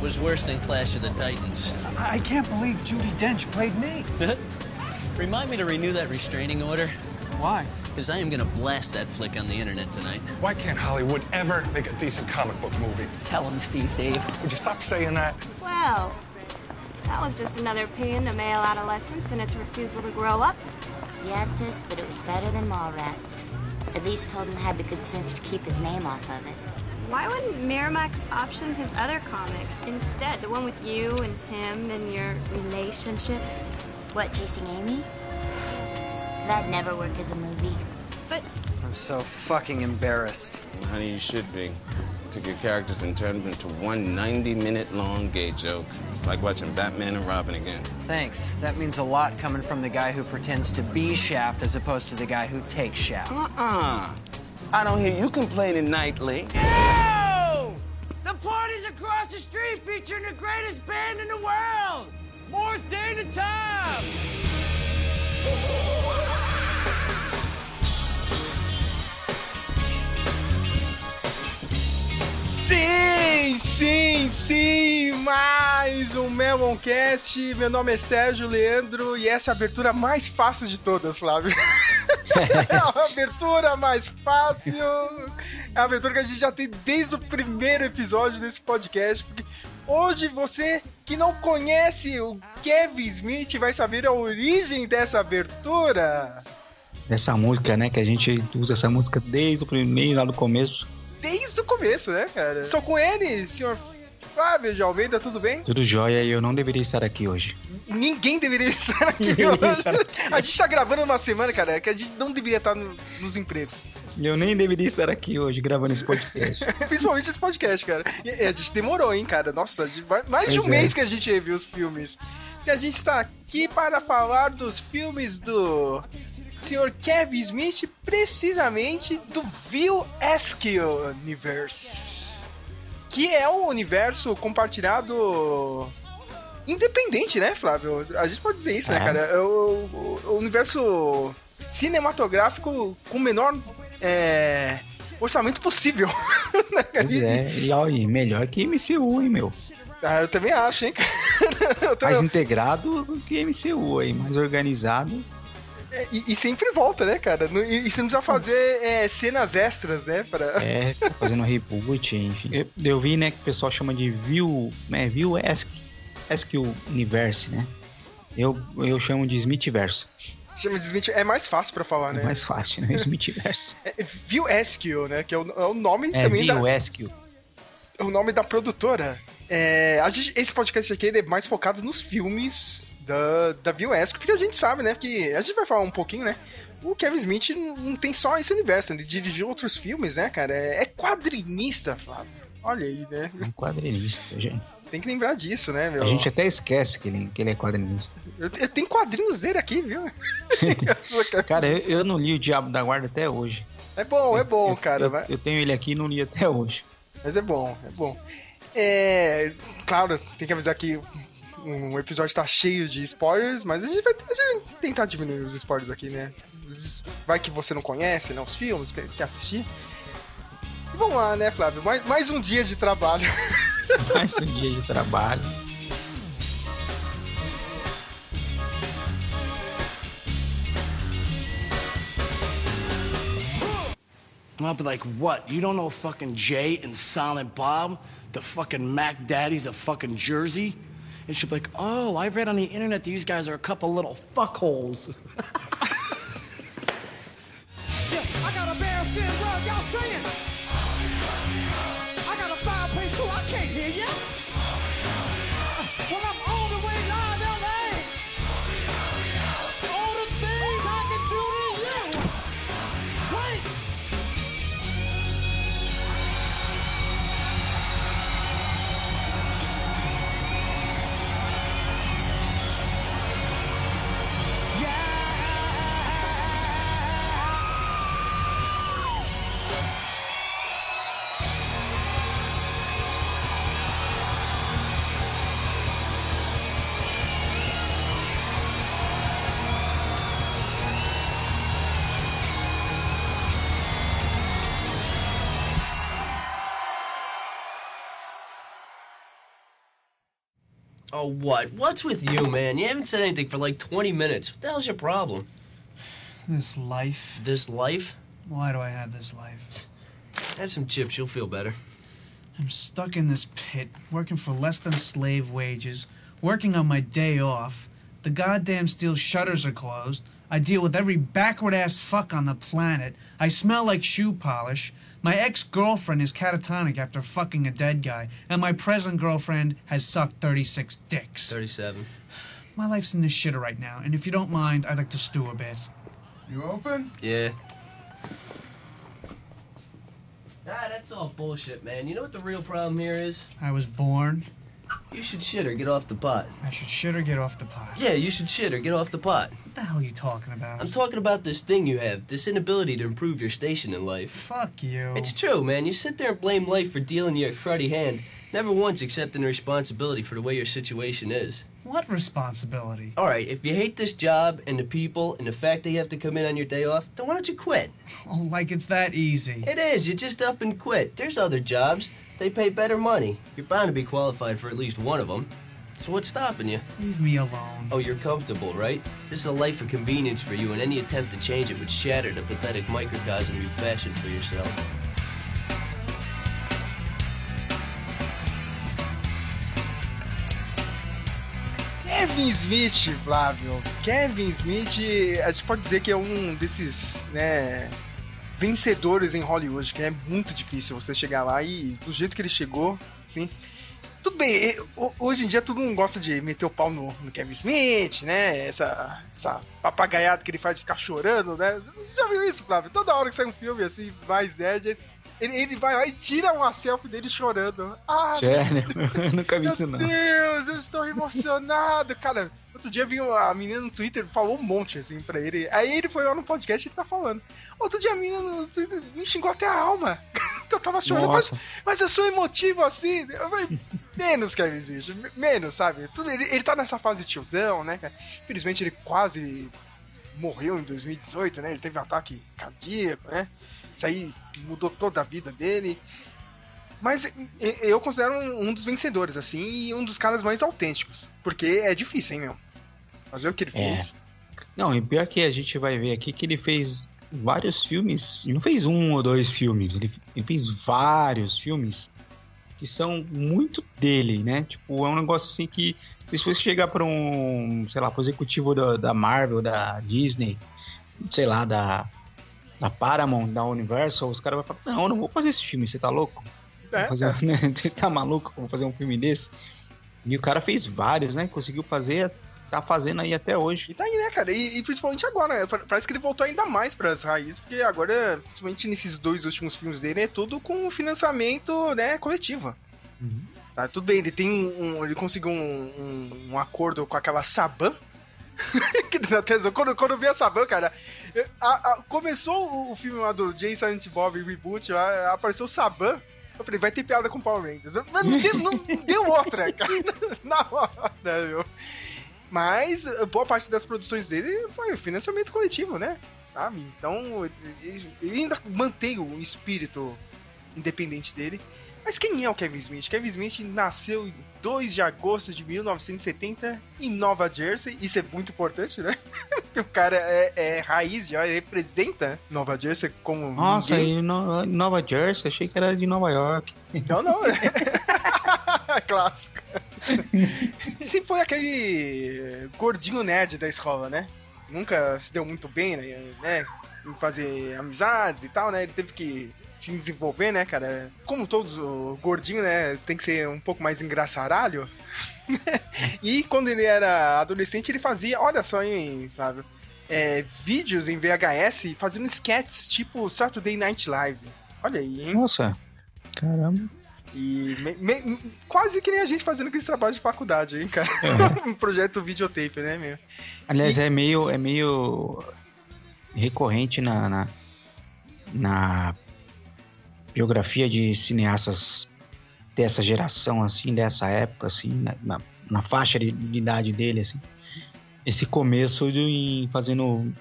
was worse than Clash of the Titans. I, I can't believe Judy Dench played me. Remind me to renew that restraining order, Why? because I am gonna blast that flick on the internet tonight. Why can't Hollywood ever make a decent comic book movie? Tell him, Steve Dave. Would you stop saying that? Well, that was just another paean to male adolescence and its refusal to grow up. Yes, sis, but it was better than Mallrats. At least Holden had the good sense to keep his name off of it. Why wouldn't Miramax option his other comic instead? The one with you and him and your relationship? What, Chasing Amy? That'd never work as a movie. But I'm so fucking embarrassed. Honey, you should be. Took your characters and turned them into one 90 minute long gay joke. It's like watching Batman and Robin again. Thanks. That means a lot coming from the guy who pretends to be Shaft as opposed to the guy who takes Shaft. Uh-uh. I don't hear you complaining nightly. The party's across the street featuring the greatest band in the world! Morris Day to Time! Sim, sim, sim! Mais um Meloncast. Meu nome é Sérgio Leandro e essa é a abertura mais fácil de todas, Flávio. é a abertura mais fácil. É a abertura que a gente já tem desde o primeiro episódio desse podcast. Porque hoje você que não conhece o Kevin Smith vai saber a origem dessa abertura. Dessa música, né? Que a gente usa essa música desde o primeiro, lá do começo. Desde o começo, né, cara? Estou com ele, senhor Flávio de Almeida, tudo bem? Tudo jóia e eu não deveria estar aqui hoje. Ninguém deveria estar aqui hoje. estar aqui. A gente tá gravando uma semana, cara, que a gente não deveria estar no- nos empregos. Eu nem deveria estar aqui hoje gravando esse podcast. Principalmente esse podcast, cara. E, a gente demorou, hein, cara. Nossa, mais de um é. mês que a gente reviu os filmes. E a gente está aqui para falar dos filmes do Sr. Kevin Smith, precisamente do View Askew Universe. Que é um universo compartilhado independente, né, Flávio? A gente pode dizer isso, né, É. cara? É o, o- o universo cinematográfico com o menor é, orçamento possível. né, pois é, e melhor que MCU, hein, meu? Ah, eu também acho, hein, cara? Também- Mais integrado do que MCU aí, mais organizado. E, e sempre volta, né, cara? E, e você não precisa fazer é, cenas extras, né? Pra... É, fazendo reboot, enfim. Eu, eu vi, né, que o pessoal chama de View, né, View Askew, Askew Universe, né? Eu, eu chamo de Smithverso. Chama de Smith, é mais fácil pra falar, É né? mais fácil, né? Smithverso. É, View Askew, né? Que é o, é o nome É, também da, View Askew. é o nome da produtora. É, gente- esse podcast aqui é mais focado nos filmes da, da Askew, porque a gente sabe, né? Que a gente vai falar um pouquinho, né? O Kevin Smith não tem só esse universo, ele dirigiu outros filmes, né, cara? É, é quadrinista, Flávio. Olha aí, né? Um quadrinista, gente. Tem que lembrar disso, né, meu? A gente até esquece que ele, que ele é quadrinista. Eu, eu tenho quadrinhos dele aqui, viu? Cara, eu, eu não li o Diabo da Guarda até hoje. É bom, é bom, cara. Eu, vai- eu tenho ele aqui e não li até hoje. Mas é bom, é bom. É. Claro, tem que avisar que um episódio tá cheio de spoilers, mas a gente vai, a gente vai tentar diminuir os spoilers aqui, né? Vai que você não conhece, né? Os filmes, quer, quer assistir. E vamos lá, né, Flávio? Mais, mais um dia de trabalho. Mais um dia de trabalho. And I'll be like, what? You don't know fucking Jay and Silent Bob? The fucking Mac Daddies of fucking Jersey? And she'll be like, oh, I've read on the internet these guys are a couple little fuckholes. Oh, what? What's with you, man? You haven't said anything for like 20 minutes. What the hell's your problem? This life. This life? Why do I have this life? Have some chips, you'll feel better. I'm stuck in this pit, working for less than slave wages, working on my day off. The goddamn steel shutters are closed. I deal with every backward ass fuck on the planet. I smell like shoe polish. My ex girlfriend is catatonic after fucking a dead guy, and my present girlfriend has sucked 36 dicks. 37. My life's in the shitter right now, and if you don't mind, I'd like to stew a bit. You open? Yeah. Ah, that's all bullshit, man. You know what the real problem here is? I was born. You should shit or get off the pot. I should shit or get off the pot. Yeah, you should shit or get off the pot. What the hell are you talking about? I'm talking about this thing you have, this inability to improve your station in life. Fuck you. It's true, man. You sit there and blame life for dealing you a cruddy hand, never once accepting the responsibility for the way your situation is. What responsibility? All right, if you hate this job and the people and the fact that you have to come in on your day off, then why don't you quit? Oh, like it's that easy. It is. You just up and quit. There's other jobs. They pay better money. You're bound to be qualified for at least one of them. So what's stopping you? Leave me alone. Oh, you're comfortable, right? This is a life of convenience for you, and any attempt to change it would shatter the pathetic microcosm you've fashioned for yourself. Kevin Smith, Flávio. Kevin Smith, a gente pode dizer que é um desses, né, vencedores em Hollywood, que é muito difícil você chegar lá e do jeito que ele chegou, sim. Tudo bem, ho- hoje em dia todo mundo gosta de meter o pau no, no Kevin Smith, né? Essa, essa papagaiada que ele faz de ficar chorando, né? Você Já viu isso, Flávio? Toda hora que sai um filme assim, mais nerd, ele, ele vai lá e tira uma selfie dele chorando. Ah, Sério? Eu nunca vi isso, não. meu Deus, eu estou emocionado. Cara, outro dia vi a menina no Twitter, falou um monte assim pra ele. Aí ele foi lá no podcast e ele tá falando. Outro dia a menina no Twitter me xingou até a alma. que eu tava chorando. Mas, Nossa. mas eu sou emotivo assim. Falei, menos, Kevin Smith. me- Menos, sabe? Tudo, ele, ele tá nessa fase de tiozão, né, cara? Infelizmente ele quase morreu em 2018, né? Ele teve um ataque cardíaco, né? Isso aí mudou toda a vida dele. Mas eu considero um, um dos vencedores, assim, e um dos caras mais autênticos. Porque é difícil, hein, meu? Fazer o que ele É. fez. Não, e pior que a gente vai ver aqui que ele fez vários filmes. Ele não fez um ou dois filmes, ele, ele fez vários filmes que são muito dele, né? Tipo, é um negócio assim que se fosse chegar para um, sei lá, pro executivo da, da Marvel, da Disney, sei lá, da, da Paramount, da Universal, os caras vão falar: Não, eu não vou fazer esse filme, você tá louco? É, fazer, né? Você tá maluco? Vou fazer um filme desse? E o cara fez vários, né? Conseguiu fazer, tá fazendo aí até hoje. E tá aí, né, cara? E, e principalmente agora, né? Pa- Parece que ele voltou ainda mais pras raízes, porque agora, principalmente nesses dois últimos filmes dele, é tudo com financiamento, né, coletivo. Sabe? Tudo bem, ele tem um. ele conseguiu um, um, um acordo com aquela Saban. que eles até zoam. quando, quando eu vi a Saban, cara, a- a- começou o, o filme lá do Jay Silent Bob Reboot, a- apareceu o Saban. Eu falei, vai ter piada com Power Rangers. Não, não deu, não deu outra, cara. Na hora, meu. Mas eh, boa parte das produções dele foi financiamento coletivo, né? Sabe? Então, ele, ele ainda mantém o espírito independente dele. Mas quem é o Kevin Smith? Kevin Smith nasceu em 2 de agosto de 1970 em Nova Jersey. Isso é muito importante, né? O cara é, é raiz, já representa Nova Jersey como. Nossa, ninguém. no, Nova Jersey, achei que era de Nova York. Não, não. Clássico. Sempre foi aquele gordinho nerd da escola, né? Nunca se deu muito bem, né? né? Em fazer amizades e tal, né? Ele teve que se desenvolver, né, cara? Como todos o gordinho, né? Tem que ser um pouco mais engraçaralho. e quando ele era adolescente, ele fazia, olha só, hein, Flávio? É, vídeos em VHS fazendo sketches tipo Saturday Night Live. Olha aí, hein? Nossa, caramba. E me- me- quase que nem a gente fazendo aqueles trabalhos de faculdade, hein, cara? um projeto videotape, né, meu? Aliás, é meio, é meio recorrente na, na, na biografia de cineastas dessa geração, assim, dessa época, assim, na, na, na faixa de, de idade dele, assim. Esse começo de em fazendo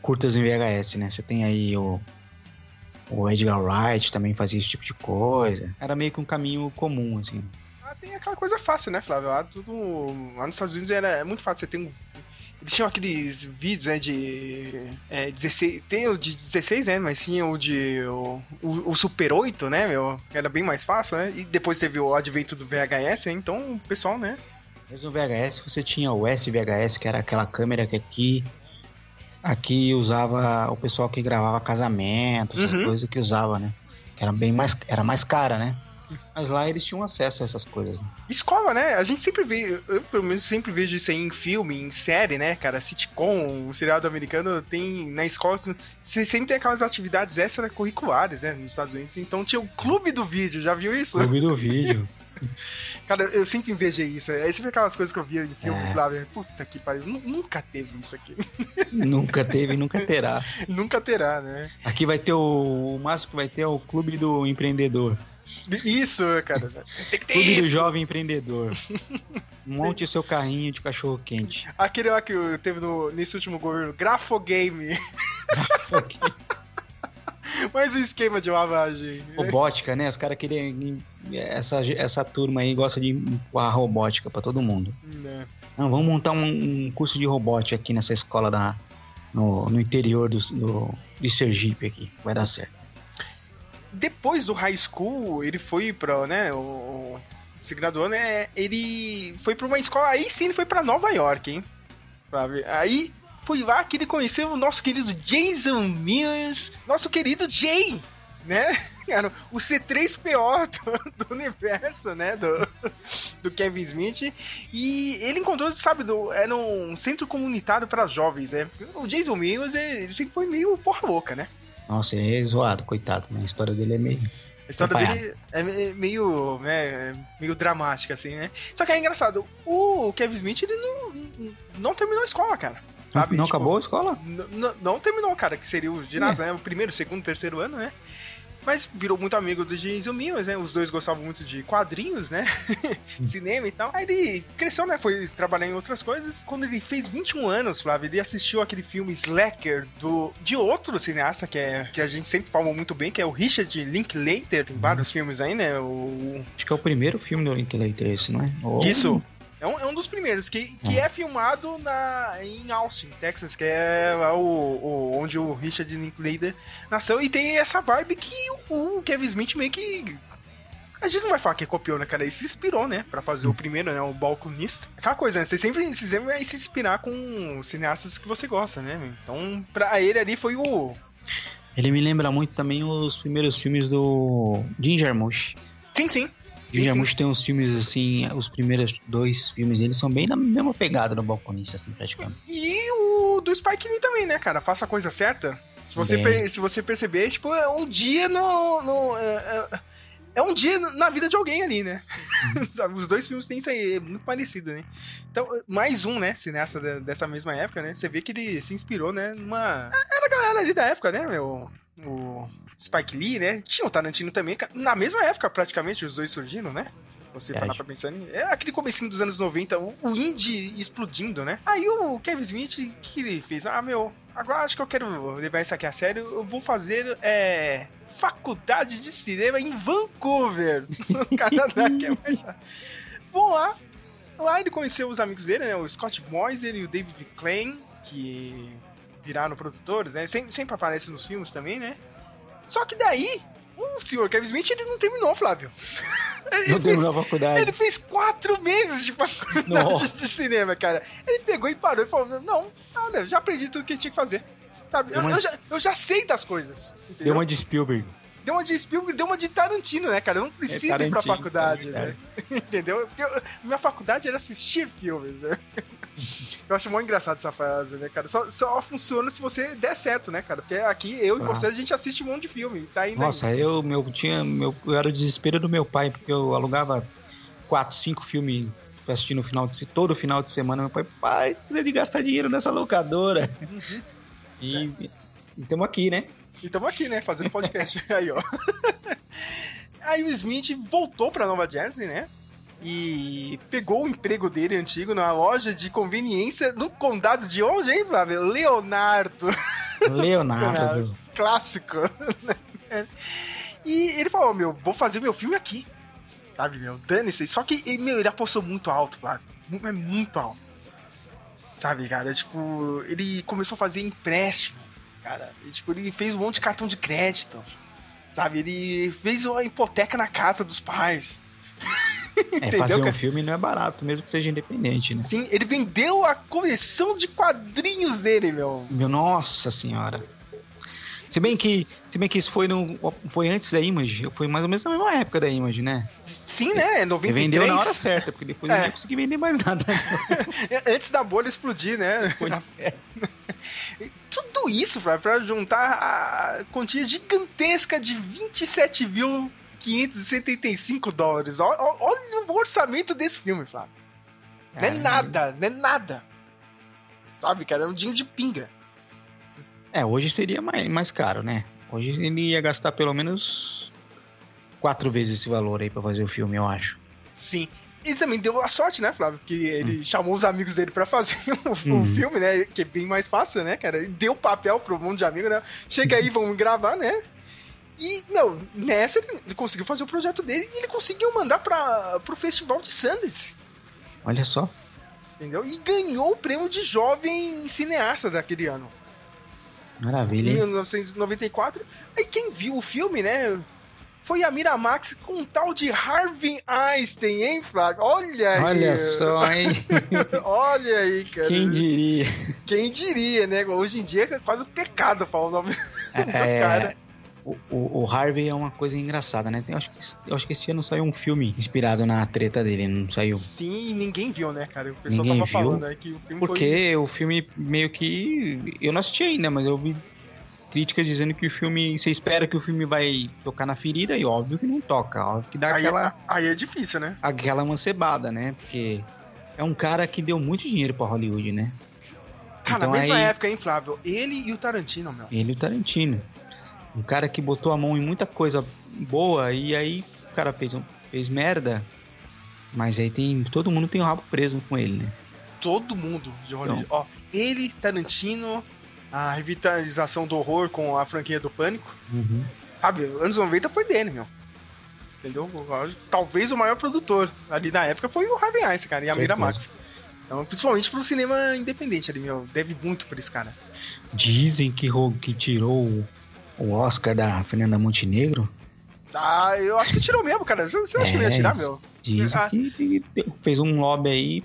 curtas em VHS, né? Você tem aí o, o Edgar Wright também fazia esse tipo de coisa. Era meio que um caminho comum, assim. Ah, tem aquela coisa fácil, né, Flávio? Lá, tudo, lá nos Estados Unidos era é muito fácil. Você tem um. Eles tinham aqueles vídeos, né, de. É, 16. Tem o de 16, né? Mas tinha o de. O, o, o Super 8, né, meu? Era bem mais fácil, né? E depois teve o advento do VHS, né? Então o pessoal, né? Mas no VHS você tinha o SVHS, que era aquela câmera que aqui. Aqui usava o pessoal que gravava casamento, essas Uhum. coisas que usava, né? Que era bem mais, era mais cara, né? Mas lá eles tinham acesso a essas coisas. Né? Escola, né? A gente sempre vê, eu pelo menos sempre vejo isso aí em filme, em série, né, cara? Sitcom, o seriado americano tem na escola, você sempre tem aquelas atividades extracurriculares, né, nos Estados Unidos. Então tinha o clube do vídeo, já viu isso? Clube do vídeo. Cara, eu sempre invejei isso. Aí sempre aquelas coisas que eu via em filme, É. Flávio. Puta que pariu, nu- nunca teve isso aqui. nunca teve e nunca terá. nunca terá, né? Aqui vai ter o. O máximo que vai ter é o Clube do Empreendedor. Isso, cara. Tem que ter Clube do isso. Jovem Empreendedor. Monte o seu carrinho de cachorro quente. Aquele lá que teve no, nesse último governo, Grafogame. Mais um esquema de lavagem. Robótica, né? Os caras querem. Essa, essa turma aí gosta de empurrar robótica pra todo mundo. Né. Não, vamos montar um, um curso de robótica aqui nessa escola da, no, no interior do, do, de Sergipe aqui. Vai dar certo. Depois do high school, ele foi pra, né, o... Se graduou, né, ele foi pra uma escola, aí sim ele foi pra Nova York, hein? Sabe? Aí foi lá que ele conheceu o nosso querido Jason Mills, nosso querido Jay, né? Cara, o C3PO do, do universo, né? Do, do Kevin Smith. E ele encontrou, sabe, do, era um centro comunitário para jovens, né? O Jason Mills, ele sempre foi meio porra louca, né? Nossa, é zoado, coitado. Né? A história dele é meio. A história dele é me- meio, né, meio dramática, assim, né? Só que é engraçado, o Kevin Smith, ele não, não terminou a escola, cara. Não, Sabe? não Tipo, acabou a escola? Não terminou, cara, que seria o ginásio, né? O primeiro, segundo, terceiro ano, né? Mas virou muito amigo do Jason Mills, né? Os dois gostavam muito de quadrinhos, né? Cinema e tal. Aí ele cresceu, né? Foi trabalhar em outras coisas. Quando ele fez 21 anos, Flávio, ele assistiu aquele filme Slacker do, de outro cineasta que, é, que a gente sempre falou muito bem, que é o Richard Linklater. Tem vários filmes aí, né? O, Acho que é o primeiro filme do Linklater esse, não é? Isso. É um, é um dos primeiros, que, que é filmado na, em Austin, Texas, que é lá o, o- onde o Richard Linklater nasceu. E tem essa vibe que o, o Kevin Smith meio que. A gente não vai falar que copiou, né, cara? Ele se inspirou, né? Pra fazer o primeiro, né? O balconista. Aquela coisa, né? Você sempre, você sempre vai se inspirar com cineastas que você gosta, né? meu? Então, pra ele ali foi o. Ele me lembra muito também os primeiros filmes do Jim Jarmusch. Sim, sim. Jarmusch tem uns filmes assim, os primeiros dois filmes dele são bem na mesma pegada do balconista, assim, praticamente. E o do Spike Lee também, né, cara? Faça a coisa certa. Se você, per- se você perceber, tipo, é um dia no. no- é, é- é um dia na vida de alguém ali, né? Sabe, Os dois filmes têm isso aí, é muito parecido, né? Então, mais um, né, cineasta dessa mesma época, né? Você vê que ele se inspirou, né, numa... Era a galera ali da época, né, meu? O Spike Lee, né? Tinha o Tarantino também, na mesma época, praticamente, os dois surgiram, né? Você parar Verdade. pra pensar nisso. É aquele comecinho dos anos 90, o, o indie explodindo, né? Aí o Kevin Smith, o que ele fez? Ah, meu, agora acho que eu quero levar isso aqui a sério. Eu vou fazer é, faculdade de cinema em Vancouver, no Canadá, que é mais. Vou lá. Lá ele conheceu os amigos dele, né? O Scott Moiser e o David Klein, que viraram produtores, né? Sempre, sempre aparecem nos filmes também, né? Só que daí, o senhor Kevin Smith, ele não terminou, Flávio. Ele Não terminou a faculdade. Ele fez quatro meses de faculdade Nossa. de cinema, cara. Ele pegou e parou e falou: Não, olha, já aprendi tudo que tinha que fazer. Sabe? Eu, Deu uma- eu já, eu já sei das coisas. Deu Entendeu? uma de Spielberg. Deu uma de Spielberg, deu uma de Tarantino, né, cara? Eu não preciso ir pra faculdade, é né? Entendeu? Porque eu- minha faculdade era assistir filmes, né? Eu acho muito engraçado essa frase, né, cara? Só, só funciona se você der certo, né, cara? Porque aqui, eu e Ah. você, a gente assiste um monte de filme. Tá indo Nossa, eu, meu, tinha, meu, eu era o desespero do meu pai, porque eu alugava quatro, cinco filmes pra assistir no final de todo final de semana. Meu pai, pai, precisa de gastar dinheiro nessa locadora. Uhum. E estamos aqui, né? E estamos aqui, né? Fazendo podcast. Aí, ó. Aí o Smith voltou pra Nova Jersey, né? E pegou o emprego dele antigo na loja de conveniência no condado de onde, hein, Flávio? Leonardo. Leonardo. Clássico. E ele falou: Meu, vou fazer meu filme aqui. Sabe, meu? Dane-se. Só que, meu, ele apostou muito alto, Flávio. É muito alto. Sabe, cara? Tipo, ele começou a fazer empréstimo, cara. E, tipo, ele fez um monte de cartão de crédito. Sabe? Ele fez uma hipoteca na casa dos pais. É, fazer um filme não é barato, mesmo que seja independente, né? Sim, ele vendeu a coleção de quadrinhos dele, meu. Meu, nossa senhora. Se bem que, se bem que isso foi, no, foi antes da Image, foi mais ou menos na mesma época da Image, né? Sim, né? 93. Ele vendeu na hora certa, porque depois é. eu não consegui vender mais nada. Né? antes da bolha explodir, né? Pois é. Tudo isso, para pra juntar a quantia gigantesca de 27 mil 575 dólares. Olha o orçamento desse filme, Flávio. Não é nada, não é nada. Sabe, cara? É um dinho de pinga. É, hoje seria mais, mais caro, né? Hoje ele ia gastar pelo menos quatro vezes esse valor aí para fazer o filme, eu acho. Sim. E também deu a sorte, né, Flávio? Porque ele hum. chamou os amigos dele para fazer o, uhum. filme, né? Que é bem mais fácil, né, cara? E deu papel pro mundo de amigo, né? Chega aí, vamos gravar, né? E, meu, nessa ele, ele conseguiu fazer o projeto dele e ele conseguiu mandar pra, pro Festival de Sundance, Olha só. entendeu? E ganhou o prêmio de jovem cineasta daquele ano. Maravilha, Em hein? 1994. Aí quem viu o filme, né? Foi a Miramax com um tal de Harvey Einstein, hein, Flávio? Olha aí. Olha só, hein? Olha aí, cara. Quem diria? Quem diria, né? Hoje em dia é quase um pecado falar o nome do É, cara. O, o, o Harvey é uma coisa engraçada, né? Eu acho, que, eu acho que esse ano saiu um filme inspirado na treta dele, não saiu? Sim, ninguém viu, né, cara? O pessoal Ninguém tava viu, falando aí que o filme Porque o filme meio que. Eu não assisti ainda, mas eu vi críticas dizendo que o filme. Você espera que o filme vai tocar na ferida e óbvio que não toca. Óbvio que dá foi. Aí, aquela, aí é difícil, né? aquela mancebada, né? Porque é um cara que deu muito dinheiro pra Hollywood, né? Cara, Então na mesma aí- época, hein, Flávio? Ele e o Tarantino, meu. Ele e o Tarantino. Um cara que botou a mão em muita coisa boa e aí o cara fez, um- fez merda. Mas aí tem. Todo mundo tem o rabo preso com ele, né? Todo mundo de Hollywood. Então. Ó, ele, Tarantino, a revitalização do horror com a franquia do Pânico. Sabe, anos 90 foi dele, meu. Entendeu? Talvez o maior produtor ali na época foi o Harvey Einstein, cara, e a Certeza. Miramax. Então, principalmente pro cinema independente ali, meu. Deve muito por esse cara. Dizem que, que tirou o- Oscar da Fernanda Montenegro. Ah, eu acho que tirou mesmo, cara. Você, você acha que ele ia É, tirar, meu? Dizem Ah. que fez um lobby aí.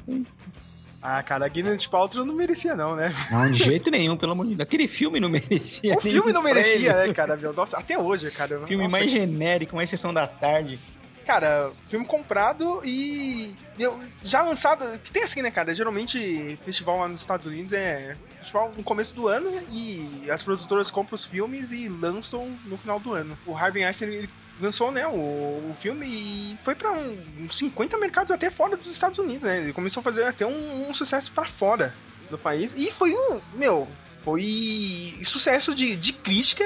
Ah, cara, a Guinness Paltrow não merecia, não, né? Não, de jeito nenhum, pelo amor de Deus. Aquele filme não merecia. O filme não merecia, né, cara? Meu, nossa, até hoje, cara. Filme nossa, mais genérico, mais sessão da tarde. Cara, filme comprado e. eu- já lançado. Que tem assim, né, cara? Geralmente, festival lá nos Estados Unidos é festival no começo do ano e as produtoras compram os filmes e lançam no final do ano. O Harvey Einstein lançou, né, o, o filme e foi pra um- uns 50 mercados até fora dos Estados Unidos, né? Ele começou a fazer até um, um sucesso pra fora do país e foi um. Meu, foi sucesso de, de crítica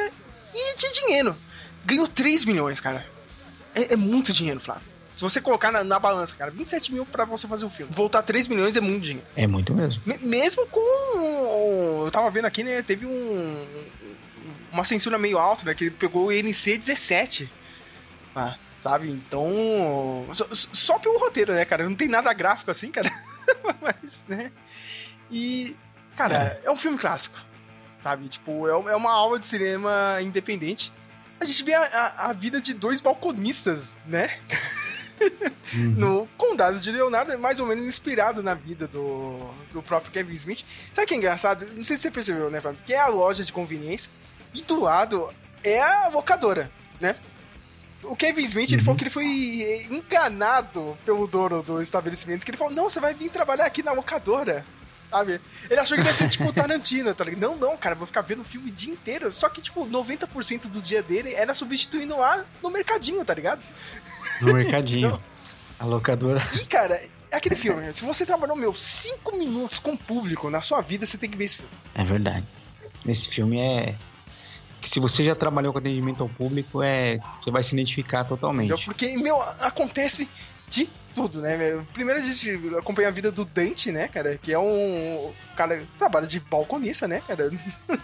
e de dinheiro. Ganhou 3 milhões, cara. É, é muito dinheiro, Flávio. Se você colocar na, na balança, cara, 27 mil pra você fazer o filme. Voltar 3 milhões é muito dinheiro. É muito mesmo. Me- mesmo com. Eu tava vendo aqui, né? Teve um. Uma censura meio alta, né? Que ele pegou o NC 17. Ah, sabe? Então. Só, só pelo roteiro, né, cara? Não tem nada gráfico assim, cara. Mas, né? E. Cara, é. um filme clássico. Sabe? Tipo, é, um- é uma aula de cinema independente. A gente vê a, a- a vida de dois balconistas, né? no Condado de Leonardo é mais ou menos inspirado na vida do, do próprio Kevin Smith. Sabe o que é engraçado? Não sei se você percebeu, né, Fábio? Que é a loja de conveniência e do lado é a locadora, né? O Kevin Smith, ele falou que ele foi enganado pelo dono do estabelecimento, que ele falou, não, você vai vir trabalhar aqui na locadora, sabe? Ele achou que ia ser, tipo, Tarantino, tá ligado? Não, não, cara, vou ficar vendo o filme o dia inteiro. Só que, tipo, 90% do dia dele era substituindo lá no mercadinho, tá ligado? No mercadinho. A locadora. E, cara, é aquele filme, né? se você trabalhou, meu, 5 minutos com o público na sua vida, você tem que ver esse filme. É verdade. Esse filme é. Que se você já trabalhou com atendimento ao público, é. Você vai se identificar totalmente. Porque, meu, acontece de tudo, né? meu? Primeiro a gente acompanha a vida do Dante, né, cara? Que é um cara que trabalha de balconista, né, cara?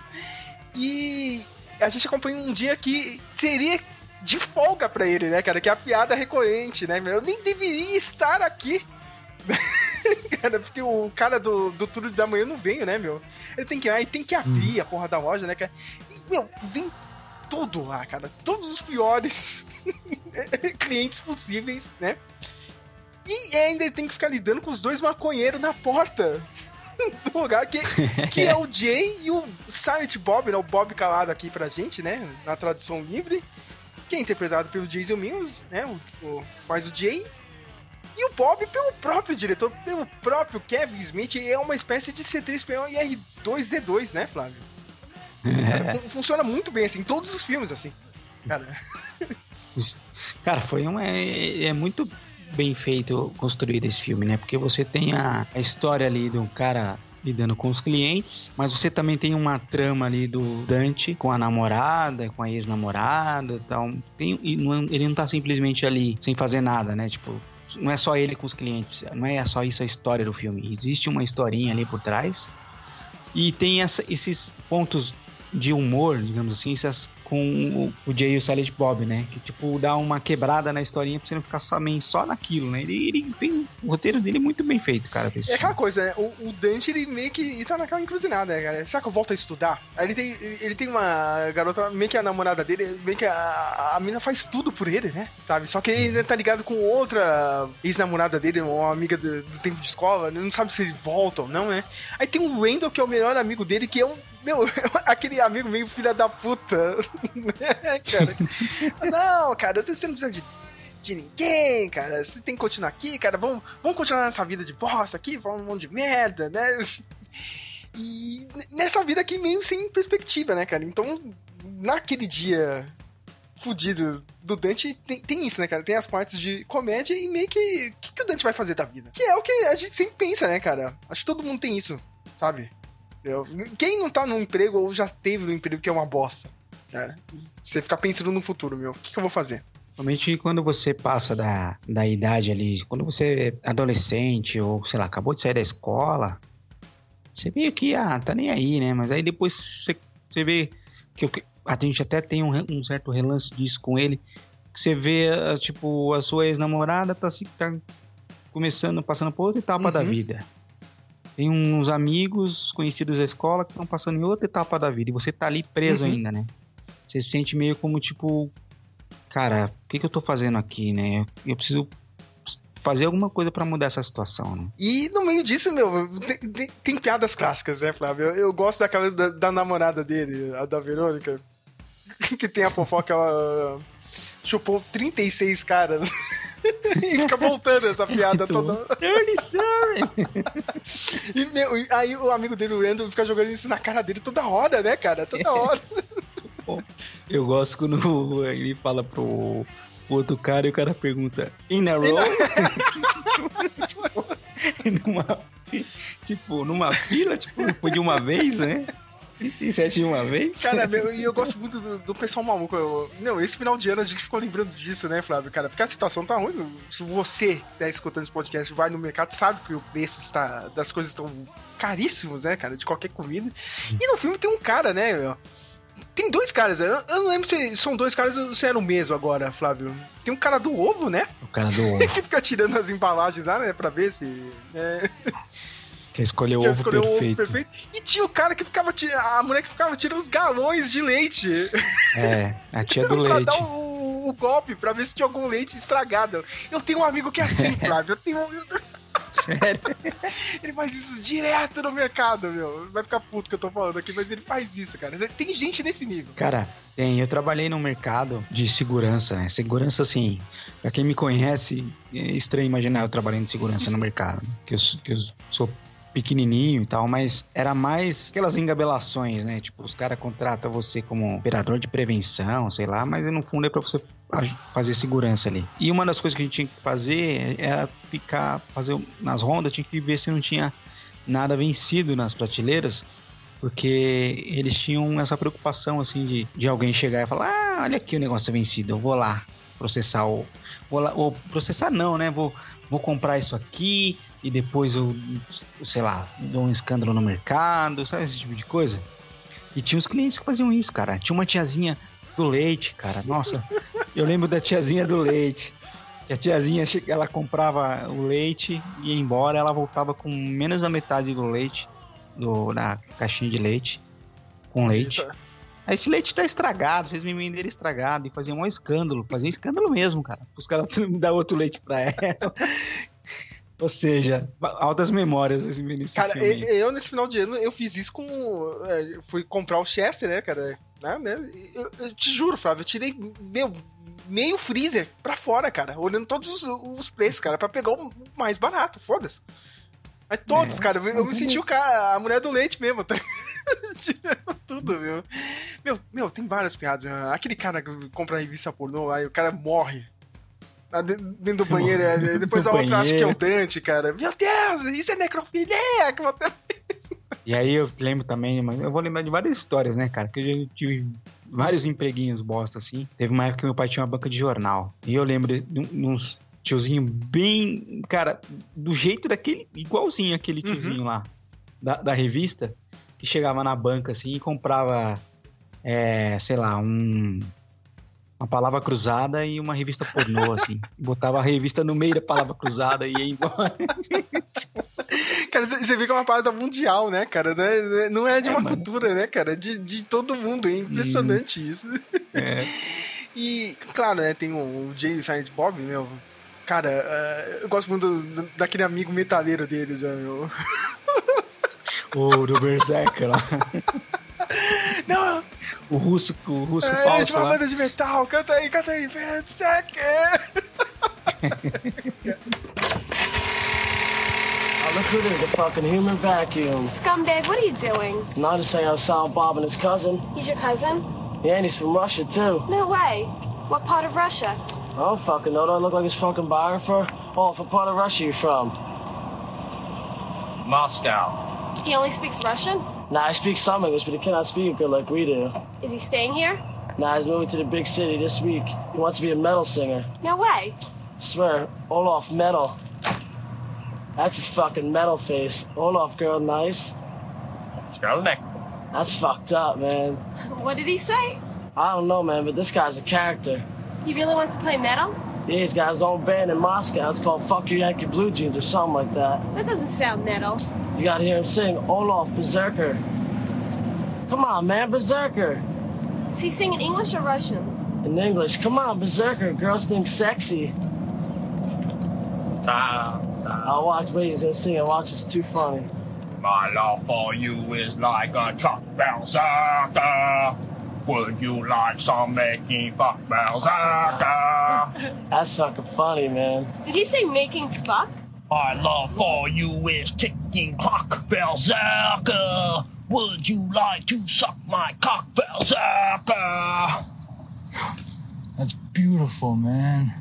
e a gente acompanha um dia que seria de folga pra ele, né, cara? Que é a piada recorrente, né? Eu nem deveria estar aqui. cara, porque o cara do, do turno da manhã não veio, né, meu? Ele tem que ir lá e tem que abrir a porra da loja, né, cara? E, meu, vem tudo lá, cara. Todos os piores clientes possíveis, né? E ainda tem que ficar lidando com os dois maconheiros na porta do lugar, que, que é o Jay e o Silent Bob, né? O Bob calado aqui pra gente, né? Na tradução livre. Que é interpretado pelo Jason Mills, né? O, o, faz o Jay. E o Bob pelo próprio diretor, pelo próprio Kevin Smith, é uma espécie de C3PO e R2D2, né, Flávio? Cara, fun funciona muito bem, assim, em todos os filmes, assim. Cara. Cara, foi um. É, é muito bem feito construir esse filme, né? Porque você tem a, a história ali do cara lidando com os clientes, mas você também tem uma trama ali do Dante com a namorada, com a ex-namorada, tal. Tem, não, ele não tá simplesmente ali sem fazer nada, né? Tipo, não é só ele com os clientes, não é só isso a história do filme. Existe uma historinha ali por trás. E tem essa, esses pontos de humor, digamos assim, essas com o, Jay e o Silent Bob, né? Que, tipo, dá uma quebrada na historinha pra você não ficar somente só naquilo, né? Ele, ele fez o roteiro dele muito bem feito, cara. É aquela coisa, né? O, o, Dante, ele meio que ele tá naquela encruzilhada, né, cara? Será que eu volto a estudar? Aí ele tem, ele tem uma garota, meio que a namorada dele, meio que a, a mina faz tudo por ele, né? Sabe? Só que ele tá ligado com outra ex-namorada dele, uma amiga do, do tempo de escola, não sabe se ele volta ou não, né? Aí tem o Randall, que é o melhor amigo dele, que é um meu, aquele amigo meio filha da puta. Né, cara? Não, cara, você não precisa de, de ninguém, cara. Você tem que continuar aqui, cara. Vamos, vamos continuar nessa vida de bosta aqui, falando um monte de merda, né? E nessa vida aqui meio sem perspectiva, né, cara? Então, naquele dia fudido do Dante, tem, tem, isso, né, cara? Tem as partes de comédia e meio que. O que, que o Dante vai fazer da vida? Que é o que a gente sempre pensa, né, cara? Acho que todo mundo tem isso, sabe? Quem não tá num emprego ou já teve um emprego que é uma bosta? Né? Você fica pensando no futuro, meu. O que, que, eu vou fazer? Realmente, quando você passa da, da idade ali, quando você é adolescente ou, sei lá, acabou de sair da escola, você meio que, ah, tá nem aí, né? Mas aí depois você, você vê que a gente até tem um, um certo relance disso com ele, que você vê, ah, tipo, a sua ex-namorada tá, tá começando, passando por outra etapa uhum. da vida. Tem uns amigos conhecidos da escola que estão passando em outra etapa da vida e você tá ali preso uhum. ainda, né? Você se sente meio como tipo, cara, o que, que eu tô fazendo aqui, né? Eu preciso fazer alguma coisa para mudar essa situação, né? E no meio disso, meu, tem, tem, tem piadas clássicas, né, Flávio? Eu, eu gosto daquela da, da, namorada dele, a da Verônica, que tem a fofoca, ela chupou 36 caras. e fica voltando essa piada toda. e meu, aí o amigo dele, o Randall, fica jogando isso na cara dele toda hora, né, cara? Toda hora. Eu gosto quando ele fala pro outro cara e o cara pergunta: In a row? tipo, numa, tipo, numa fila, tipo, foi de uma vez, né? 37 de uma vez? Cara, e eu gosto muito do, do pessoal maluco. Eu, não, esse final de ano a gente ficou lembrando disso, né, Flávio? Cara, porque a situação tá ruim. Se você tá escutando esse podcast vai no mercado, sabe que o preço está, das coisas estão caríssimos, né, cara? De qualquer comida. E no filme tem um cara, né, meu? Tem dois caras, eu, eu não lembro se são dois caras ou se era o mesmo agora, Flávio. Tem um cara do ovo, né? O cara do ovo. que fica tirando as embalagens lá, né? Pra ver se. É... Que escolheu o ovo perfeito. ovo perfeito. E tinha o cara que ficava. A mulher que ficava tirando os galões de leite. É, a tia do leite. Pra dar o, o, golpe, pra ver se tinha algum leite estragado. Eu tenho um amigo que é assim, Flávio. Eu tenho. Sério? ele faz isso direto no mercado, meu. Vai ficar puto que eu tô falando aqui, mas ele faz isso, cara. Tem gente nesse nível. Cara, tem. Eu trabalhei no mercado de segurança, né? Segurança, assim, pra quem me conhece, é estranho imaginar eu trabalhando de segurança no mercado. Que eu, que eu sou pequenininho e tal, mas era mais aquelas engabelações, né? Tipo, os caras contratam você como operador de prevenção, sei lá, mas no fundo é pra você fazer segurança ali. E uma das coisas que a gente tinha que fazer era ficar, fazer nas rondas, tinha que ver se não tinha nada vencido nas prateleiras, porque eles tinham essa preocupação, assim, de, de alguém chegar e falar: ah, olha aqui o negócio vencido, eu vou lá processar o. Vou, lá, vou processar, não, né? Vou, vou comprar isso aqui, e depois eu, sei lá, dou um escândalo no mercado, sabe esse tipo de coisa? E tinha uns clientes que faziam isso, cara. Tinha uma tiazinha do leite, cara. Nossa, Eu lembro da tiazinha do leite. Que a tiazinha, ela comprava o leite, ia embora, ela voltava com menos da metade do leite, do, da caixinha de leite, com leite. Isso. Aí esse leite tá estragado, vocês me venderam estragado. E fazia um escândalo, fazia escândalo mesmo, cara. Os caras me dar outro leite pra ela. Ou seja, altas memórias desse nesse Cara, filme. e- eu nesse final de ano eu fiz isso com. é, fui comprar o Chester, né, cara? Né, né? Eu, eu te juro, Flávio, eu tirei meu, meio freezer pra fora, cara, olhando todos os, os preços, cara, pra pegar o mais barato, foda-se. Mas todos, É, cara, eu, eu me senti o cara, a mulher do leite mesmo, tá? Tirando tudo, meu. Meu, meu, tem várias piadas. meu. Aquele cara que compra revista pornô, aí o cara morre. De- Dentro do banheiro, é, depois No a outra acha que é o banheiro. Dante, cara. Meu Deus, isso é necrofilia que você E aí eu lembro também, mas eu vou lembrar de várias histórias, né, cara? Que eu já tive vários empreguinhos bosta, assim. Teve uma época que meu pai tinha uma banca de jornal. E eu lembro de, de uns tiozinho bem. Cara, do jeito daquele. igualzinho aquele tiozinho lá. Da, da revista. Que chegava na banca, assim, e comprava. É, sei lá, um. Uma palavra cruzada e uma revista pornô, assim. Botava a revista no meio da palavra cruzada e ia embora. Cara, você vê que é uma parada mundial, né, cara? Não é, não é de uma cultura, né, cara? É De, de todo mundo. É impressionante isso. É. E, claro, né, tem o, Jay o Silent Bob, meu. Cara, eh, eu gosto muito do- daquele amigo metaleiro deles, né, meu. O do Berserker lá. Não, O russo, o russo é, falso de uma lá. banda de metal, canta aí, canta aí, Berserker! Oh, look who it is, the fucking human vacuum. Scumbag, what are you doing? Not to say how Silent Bob and his cousin. He's your cousin? Yeah, and he's from Russia, too. No way. What part of Russia? I don't fucking know. Do I look like his fucking biographer? Oh, what part of Russia you from? Moscow. He only speaks Russian? Nah, I speak some English, but he cannot speak good like we do. Is he staying here? Nah, he's moving to the big city this week. He wants to be a metal singer. No way. swear, Olaf metal. That's his fucking metal face. Olaf girl, nice. Skrillex. That's fucked up, man. What did he say? I don't know, man, but this guy's a character. He really wants to play metal? Yeah, he's got his own band in Moscow. It's called Fuck Your Yankee Blue Jeans or something like that. That doesn't sound metal. You gotta hear him sing Olaf Berserker. Come on, man, Berserker. Is he singing English or Russian? In English, come on, Berserker. Girls think sexy. I'll watch. Wait, he's gonna sing it. Watch, it's too funny. My love for you is like a truck berserker. Would you like some making fuck berserker? That's fucking funny, man. Did he say making fuck? My love for you is ticking clock berserker. Would you like to suck my cock berserker? That's beautiful, man.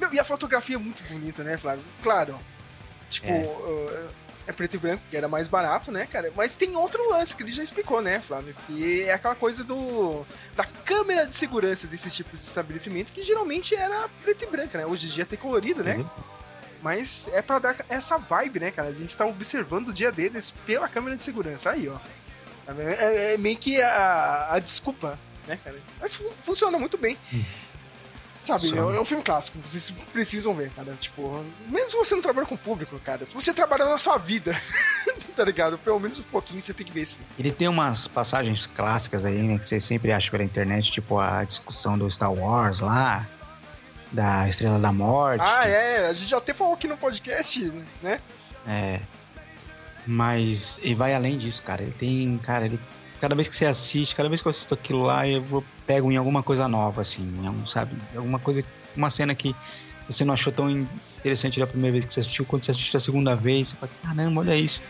Meu, e a fotografia é muito bonita, né, Flávio? Claro. Tipo, É. uh, é preto e branco, que era mais barato, né, cara? Mas tem outro lance que ele já explicou, né, Flávio? E é aquela coisa do. da câmera de segurança desse tipo de estabelecimento, que geralmente era preto e branco, né? Hoje em dia tem colorido, né? Mas é pra dar essa vibe, né, cara? A gente tá observando o dia deles pela câmera de segurança. Aí, ó. É, é meio que a, a desculpa, né, cara? Mas fu- funciona muito bem. Sabe, é, é um filme clássico, vocês precisam ver, cara. Tipo, mesmo você não trabalha com público, cara, se você trabalha na sua vida, tá ligado? Pelo menos um pouquinho você tem que ver esse filme. Ele tem umas passagens clássicas aí, né? Que você sempre acha pela internet, tipo a discussão do Star Wars lá, da Estrela da Morte. Ah, é, a gente já até falou aqui no podcast, né? É. Mas ele vai além disso, cara. Ele tem, cara, ele. Cada vez que você assiste, cada vez que eu assisto aquilo lá, eu vou- pego em alguma coisa nova, assim, sabe? Alguma coisa, uma cena que você não achou tão interessante da primeira vez que você assistiu, quando você assiste a segunda vez, você fala, caramba, olha isso.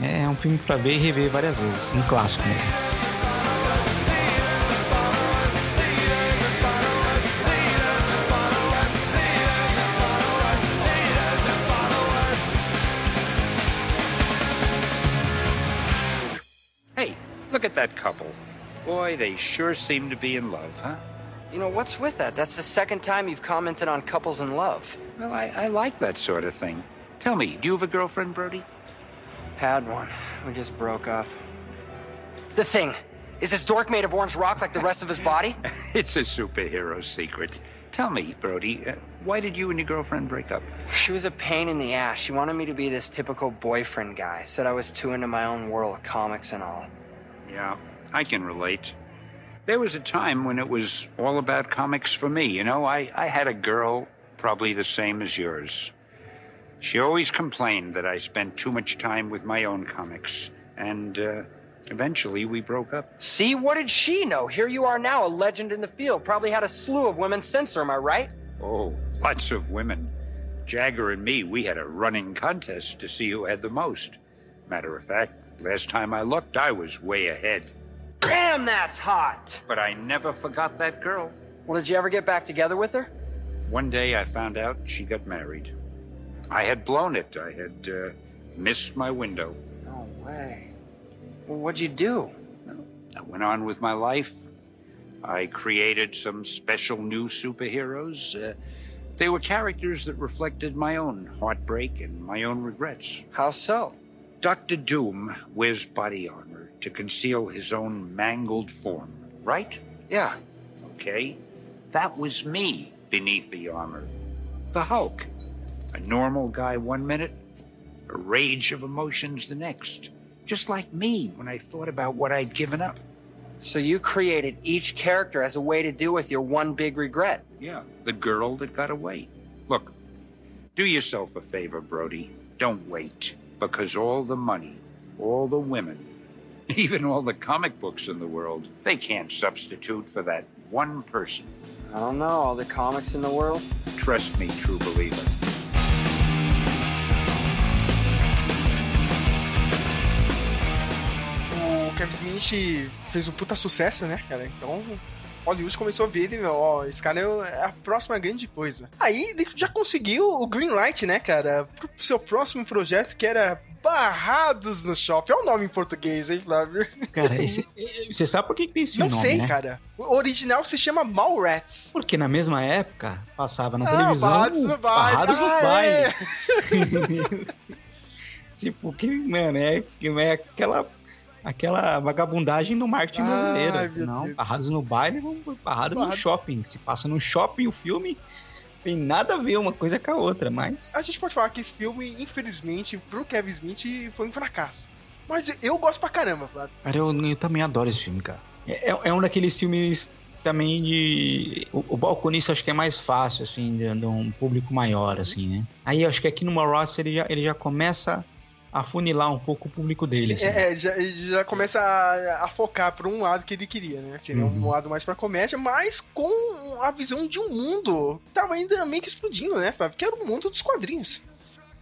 É um filme pra ver e rever várias vezes, um clássico mesmo. That couple. Boy, they sure seem to be in love, huh? You know, what's with that? That's the second time you've commented on couples in love. Well, I, I like that sort of thing. Tell me, do you have a girlfriend, Brody? Had one. We just broke up. The thing. Is this dork made of orange rock like the rest of his body? It's a superhero secret. Tell me, Brody, uh, why did you and your girlfriend break up? She was a pain in the ass. She wanted me to be this typical boyfriend guy. Said I was too into my own world, comics and all. Yeah, I can relate. There was a time when it was all about comics for me. You know, I, I had a girl probably the same as yours. She always complained that I spent too much time with my own comics. And uh, eventually we broke up. See, what did she know? Here you are now, a legend in the field. Probably had a slew of women since her, am I right? Oh, lots of women. Jagger and me, we had a running contest to see who had the most. Matter of fact, last time I looked, I was way ahead. Damn, that's hot! But I never forgot that girl. Well, did you ever get back together with her? One day I found out she got married. I had blown it. I had uh, missed my window. No way. Well, what'd you do? I went on with my life. I created some special new superheroes. Uh, they were characters that reflected my own heartbreak and my own regrets. How so? Doctor Doom wears body armor to conceal his own mangled form, right? Yeah. Okay. That was me beneath the armor. The Hulk. A normal guy one minute, a rage of emotions the next. Just like me when I thought about what I'd given up. So you created each character as a way to deal with your one big regret. Yeah, the girl that got away. Look, do yourself a favor, Brody. Don't wait. Because all the money, all the women, even all the comic books in the world, they can't substitute for that one person. I don't know, all the comics in the world? Trust me, true believer. O Kevin Smith fez um puta sucesso, né, cara? Então, Hollywood começou a ver ele, ó, esse cara é a próxima grande coisa. Aí ele já conseguiu o green light, né, cara, pro seu próximo projeto que era Barrados no Shopping. É o nome em português, hein, Flávio? Cara, esse, você sabe por que que tem esse Não nome, sei, né? cara. O original se chama Mallrats. Porque na mesma época passava na Ah, televisão Barrados no Baile. Barrados no Ah, Baile. tipo, que, mano, é, que é aquela, aquela vagabundagem do marketing Ai, brasileiro. Não, Deus. Barrados no Baile, Barrados no Shopping. Se passa no shopping o filme, tem nada a ver uma coisa com a outra, mas... A gente pode falar que esse filme, infelizmente, pro Kevin Smith foi um fracasso. Mas eu gosto pra caramba, Flávio. Cara, eu, eu também adoro esse filme, cara. É, é um daqueles filmes também de. O, o balconista acho que é mais fácil, assim, de, de um público maior, assim, né? Aí acho que aqui no Ross ele já, ele já começa a funilar um pouco o público dele. assim. É, é, já, já começa a, a focar pra um lado que ele queria, né? Seria Uhum. um lado mais pra comédia, mas com a visão de um mundo que tava ainda meio que explodindo, né, Flávio? Que era o mundo dos quadrinhos,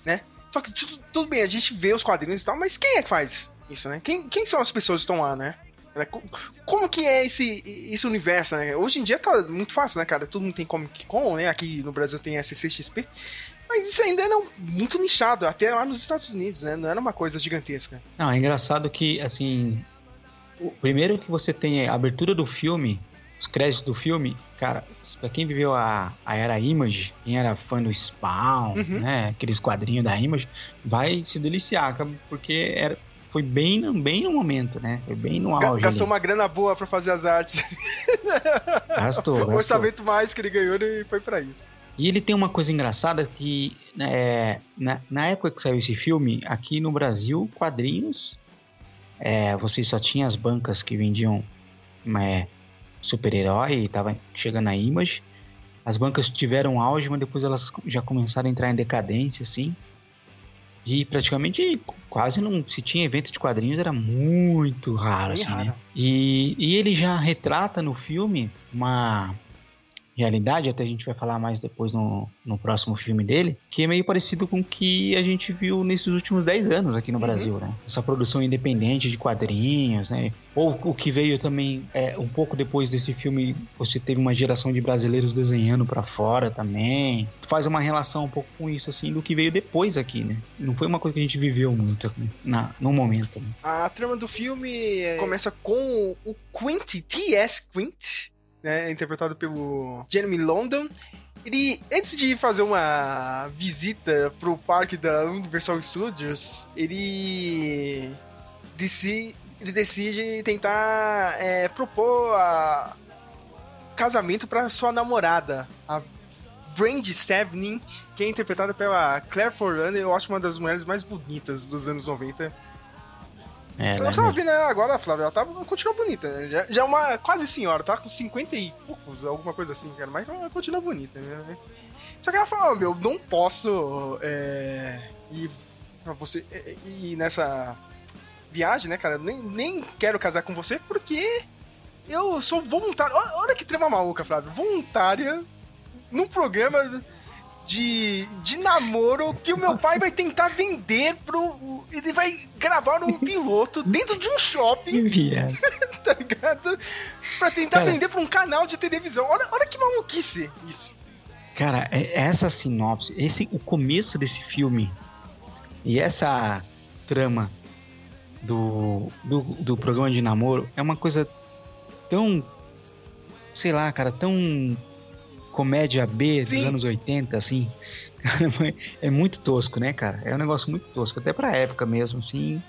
né? Só que tudo, tudo bem, a gente vê os quadrinhos e tal, mas quem é que faz isso, né? Quem, quem são as pessoas que estão lá, né? Né? Co- Como que é esse, esse universo, né? Hoje em dia tá muito fácil, né, cara? Todo mundo tem Comic Con, né? Aqui no Brasil tem SCXP. Mas isso ainda era muito nichado, até lá nos Estados Unidos, né? Não era uma coisa gigantesca. Não, é engraçado que, assim. O primeiro que você tem a abertura do filme, os créditos do filme, cara, pra quem viveu a, a era Image, quem era fã do Spawn, Uhum. né? Aqueles quadrinhos da Image, vai se deliciar, porque era, foi bem, no- bem no momento, né? Foi bem no auge. Gastou ali. uma grana boa pra fazer as artes. Gastou, o gastou. orçamento mais que ele ganhou ele foi pra isso. E ele tem uma coisa engraçada que é, na, na época que saiu esse filme, aqui no Brasil, quadrinhos, é, você só tinha as bancas que vendiam é, super-herói e tava chegando a Image. As bancas tiveram auge, mas depois elas já começaram a entrar em decadência, assim. E praticamente quase não se tinha evento de quadrinhos, era muito raro, assim, né? raro. E, e ele já retrata no filme uma realidade, até a gente vai falar mais depois no, no próximo filme dele, que é meio parecido com o que a gente viu nesses últimos 10 anos aqui no Brasil, né? Essa produção independente de quadrinhos, né? Ou o que veio também, é, um pouco depois desse filme, você teve uma geração de brasileiros desenhando pra fora também. Faz uma relação um pouco com isso, assim, do que veio depois aqui, né? Não foi uma coisa que a gente viveu muito na, no momento, né? A trama do filme é, começa com o Quint, T.S. Quint, né, interpretado pelo Jeremy London. Ele, antes de fazer uma visita pro parque da Universal Studios, ele decide, ele decide tentar é, propor a casamento pra sua namorada, a Brandy Sevnin, que é interpretada pela Claire Forlani, eu acho uma das mulheres mais bonitas dos anos 90. É, Ela né? tava vendo agora, Flávia, ela tava, continua bonita. né? Já, já é uma quase senhora, tá com 50 e poucos, alguma coisa assim, cara. Mas ela continua bonita, né? Só que ela fala, "Ó, meu, não posso é, ir você é, ir nessa viagem, né, cara? Nem, nem quero casar com você porque eu sou voluntária. Olha, olha que trema maluca, Flávio. Voluntária num programa de, de namoro que o meu pai vai tentar vender pro. Ele vai gravar um piloto dentro de um shopping, tá ligado? Pra tentar Cara. vender pra um canal de televisão. Olha, olha que maluquice isso. Cara, é- essa sinopse, esse, o começo desse filme e essa trama do, do, do programa de namoro é uma coisa tão, sei lá, cara, tão comédia B dos Sim. anos 80, assim. É muito tosco, né, cara? É um negócio muito tosco, até pra época mesmo, assim.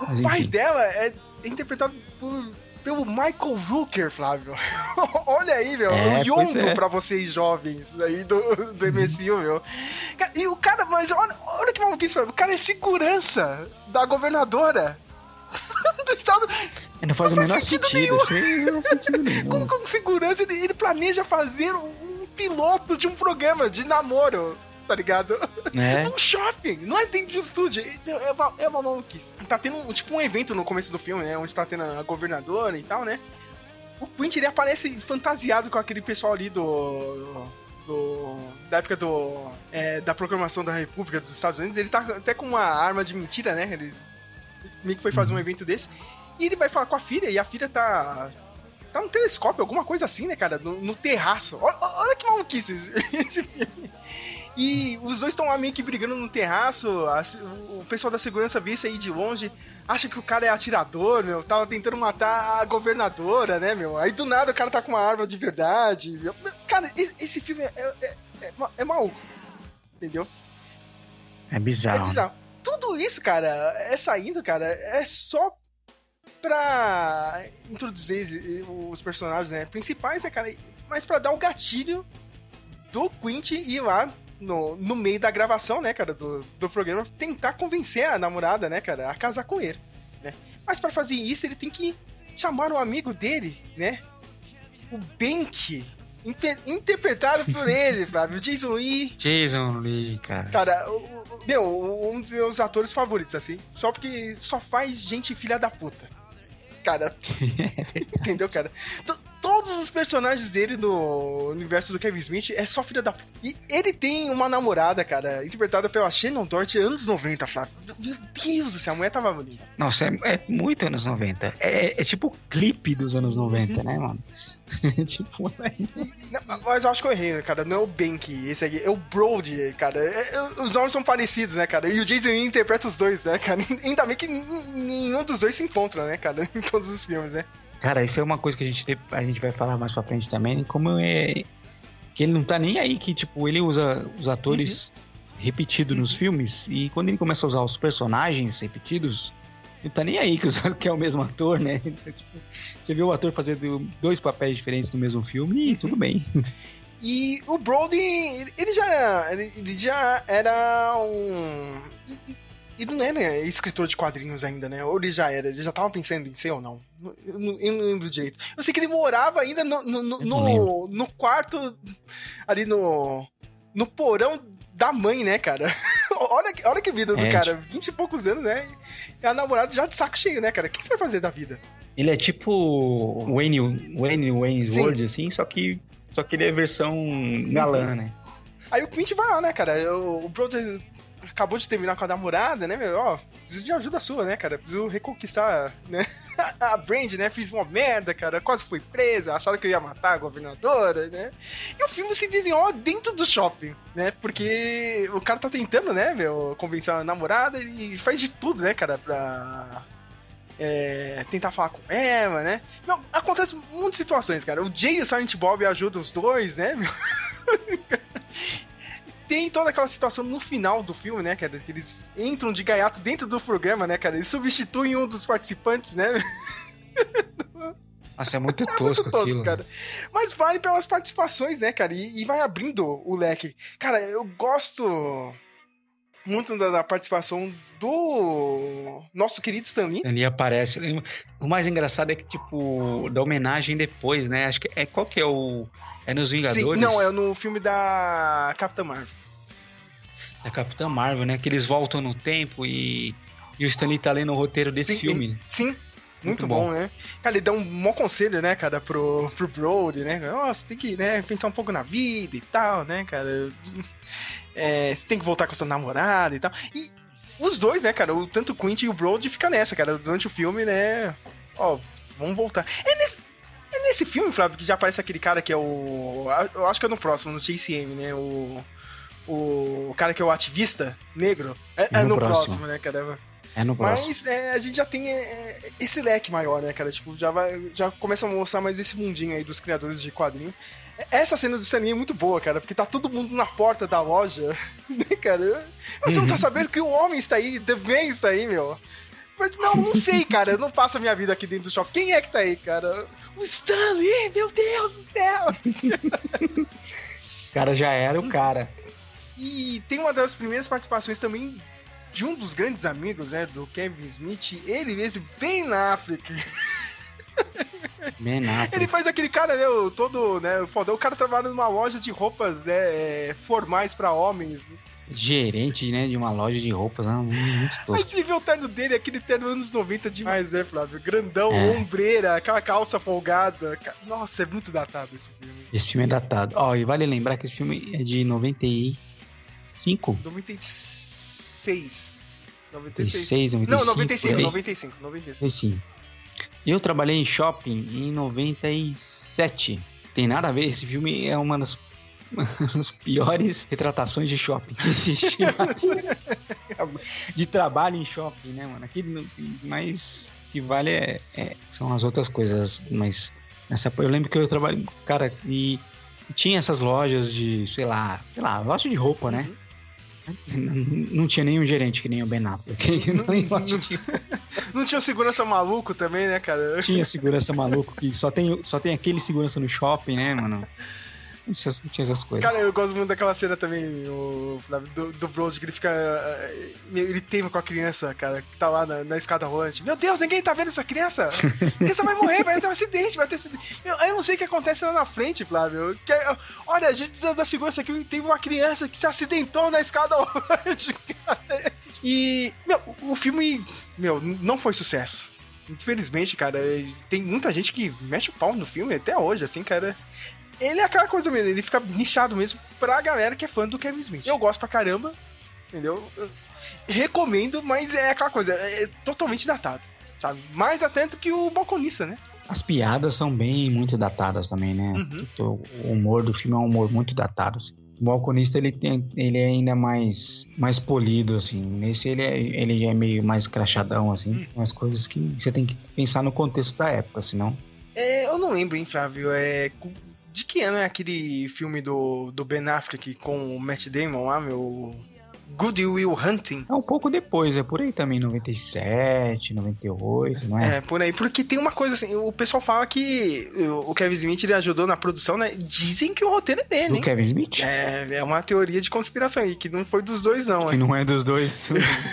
Mas O pai enfim. dela é interpretado por, pelo Michael Rooker, Flávio. Olha aí, meu. É, o Yondo é. pra vocês jovens aí do, do MSU, meu. Cara, E o cara, mas olha, olha que maluquice, Flávio. O cara é segurança da governadora do estado. É, Não faz Não o faz menor sentido sentido. nenhum. assim, sentido nenhum. Como, como segurança, ele, ele planeja fazer um, um piloto de um programa de namoro, tá ligado? É. Num shopping, não é dentro de um estúdio. É uma, é uma maluquice. Tá tendo um, tipo um evento no começo do filme, né? Onde tá tendo a governadora e tal, né? O Quint, ele aparece fantasiado com aquele pessoal ali do... do da época do... é, da proclamação da República dos Estados Unidos. Ele tá até com uma arma de mentira, né? Ele meio que foi fazer um evento desse. E ele vai falar com a filha, e a filha tá... Tá num telescópio, alguma coisa assim, né, cara? No, no terraço. Olha, olha que maluquice esse, filme. E os dois estão lá meio que brigando no terraço. a o pessoal da segurança vê isso aí de longe. Acha que o cara é atirador, meu. Tava tentando matar a governadora, né, meu? Aí do nada o cara tá com uma arma de verdade. meu. Cara, esse, esse filme é, é, é, ma- é maluco. Entendeu? É bizarro. É bizarro. Tudo isso, cara, essa intro, cara, é só pra introduzir os personagens né, principais, né, cara? Mas pra dar o gatilho do Quint ir lá no, no meio da gravação, né, cara, do, do programa, tentar convencer a namorada, né, cara, a casar com ele, né? Mas pra fazer isso, ele tem que chamar um amigo dele, né? O Bank, interpretado por ele, Flávio, Jason Lee, Jason Lee, cara. Cara, o- o- meu, um dos meus atores favoritos, assim. Só porque só faz gente filha da puta. Cara, entendeu, cara? T- Todos os personagens dele no universo do Kevin Smith é só filha da puta. E ele tem uma namorada, cara, interpretada pela Shannon Dort anos 90, Flávio. Meu Deus do céu, a mulher tava bonita. Nossa, é, é muito anos 90. É, é tipo o clipe dos anos 90, né, mano? tipo, é... Não, mas eu acho que eu errei, né, cara? Não é o Bank, esse aqui. É o Brody, cara. É- é- os nomes são parecidos, né, cara? E o Jason Lee interpreta os dois, né, cara? Ainda bem que nenhum dos dois se encontra, né, cara? Em todos os filmes, né? Cara, isso é uma coisa que a gente, a gente vai falar mais pra frente também, como é. Que ele não tá nem aí, que, tipo, ele usa os atores repetidos nos filmes, e quando ele começa a usar os personagens repetidos, ele tá nem aí que, os- que é o mesmo ator, né? Então, tipo, você vê o ator fazendo dois papéis diferentes no mesmo filme e tudo bem. E o Brody, ele- já era, ele já era um... Ele não era escritor de quadrinhos ainda, né? Ou ele já era, ele já tava pensando em ser ou não. Eu não, eu não lembro direito. Eu sei que ele morava ainda no, no, no, no, no quarto, ali no, no porão da mãe, né, cara? olha, que- olha que vida do É, cara, 20 e poucos anos, né? E a namorada já de saco cheio, né, cara? O que você vai fazer da vida? Ele é tipo Wayne, Wayne, Wayne Sim. World, assim, só que, só que ele é versão galã, né? Aí o Quint vai lá, né, cara? O, o brother acabou de terminar com a namorada, né, meu? Ó, preciso de ajuda sua, né, cara? Preciso reconquistar, né? A Brand, né? Fiz uma merda, cara. Quase fui presa. Acharam que eu ia matar a governadora, né? E o filme se desenrola dentro do shopping, né? Porque o cara tá tentando, né, meu, convencer a namorada e faz de tudo, né, cara, pra. É, tentar falar com ela, né? Meu, acontece muitas situações, cara. O Jay e o Silent Bob ajudam os dois, né? tem toda aquela situação no final do filme, né, cara? Que eles entram de gaiato dentro do programa, né, cara? Eles substituem um dos participantes, né? Nossa, é muito tosco, muito tosco, aquilo. cara. Mas vale pelas participações, né, cara? E, e vai abrindo o leque. Cara, eu gosto muito da, da participação do nosso querido Stan Lee. Aparece. O mais engraçado é que, tipo, da homenagem depois, né? Acho que é qual que é o. É nos Vingadores? Sim, não, é no filme da Capitã Marvel. Da Capitã Marvel, né? Que eles voltam no tempo e. E o Stanley tá lendo o roteiro desse Sim, filme. Sim, muito, bom. né? Cara, ele dá um bom conselho, né, cara, pro, pro Brody, né? Nossa, tem que né, pensar um pouco na vida e tal, né, cara? É, você tem que voltar com a sua namorada e tal. E os dois, né, cara, o, tanto o Quint e o Brody fica nessa, cara, durante o filme, né? Ó, vamos voltar. É nesse, é nesse filme, Flávio, que já aparece aquele cara que é o. Eu acho que é no próximo, no JCM, né? O. O cara que é o ativista negro. É, é no no, próximo. próximo, né, cara? É no próximo. Mas é, a gente já tem é, esse leque maior, né, cara? Tipo, já, vai, já começa a mostrar mais esse mundinho aí dos criadores de quadrinho. Essa cena do Stanley é muito boa, cara, porque tá todo mundo na porta da loja, né, cara? Mas você não tá sabendo que o homem está aí, The Man está aí, meu. Mas, não, não sei, cara, eu não passo a minha vida aqui dentro do shopping. Quem é que tá aí, cara? O Stanley, meu Deus do céu! O cara já era o cara. E tem uma das primeiras participações também de um dos grandes amigos, né, do Kevin Smith, ele mesmo, Ben Affleck. Ben Affleck. Ele faz aquele cara, né, o todo, né, o fodão. O cara trabalha numa loja de roupas, né, é, formais pra homens. Gerente, né, de uma loja de roupas, né, muito tosco. Mas você vê o terno dele, aquele terno anos 90 demais, né, Flávio? Grandão, É. ombreira, aquela calça folgada. Nossa, é muito datado esse filme. Esse filme é datado. Ó, e vale lembrar que esse filme é de 95? 96. 96, 95, Não, 95, por aí. 95, 95. Eu trabalhei em shopping em 97. Tem nada a ver, esse filme é uma das, uma das piores retratações de shopping que existe. de trabalho em shopping, né, mano? Aqui mais que vale é, é- são as outras coisas, mas nessa eu lembro que eu trabalhei, cara, e, e tinha essas lojas de, sei lá, sei lá, loja de roupa, né? Não, não tinha nenhum gerente que nem o Ben Affleck. Não, Não tinha o segurança maluco também, né, cara? tinha segurança maluco que só tem, só tem aquele segurança no shopping, né, mano? Não tinha, não tinha essas coisas. Cara, eu gosto muito daquela cena também, o, Flávio, do, do Brody, que ele fica. eh, Ele teima com a criança, cara, que tá lá na, na escada rolante. Meu Deus, ninguém tá vendo essa criança? A criança vai morrer, vai ter um acidente, vai ter acidente. Meu, eu não sei o que acontece lá na frente, Flávio. Que, é, olha, a gente precisa da segurança aqui. Teve uma criança que se acidentou na escada rolante, cara. E, meu, o filme, meu, não foi sucesso. Infelizmente, cara, tem muita gente que mexe o pau no filme até hoje, assim, cara. Ele é aquela coisa mesmo, ele fica nichado mesmo pra galera que é fã do Kevin Smith. Eu gosto pra caramba, entendeu? Eu recomendo, mas é aquela coisa, é totalmente datado, sabe? Mais até do que o Balconista, né? As piadas são bem muito datadas também, né? Uhum. O humor do filme é um humor muito datado. assim. O balconista ele, tem, ele é ainda mais, mais polido, assim. Nesse ele, é, ele já é meio mais crachadão, assim. Umas coisas que você tem que pensar no contexto da época, senão. É, eu não lembro, hein, Flávio, é... De que ano é aquele filme do, do Ben Affleck com o Matt Damon lá, meu... Good Will Hunting? É um pouco depois, é por aí também, 97, 98, não é? É, por aí. Porque tem uma coisa assim, o pessoal fala que o Kevin Smith ele ajudou na produção, né? Dizem que o roteiro é dele, Do hein? Kevin Smith? É, é uma teoria de conspiração aí, que não foi dos dois, não. Que não é dos dois.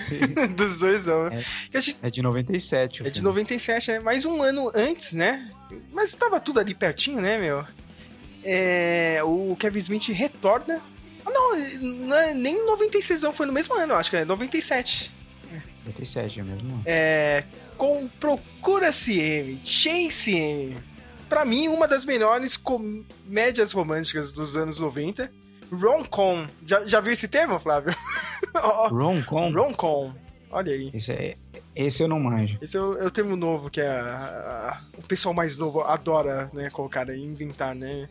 dos dois, não. A gente- É de 97. o É de filme. 97, né? Mais um ano antes, né? Mas tava tudo ali pertinho, né, meu? É, o Kevin Smith retorna. Ah, não, não é nem 96, não. Foi no mesmo ano, eu acho que é 97. 97 é mesmo. É, com Procura-se M, Chase M. Pra mim, uma das melhores comédias românticas dos anos 90. Rom-com. Já, já viu esse termo, Flávio? Rom-com? Rom-com. Olha aí. Esse, é, esse eu não manjo. Esse é o, é o termo novo que a- a- o pessoal mais novo adora, né, colocar e inventar, né?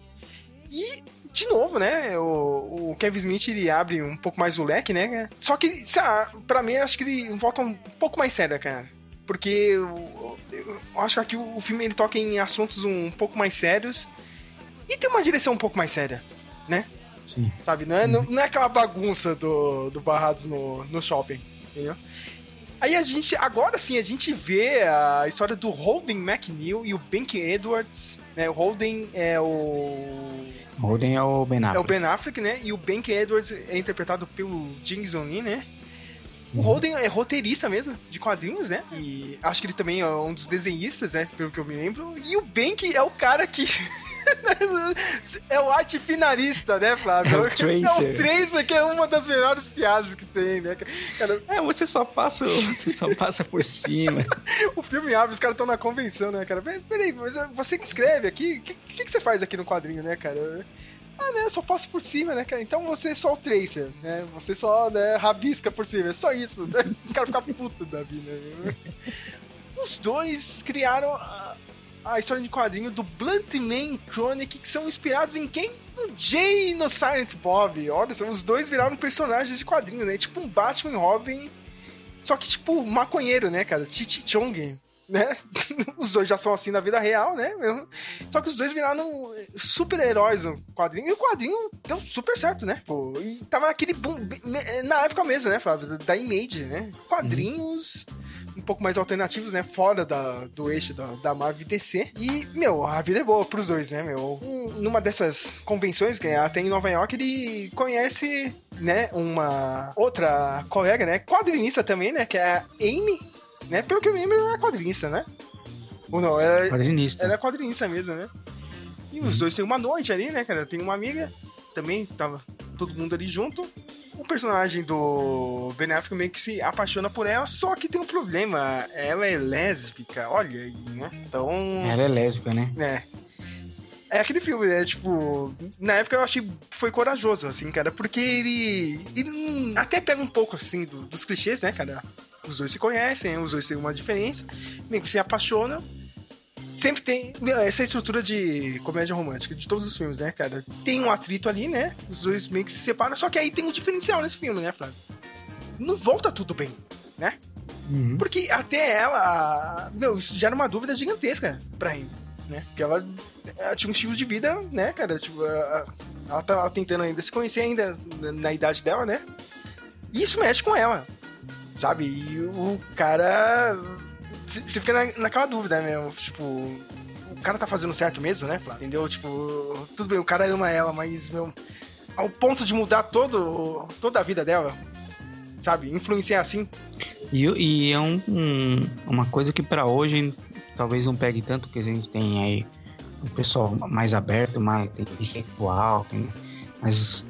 E, de novo, né, o, o Kevin Smith, ele abre um pouco mais o leque, né? Só que, lá, pra mim, eu acho que ele volta um pouco mais sério, cara. Porque eu, eu acho que aqui o filme, ele toca em assuntos um pouco mais sérios e tem uma direção um pouco mais séria, né? Sim. Sabe? Não é, não, não é aquela bagunça do, do Barrados no, no shopping. Entendeu? Aí a gente, agora sim, a gente vê a história do Holden McNeil e o Bank Edwards. Né? O Holden é o. Holden é o Ben Affleck. É o Ben Affleck, né? E o Bank Edwards é interpretado pelo James Lee, né? O Holden é roteirista mesmo, de quadrinhos, né? E acho que ele também é um dos desenhistas, né? Pelo que eu me lembro. E o Bank é o cara que. É o arte finalista, né, Flávio? É o Tracer. É o Tracer, que é uma das melhores piadas que tem, né? Cara, É, você só passa, você só passa por cima. o filme abre, os caras estão na convenção, né, cara? Peraí, mas você que escreve aqui, o que, que, que você faz aqui no quadrinho, né, cara? Ah, né, só passa por cima, né, cara? Então você é só o Tracer, né? Você só, né, rabisca por cima, é só isso, né? O cara fica puto da vida, né? Os dois criaram a, a história de quadrinho do Blunt Man Chronic, que são inspirados em quem? No Jay no Silent Bob. Olha, só, os dois viraram personagens de quadrinho, né? Tipo um Batman e Robin, só que tipo maconheiro, né, cara? Chichi Chong, né? Os dois já são assim na vida real, né? Só que os dois viraram super-heróis no quadrinho. E o quadrinho deu super certo, né? Pô, e tava naquele boom, na época mesmo, né, Flávio? Da Image, né? Quadrinhos um pouco mais alternativos, né? Fora da, do eixo da, da Marvel e DC. E, meu, a vida é boa pros dois, né, meu? Um- numa dessas convenções, que é até em Nova York, ele conhece, né, uma outra colega, né? Quadrinista também, né? Que é a Amy, né? Pelo que eu me lembro, ela é quadrinista, né? Ou não? Ela, Quadrinista. ela é quadrinista mesmo, né? E os dois têm uma noite ali, né, cara? Tem uma amiga, também tava todo mundo ali junto. O personagem do Ben Affleck meio que se apaixona por ela, só que tem um problema. Ela é lésbica, olha aí, né? Então. Ela é lésbica, né? É. É aquele filme, né? Tipo, na época eu achei que foi corajoso, assim, cara, porque ele. Ele hum, até pega um pouco, assim, do- dos clichês, né, cara? Os dois se conhecem, os dois têm uma diferença, meio que se apaixonam. Sempre tem essa estrutura de comédia romântica de todos os filmes, né, cara? Tem um atrito ali, né? Os dois meio que se separam, só que aí tem um diferencial nesse filme, né, Flávio? Não volta tudo bem, né? Porque até ela. Meu, isso gera uma dúvida gigantesca pra Amy, né? Porque ela, ela tinha um estilo de vida, né, cara? Tipo, a- a- ela tá tentando ainda se conhecer ainda na, na idade dela, né? E isso mexe com ela, sabe? E o cara. Você fica na, naquela dúvida, né, meu? Tipo. O cara tá fazendo certo mesmo, né, Flávio? Entendeu? Tipo, tudo bem, o cara ama ela, mas, meu. Ao ponto de mudar todo, toda a vida dela, sabe? Influenciar assim. E, e é um, um- uma coisa que pra hoje talvez não pegue tanto que a gente tem aí o pessoal mais aberto, mais bissexual, tem, mas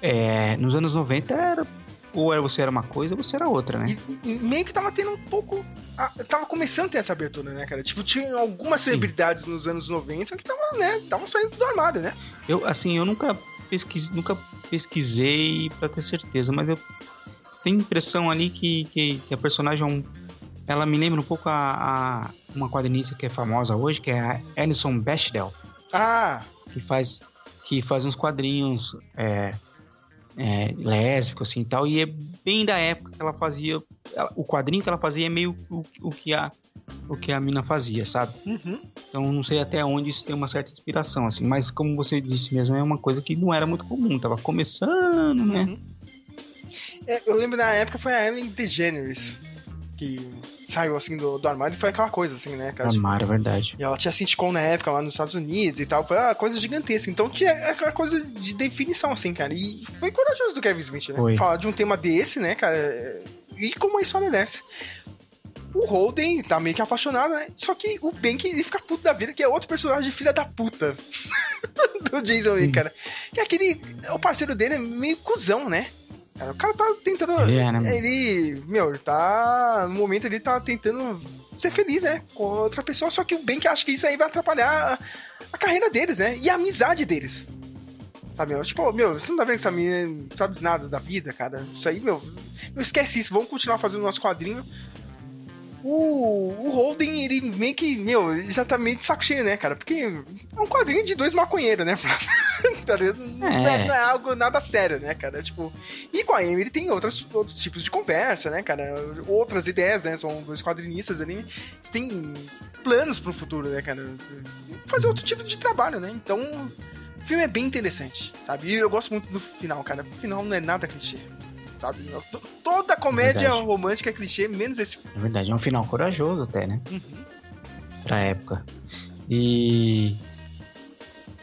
é, nos anos 90 era ou você era uma coisa ou você era outra, né? E meio que tava tendo um pouco. ah, tava começando a ter essa abertura, né, cara? Tipo, tinha algumas celebridades nos anos 90 que estavam, né? Estavam saindo do armário, né? Eu assim, eu nunca pesquis, nunca pesquisei pra ter certeza, mas eu tenho impressão ali que, que, que a personagem é um, ela me lembra um pouco a, a- uma quadrinista que é famosa hoje, que é a Alison Bechdel. Ah, que faz que faz uns quadrinhos é, é, lésbicos assim e tal e é bem da época que ela fazia ela- o quadrinho que ela fazia é meio o, o que a o que a mina fazia sabe? Uhum. então não sei até onde isso tem uma certa inspiração assim mas como você disse mesmo é uma coisa que não era muito comum tava começando né? É, eu lembro na época foi a Ellen DeGeneres que saiu assim do, do armário e foi aquela coisa, assim, né, cara? Armário é verdade E ela tinha sitcom na época lá nos Estados Unidos e tal. Foi uma coisa gigantesca. Então tinha aquela coisa de definição, assim, cara. E foi corajoso do Kevin Smith, né? Foi. Falar de um tema desse, né, cara? E como história dessa. O Holden tá meio que apaixonado, né? Só que o Bank, ele fica puto da vida, que é outro personagem filha da puta do Jason Lee, cara. Que é aquele. O parceiro dele é meio cuzão, né? Cara, o cara tá tentando. Ele é, né? Ele. Meu, ele tá. No momento ele tá tentando ser feliz, né? Com outra pessoa. Só que o Bank acha que isso aí vai atrapalhar a, a carreira deles, né? E a amizade deles. Sabe, meu? Tipo, meu, você não tá vendo que essa menina não sabe de nada da vida, cara? Isso aí, meu. Não esquece isso. Vamos continuar fazendo nosso quadrinho. O, o Holden, ele meio que, meu, já tá meio de saco cheio, né, cara? Porque é um quadrinho de dois maconheiros, né? Tá não, é, não é algo nada sério, né, cara? Tipo, e com a Amy ele tem outras, outros tipos de conversa, né, cara? Outras ideias, né? São dois quadrinistas ali. Eles têm planos pro futuro, né, cara? Fazer outro tipo de trabalho, né? Então, O filme é bem interessante, sabe? E eu gosto muito do final, cara. O final não é nada clichê, sabe? Toda comédia romântica é clichê, menos esse Na verdade, é um final corajoso até, né? Uhum. Pra época. E.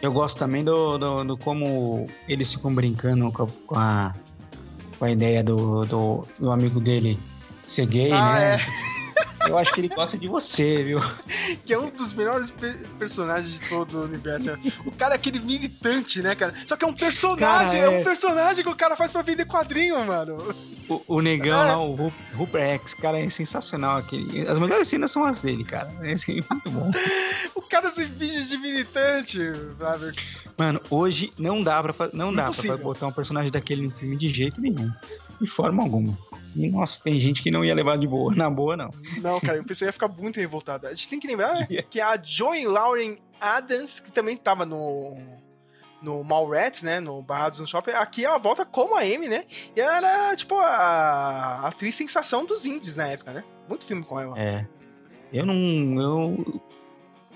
Eu gosto também do, do, do como eles ficam brincando com a, com a, com a ideia do, do, do amigo dele ser gay, Ah, né? é. Eu acho que ele gosta de você, viu? que é um dos melhores pe- personagens de todo o universo. O cara é aquele militante, né, cara? Só que é um personagem, Cara, é... é. um personagem que o cara faz pra vender quadrinho, mano. O, o negão É. lá, o Ru- Rupert X, cara, é sensacional aquele. As melhores cenas são as dele, cara. É muito bom. O cara se finge de militante, sabe? Mano, hoje não dá pra, não dá pra botar um personagem daquele no filme de jeito nenhum. De forma alguma. E, nossa, tem gente que não ia levar de boa. Na boa, não. Não, cara, o pessoal ia ficar muito revoltado. A gente tem que lembrar que a Joy Lauren Adams, que também tava no. No Mallrats, né? No Barrados no Shopping. Aqui ela volta como a Amy, né? E ela era, tipo, a atriz sensação dos indies na época, né? Muito filme com ela. É. Eu não. Eu.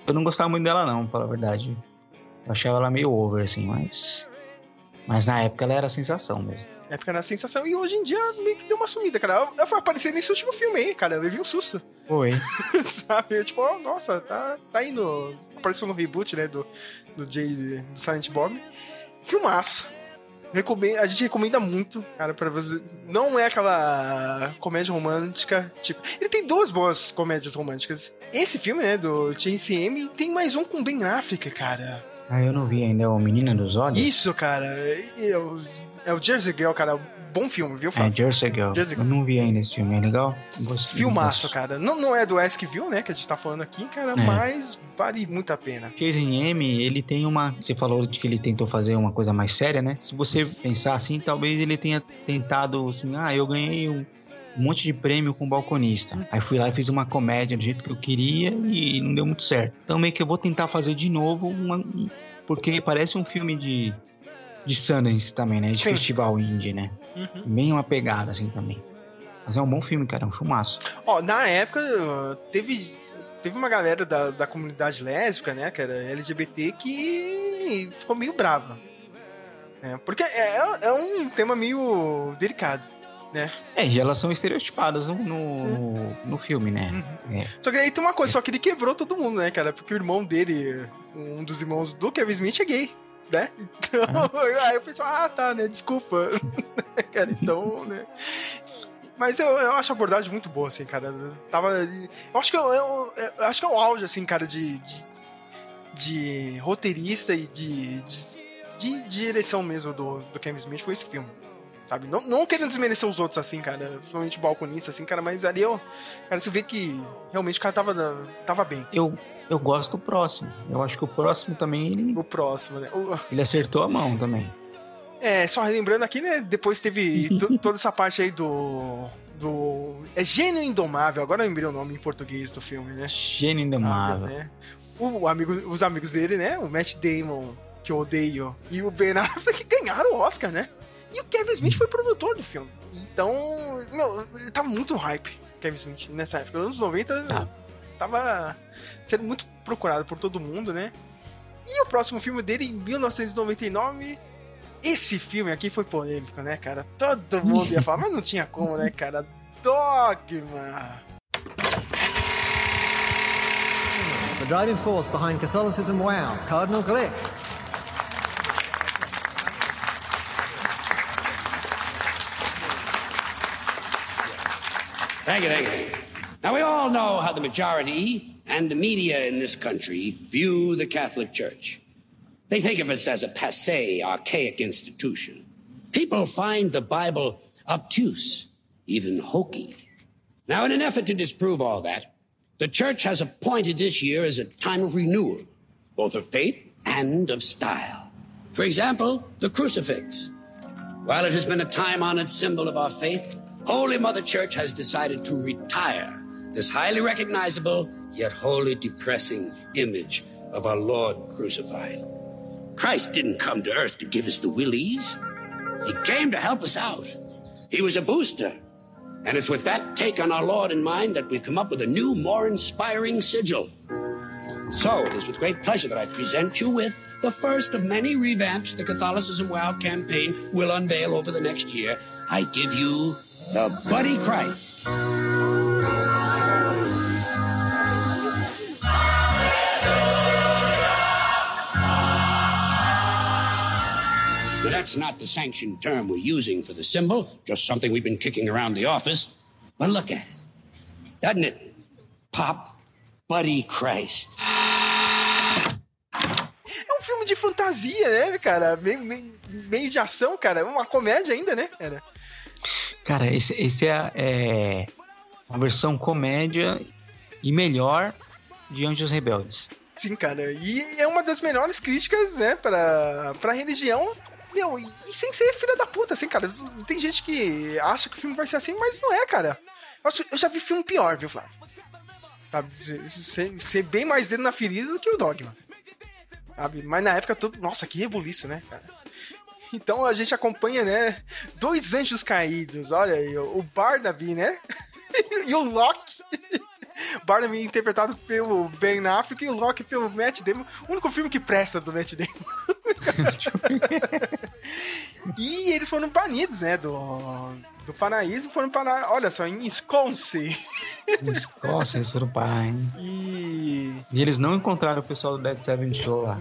Eu não gostava muito dela, não, pra falar a verdade. Eu achava ela meio over, assim, mas. Mas na época ela era a sensação mesmo. Na época era sensação. E hoje em dia meio que deu uma sumida, cara. Ela foi aparecer nesse último filme aí, cara. Eu levei um susto. Foi. Sabe? Eu, tipo, ó, nossa, tá, tá indo. Apareceu no reboot, né? Do, do Jay do Silent Bob. Filmaço. Recomendo, a gente recomenda muito, cara, pra você. Não é aquela comédia romântica, tipo. Ele tem duas boas comédias românticas. Esse filme, né, do TNCM, e tem mais um com Ben Affleck, cara. Ah, eu não vi ainda. É o Menina dos Olhos? Isso, cara. É, é o, é o Jersey Girl, cara. Bom filme, viu, É, Fábio? Jersey Girl. Jersey Eu não vi ainda esse filme. É legal? Gostei. Filmaço, cara. Não, não é do Ask View, né, que a gente tá falando aqui, cara, É. mas vale muito a pena. Jason M, ele tem uma. Você falou de que ele tentou fazer uma coisa mais séria, né? Se você pensar assim, talvez ele tenha tentado assim, ah, eu ganhei um um monte de prêmio com balconista. Aí fui lá e fiz uma comédia do jeito que eu queria e não deu muito certo. Então meio que eu vou tentar fazer de novo uma. um- Porque parece um filme de. De Sundance também, né? De Sim. festival indie, né? Uhum. Bem uma pegada assim também. Mas é um bom filme, cara, é um filmaço. Ó, na época, teve, teve uma galera da, da comunidade lésbica, né, que era LGBT, que ficou meio brava. né? porque é, é um tema meio delicado, né? É, e elas são estereotipadas no, no, no- no filme, né? É. Só que aí tem uma coisa, só que ele quebrou todo mundo, né, cara? Porque o irmão dele, um dos irmãos do Kevin Smith é gay, né? Então, aí eu pensei, ah, tá, né? Desculpa. cara, então, né? Mas eu, eu acho a abordagem muito boa, assim, cara. Tava. Eu acho que eu, eu- eu acho que é o auge, assim, cara, de, de, de roteirista e de, de, de direção mesmo do, do Kevin Smith foi esse filme. Sabe? Não, não querendo desmerecer os outros, assim, cara. Principalmente o balconista, assim, cara, mas ali eu. Cara, você vê que realmente o cara tava, tava bem. Eu, eu gosto do próximo. Eu acho que o próximo também ele, O próximo, né? O- ele acertou a mão também. É, só lembrando aqui, né? Depois teve to- toda essa parte aí do. do. É Gênio Indomável, agora eu lembrei o nome em português do filme, né? Gênio Indomável. né? O amigo, os amigos dele, né? O Matt Damon, que eu odeio, e o Ben Affleck ganharam o Oscar, né? E o Kevin Smith foi produtor do filme. Então, meu, ele tava muito hype, Kevin Smith, nessa época. Nos anos 90, tava sendo muito procurado por todo mundo, né? E o próximo filme dele, em 1999, esse filme aqui foi polêmico, né, cara? Todo mundo ia falar, mas não tinha como, né, cara? Dogma! The driving force behind Catholicism Wow, Cardinal Glick. Thank you, thank you. Now, we all know how the majority and the media in this country view the Catholic Church. They think of us as a passe, archaic institution. People find the Bible obtuse, even hokey. Now, in an effort to disprove all that, the Church has appointed this year as a time of renewal, both of faith and of style. For example, the crucifix. While it has been a time honored symbol of our faith, Holy Mother Church has decided to retire this highly recognizable yet wholly depressing image of our Lord crucified. Christ didn't come to earth to give us the willies. He came to help us out. He was a booster. And it's with that take on our Lord in mind that we've come up with a new, more inspiring sigil. So it is with great pleasure that I present you with the first of many revamps the Catholicism Wow campaign will unveil over the next year, I give you the Buddy Christ. Now, that's not the sanctioned term we're using for the symbol, just something we've been kicking around the office. But look at it. Doesn't it pop Buddy Christ? É um filme de fantasia, né, cara? Meio, meio, meio de ação, cara. Uma comédia ainda, né, cara? Cara, esse, esse é, é a versão comédia e melhor de Anjos Rebeldes. Sim, cara. E é uma das melhores críticas, né, pra, pra religião. Meu, e, e sem ser filha da puta, assim, cara. Tem gente que acha que o filme vai ser assim, mas não é, cara. Eu, acho- eu já vi filme pior, viu, Flávio? Sabe? Ser, ser bem mais dedo na ferida do que o Dogma. Sabe? Mas na época, todo... nossa, que rebuliço, né, cara? Então a gente acompanha, né? Dois anjos caídos. Olha aí, o Barnaby, né? e o Loki. Barnaby interpretado pelo Ben Affleck e o Loki pelo Matt Damon. O único filme que presta do Matt Damon. e eles foram banidos, né? Do, do paraíso foram para, olha só, em Wisconsin. Escócia, eles foram parar, hein? E. E eles não encontraram o pessoal do Dead Seven Show lá.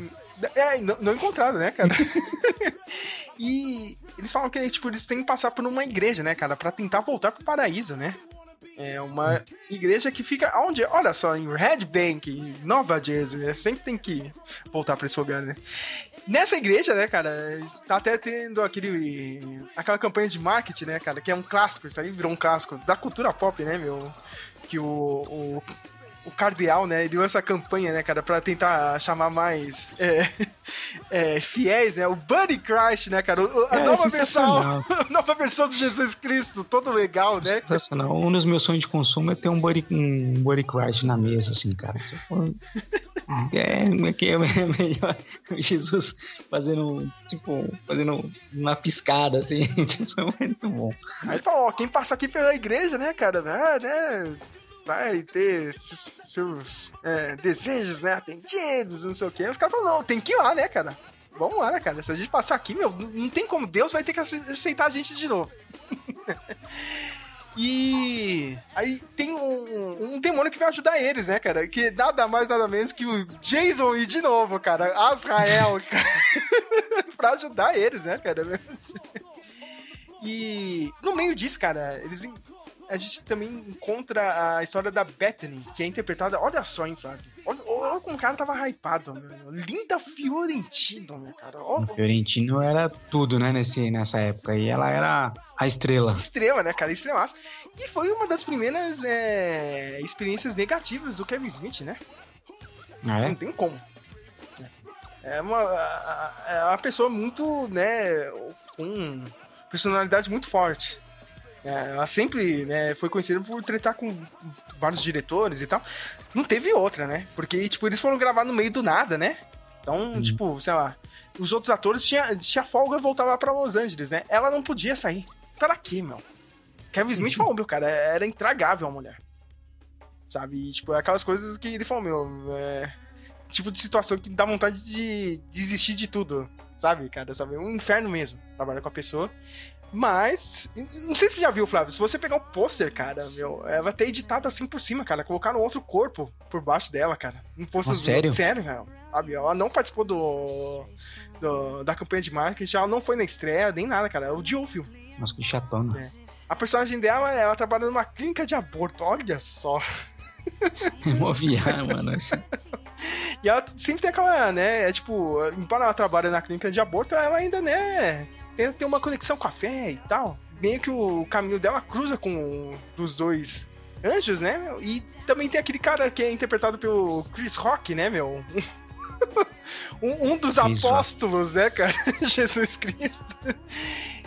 É, não, não encontraram, né, cara? e eles falam que, tipo, eles têm que passar por uma igreja, né, cara, pra tentar voltar pro paraíso, né? É uma igreja que fica onde? Olha só, em Red Bank, Nova Jersey, né? Sempre tem que voltar pra esse lugar, né? Nessa igreja, né, cara, tá até tendo aquele aquela campanha de marketing, né, cara, que é um clássico, isso aí virou um clássico da cultura pop, né, meu? Que o, o, o cardeal, né, ele lança a campanha, né, cara, pra tentar chamar mais é, é, fiéis, né, o Buddy Christ, né, cara, o- a É, nova versão, nova versão do Jesus Cristo, todo legal, né? Sensacional. Um dos meus sonhos de consumo é ter um body, um body crash na mesa, assim, cara. É, é que é melhor Jesus fazendo, tipo, fazendo uma piscada, assim. Tipo, é muito bom. Aí ele falou, ó, quem passa aqui pela igreja, né, cara, vai, né, vai ter seus é, desejos, né, atendidos, não sei o quê. Os caras falaram, não, tem que ir lá, né, cara. Vamos lá, né, cara. Se a gente passar aqui, meu, não tem como. Deus vai ter que ace- aceitar a gente de novo. E aí tem um, um demônio que vai ajudar eles, né, cara? Que nada mais, nada menos que o Jason e de novo, cara. Azrael, cara. pra ajudar eles, né, cara? E no meio disso, cara, eles a gente também encontra a história da Bethany, que é interpretada. Olha só, hein, Flávio. Olha, olha como o cara tava hypado, meu. Linda Fiorentino, né, cara? Olha Fiorentino era tudo, né, nesse, nessa época. E ela era a estrela. Estrela, né, cara? Estrelaço. E foi uma das primeiras é, experiências negativas do Kevin Smith, né? Ah, Não é? tem como. É uma, é uma pessoa muito, né, com personalidade muito forte. É, ela sempre né, foi conhecida por tretar com vários diretores e tal. Não teve outra, né? Porque, tipo, eles foram gravar no meio do nada, né? Então, tipo, sei lá, os outros atores tinham tinha folga e voltavam pra Los Angeles, né? Ela não podia sair. Pra quê, meu? Kevin Smith falou, meu, cara, era intragável a mulher. Sabe? E, tipo, é aquelas coisas que ele falou, meu, é... Tipo de situação que dá vontade de desistir de tudo, sabe, cara? Sabe? Um inferno mesmo, trabalhar com a pessoa. Mas, não sei se você já viu, Flávio, se você pegar um pôster, cara, meu, ela tá editada assim por cima, cara. Colocaram outro corpo por baixo dela, cara. Um pôster. Sério? Sério, cara. Sabe? Ela não participou do, do- da campanha de marketing, ela não foi na estreia, nem nada, cara. Ela odiou o filme. Nossa, que chatona. É. A personagem dela, ela trabalha numa clínica de aborto, olha só. É mó viagem, mano. E ela sempre tem aquela, né? É tipo, embora ela trabalhe na clínica de aborto, ela ainda, né? Tenta ter uma conexão com a fé e tal. Meio que o caminho dela cruza com o dos dois anjos, né? meu? E também tem aquele cara que é interpretado pelo Chris Rock, né, meu? um, um dos apóstolos, né, cara? Jesus Cristo.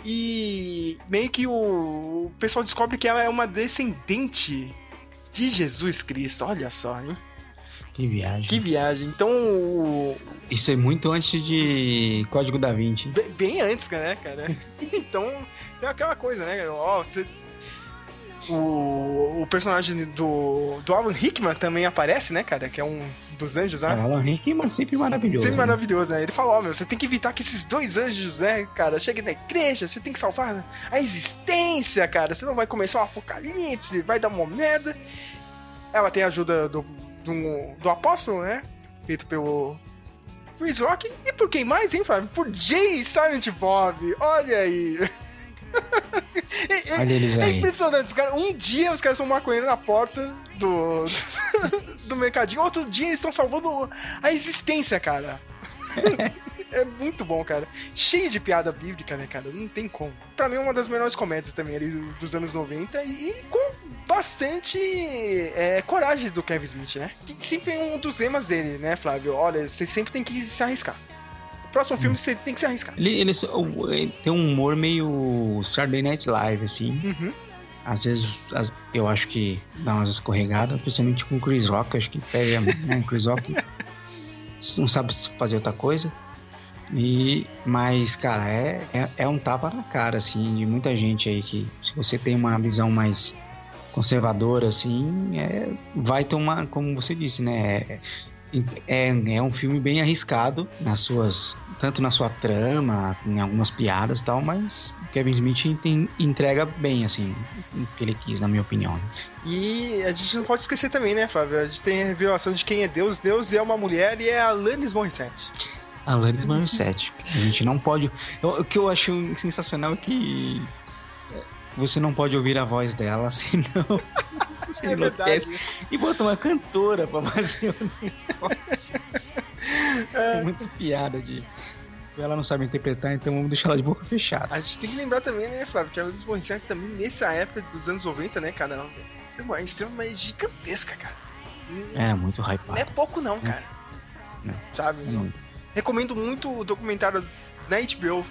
E meio que o, o pessoal descobre que ela é uma descendente de Jesus Cristo. Olha só, hein? Que viagem. Que viagem. Então, o- Isso é muito antes de Código da Vinci. be- bem antes, né, cara? Então, tem aquela coisa, né? Ó, você. O, o personagem do, do Alan Rickman também aparece, né, cara? Que é um dos anjos, né? O Alan Rickman sempre maravilhoso. Sempre né? maravilhoso, né? Ele falou, ó, meu, você tem que evitar que esses dois anjos, né, cara, cheguem na igreja, você tem que salvar a existência, cara, senão vai começar um apocalipse, vai dar uma merda. Ela tem a ajuda do, do, do apóstolo, né? Feito pelo Chris Rock. E por quem mais, hein, Flávio? Por Jay Silent Bob. Olha aí. é, Olha eles é aí. impressionante. Os caras- um dia os caras são maconheiros na porta do, do mercadinho, outro dia eles estão salvando a existência, cara. É muito bom, cara. Cheio de piada bíblica, né, cara? Não tem como. Pra mim, é uma das melhores comédias também ali do- dos anos 90 e, com bastante é, coragem do Kevin Smith, né? Que sempre é um dos lemas dele, né, Flávio? Olha, você sempre tem que se arriscar. O próximo filme você tem que se arriscar. Ele, ele, ele tem um humor meio Saturday Night Live, assim. Uhum. Às vezes as- eu acho que dá umas escorregadas, principalmente com o Chris Rock, acho que pega, né? Chris Rock não sabe fazer outra coisa. E, mas, cara, é, é, é um tapa na cara, assim, de muita gente aí que se você tem uma visão mais conservadora, assim, é, vai tomar, como você disse, né? É, é, é um filme bem arriscado nas suas. Tanto na sua trama, em algumas piadas e tal, mas Kevin Smith tem- entrega bem, assim, o que ele quis, na minha opinião. né? E a gente não pode esquecer também, né, Flávio? A gente tem a revelação de quem é Deus. Deus é uma mulher e é a Alanis Morissette. Alanis Morissette. A gente não pode. eu- o que eu acho sensacional é que é, você não pode ouvir a voz dela, senão. Você É enlouquece. verdade. E bota uma cantora pra fazer o negócio. É muita piada de. Ela não sabe interpretar, então vamos deixar ela de boca fechada. A gente tem que lembrar também, né, Flávio, que a Alanis Morissette também, nessa época dos anos 90, né, cara, é uma extremamente gigantesca, cara. Era muito Não é pouco não, cara. Não. Sabe? É muito. Recomendo muito o documentário na HBO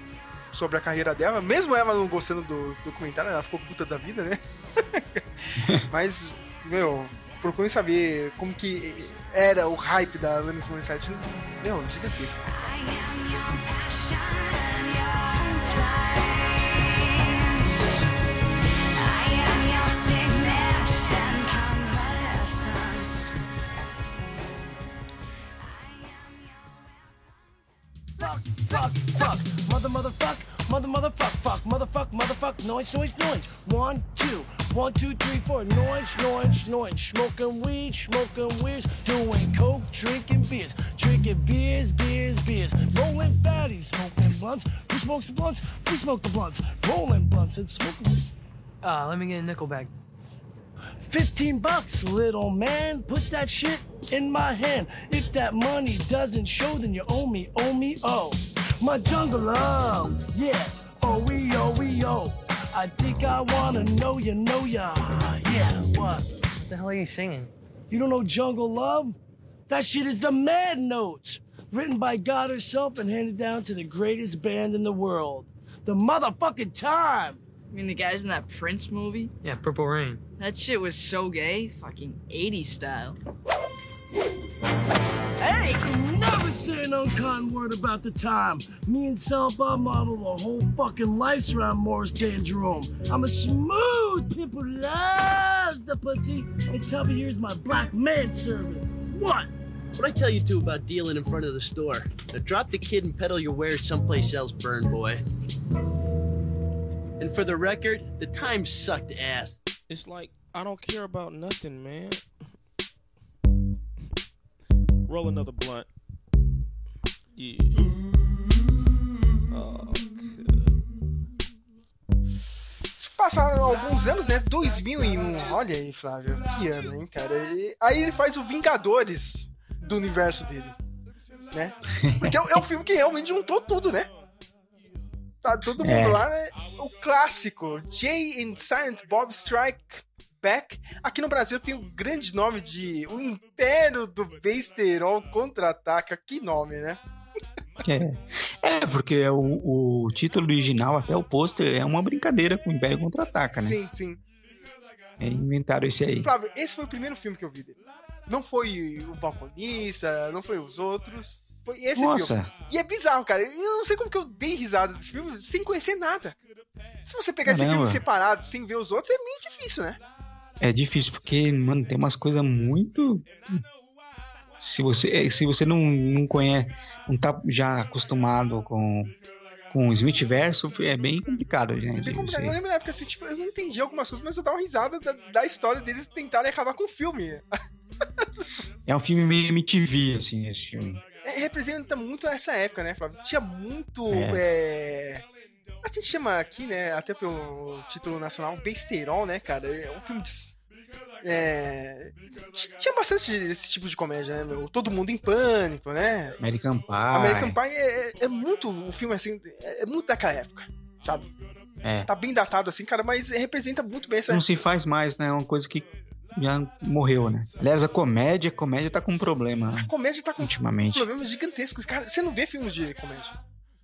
sobre a carreira dela, mesmo ela não gostando do documentário, ela ficou puta da vida, né? Mas, meu, procurem saber como que era o hype da Alanis Morissette. Meu, gigantesco. Fuck, fuck, fuck, mother, motherfuck, mother, motherfuck, fuck, motherfuck, motherfuck, noise, noise, noise. One, two, one, two, three, four, noise, noise, noise. Smoking weed, smoking weed, doing coke, drinking beers, drinking beers, beers, beers. Rolling fatties, smoking blunts. Who smokes the blunts? We smoke the blunts. Rolling blunts and smoking. Uh, let me get a nickel bag. 15 bucks, little man. Put that shit in my hand. If that money doesn't show, then you owe me, owe me, oh. My jungle love, yeah. Oh, we, oh, we, oh. I think I wanna know you, know ya. Yeah, what? What the hell are you singing? You don't know Jungle Love? That shit is the Mad Notes. Written by God herself and handed down to the greatest band in the world. The motherfucking time. I mean, the guys in that Prince movie? Yeah, Purple Rain. That shit was so gay. Fucking 80s style. Hey, never say an unkind word about the time. Me and Sal Bob model our whole fucking lives around Morris Day and Jerome. I'm a smooth pimp who loves the pussy. And Tubby here's my black man servant. What? What I tell you two about dealing in front of the store? Now drop the kid and peddle your wares someplace else, burn boy. And for the record, the time sucked ass. It's like I don't care about nothing, man. Roll another blunt. Yeah. Oh, Passaram alguns anos, né? 2001. Olha aí, Flávio. Que ano, hein, cara? E aí ele faz o Vingadores do universo dele. Né? Porque é o- é filme que realmente juntou tudo, né? Tá todo mundo É. lá, né? O clássico, Jay and Silent Bob Strike Back. Aqui no Brasil tem o grande nome de O Império do Besterol Contra-Ataca. Que nome, né? É, é porque o, o título original, até o pôster, é uma brincadeira com o Império Contra-Ataca, né? Sim, sim. É, inventaram esse aí. Flávio, esse foi o primeiro filme que eu vi dele. Não foi o Balconista, não foi os outros. Foi esse Nossa. filme. E é bizarro, cara. Eu não sei como que eu dei risada desse filme sem conhecer nada. Se você pegar esse Caramba. filme separado, sem ver os outros, é meio difícil, né? É difícil porque, mano, tem umas coisas muito. Se você, é, se você não, não conhece, não tá já acostumado com, com o Smith verso, é bem complicado, né? É bem complicado. Eu lembro na época assim, tipo, eu não entendi algumas coisas, mas eu dava uma risada da, da história deles tentarem acabar com o filme. É um filme meio MTV, assim, esse filme. Representa muito essa época, né, Flávio? Tinha muito. É. é, A gente chama aqui, né, até pelo título nacional, besterol, né, cara? É um filme de. É... Tinha bastante esse tipo de comédia, né, meu? Todo mundo em pânico, né? American Pie. American Pie é, é- é muito. O filme, assim, é é muito daquela época, sabe? É. Tá bem datado, assim, cara, mas representa muito bem essa. Não se faz mais, né? É uma coisa que já morreu, né? Aliás, a comédia, a comédia tá com um problema? A comédia tá com ultimamente. problemas gigantescos. Cara, você não vê filmes de comédia.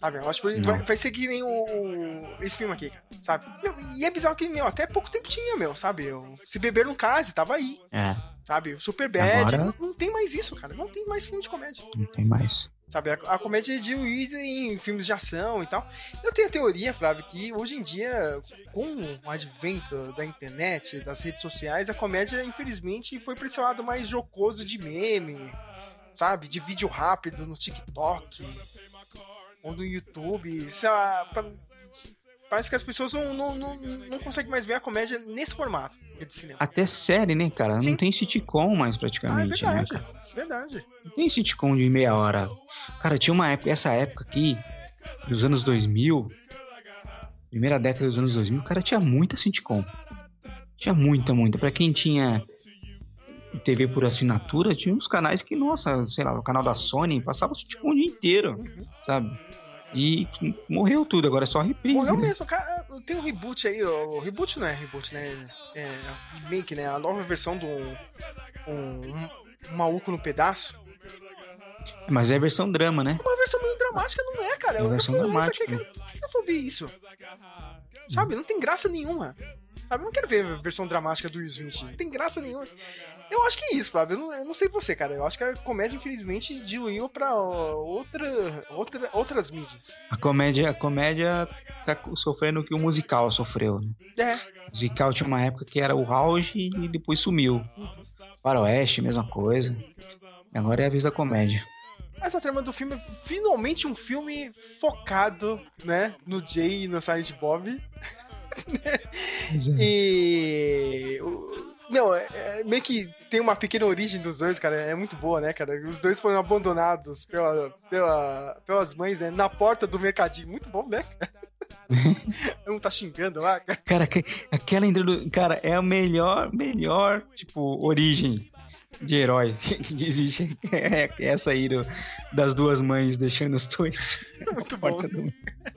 Sabe? Eu acho que vai, vai que nem o, o- esse filme aqui, cara, sabe? Meu, e é bizarro que, meu, até pouco tempo tinha, meu, sabe? Eu, se beber no case, tava aí, É, sabe? Super Bad. Agora- Não, não tem mais isso, cara. Não tem mais filme de comédia. não tem mais. Sabe? A, a comédia é diluída em filmes de ação e tal. Eu tenho a teoria, Flávio, que hoje em dia, com o advento da internet, das redes sociais, a comédia, infelizmente, foi pra esse lado mais jocoso de meme, sabe? De vídeo rápido no TikTok ou no YouTube. Sei lá, pra- Parece que as pessoas não, não, não, não conseguem mais ver a comédia nesse formato de cinema. Até série, né, cara? Não tem sitcom mais Ah, é praticamente, né, verdade. cara? Verdade. Não tem sitcom de meia hora. Cara, tinha uma época, essa época aqui, dos anos 2000, primeira década dos anos 2000, cara, tinha muita sitcom. Tinha muita, muita. Pra quem tinha TV por assinatura, tinha uns canais que, nossa, sei lá, o canal da Sony passava sitcom o dia inteiro, sabe? E morreu tudo, agora é só reprise. Morreu né? mesmo, cara. Tem um reboot aí, o reboot não é reboot, né? É remake, né? A nova versão do um, um, um maluco no pedaço. Mas é a versão drama, né? Uma versão meio dramática, não é, cara? É uma versão eu falo, "Mas dramática. Por que eu vou ver isso? Sabe? Não tem graça nenhuma. Sabe? Eu não quero ver a versão dramática do Will Smith. Não tem graça nenhuma. Eu acho que é isso, Flávio. Eu não, eu não sei você, cara. Eu acho que a comédia, infelizmente, diluiu pra outra, outra, outras mídias. A comédia, a comédia tá sofrendo o que o musical sofreu. Né? É. O musical tinha uma época que era o auge e depois sumiu. Faroeste, mesma coisa. E agora é a vez da comédia. Essa trama do filme é finalmente um filme focado, né, no Jay e no Silent Bob. e. o- Meu, é- é meio que tem uma pequena origem dos dois, cara. É muito boa, né, cara? Os dois foram abandonados pela, pela, pelas mães né, na porta do mercadinho. Muito bom, né? um tá xingando lá, cara. Cara, que- aquela introdu... Cara, é a melhor, melhor, tipo, origem de herói que existe. É essa aí do- das duas mães deixando os dois. Muito bom. Do...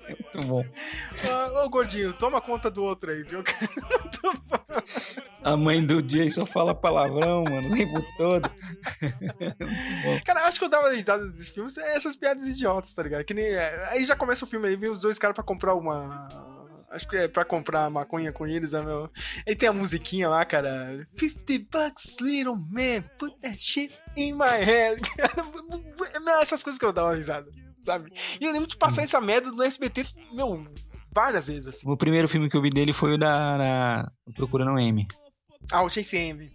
É muito bom. Ô, ô, gordinho, toma conta do outro aí, viu? A mãe do Jay só fala palavrão, mano, o tempo todo. Cara, acho que eu dava risada desse filme é essas piadas idiotas, tá ligado? Que nem, é, aí já começa o filme aí, vem os dois caras pra comprar uma. Acho que é pra comprar maconha com eles, né, meu? Aí tem a musiquinha lá, cara. 50 bucks, little man, put that shit in my head. Essas coisas que eu dava risada, sabe? E eu lembro de passar essa merda no SBT, meu, várias vezes, assim. O primeiro filme que eu vi dele foi o da, da Procurando M. Ah, o Chase M.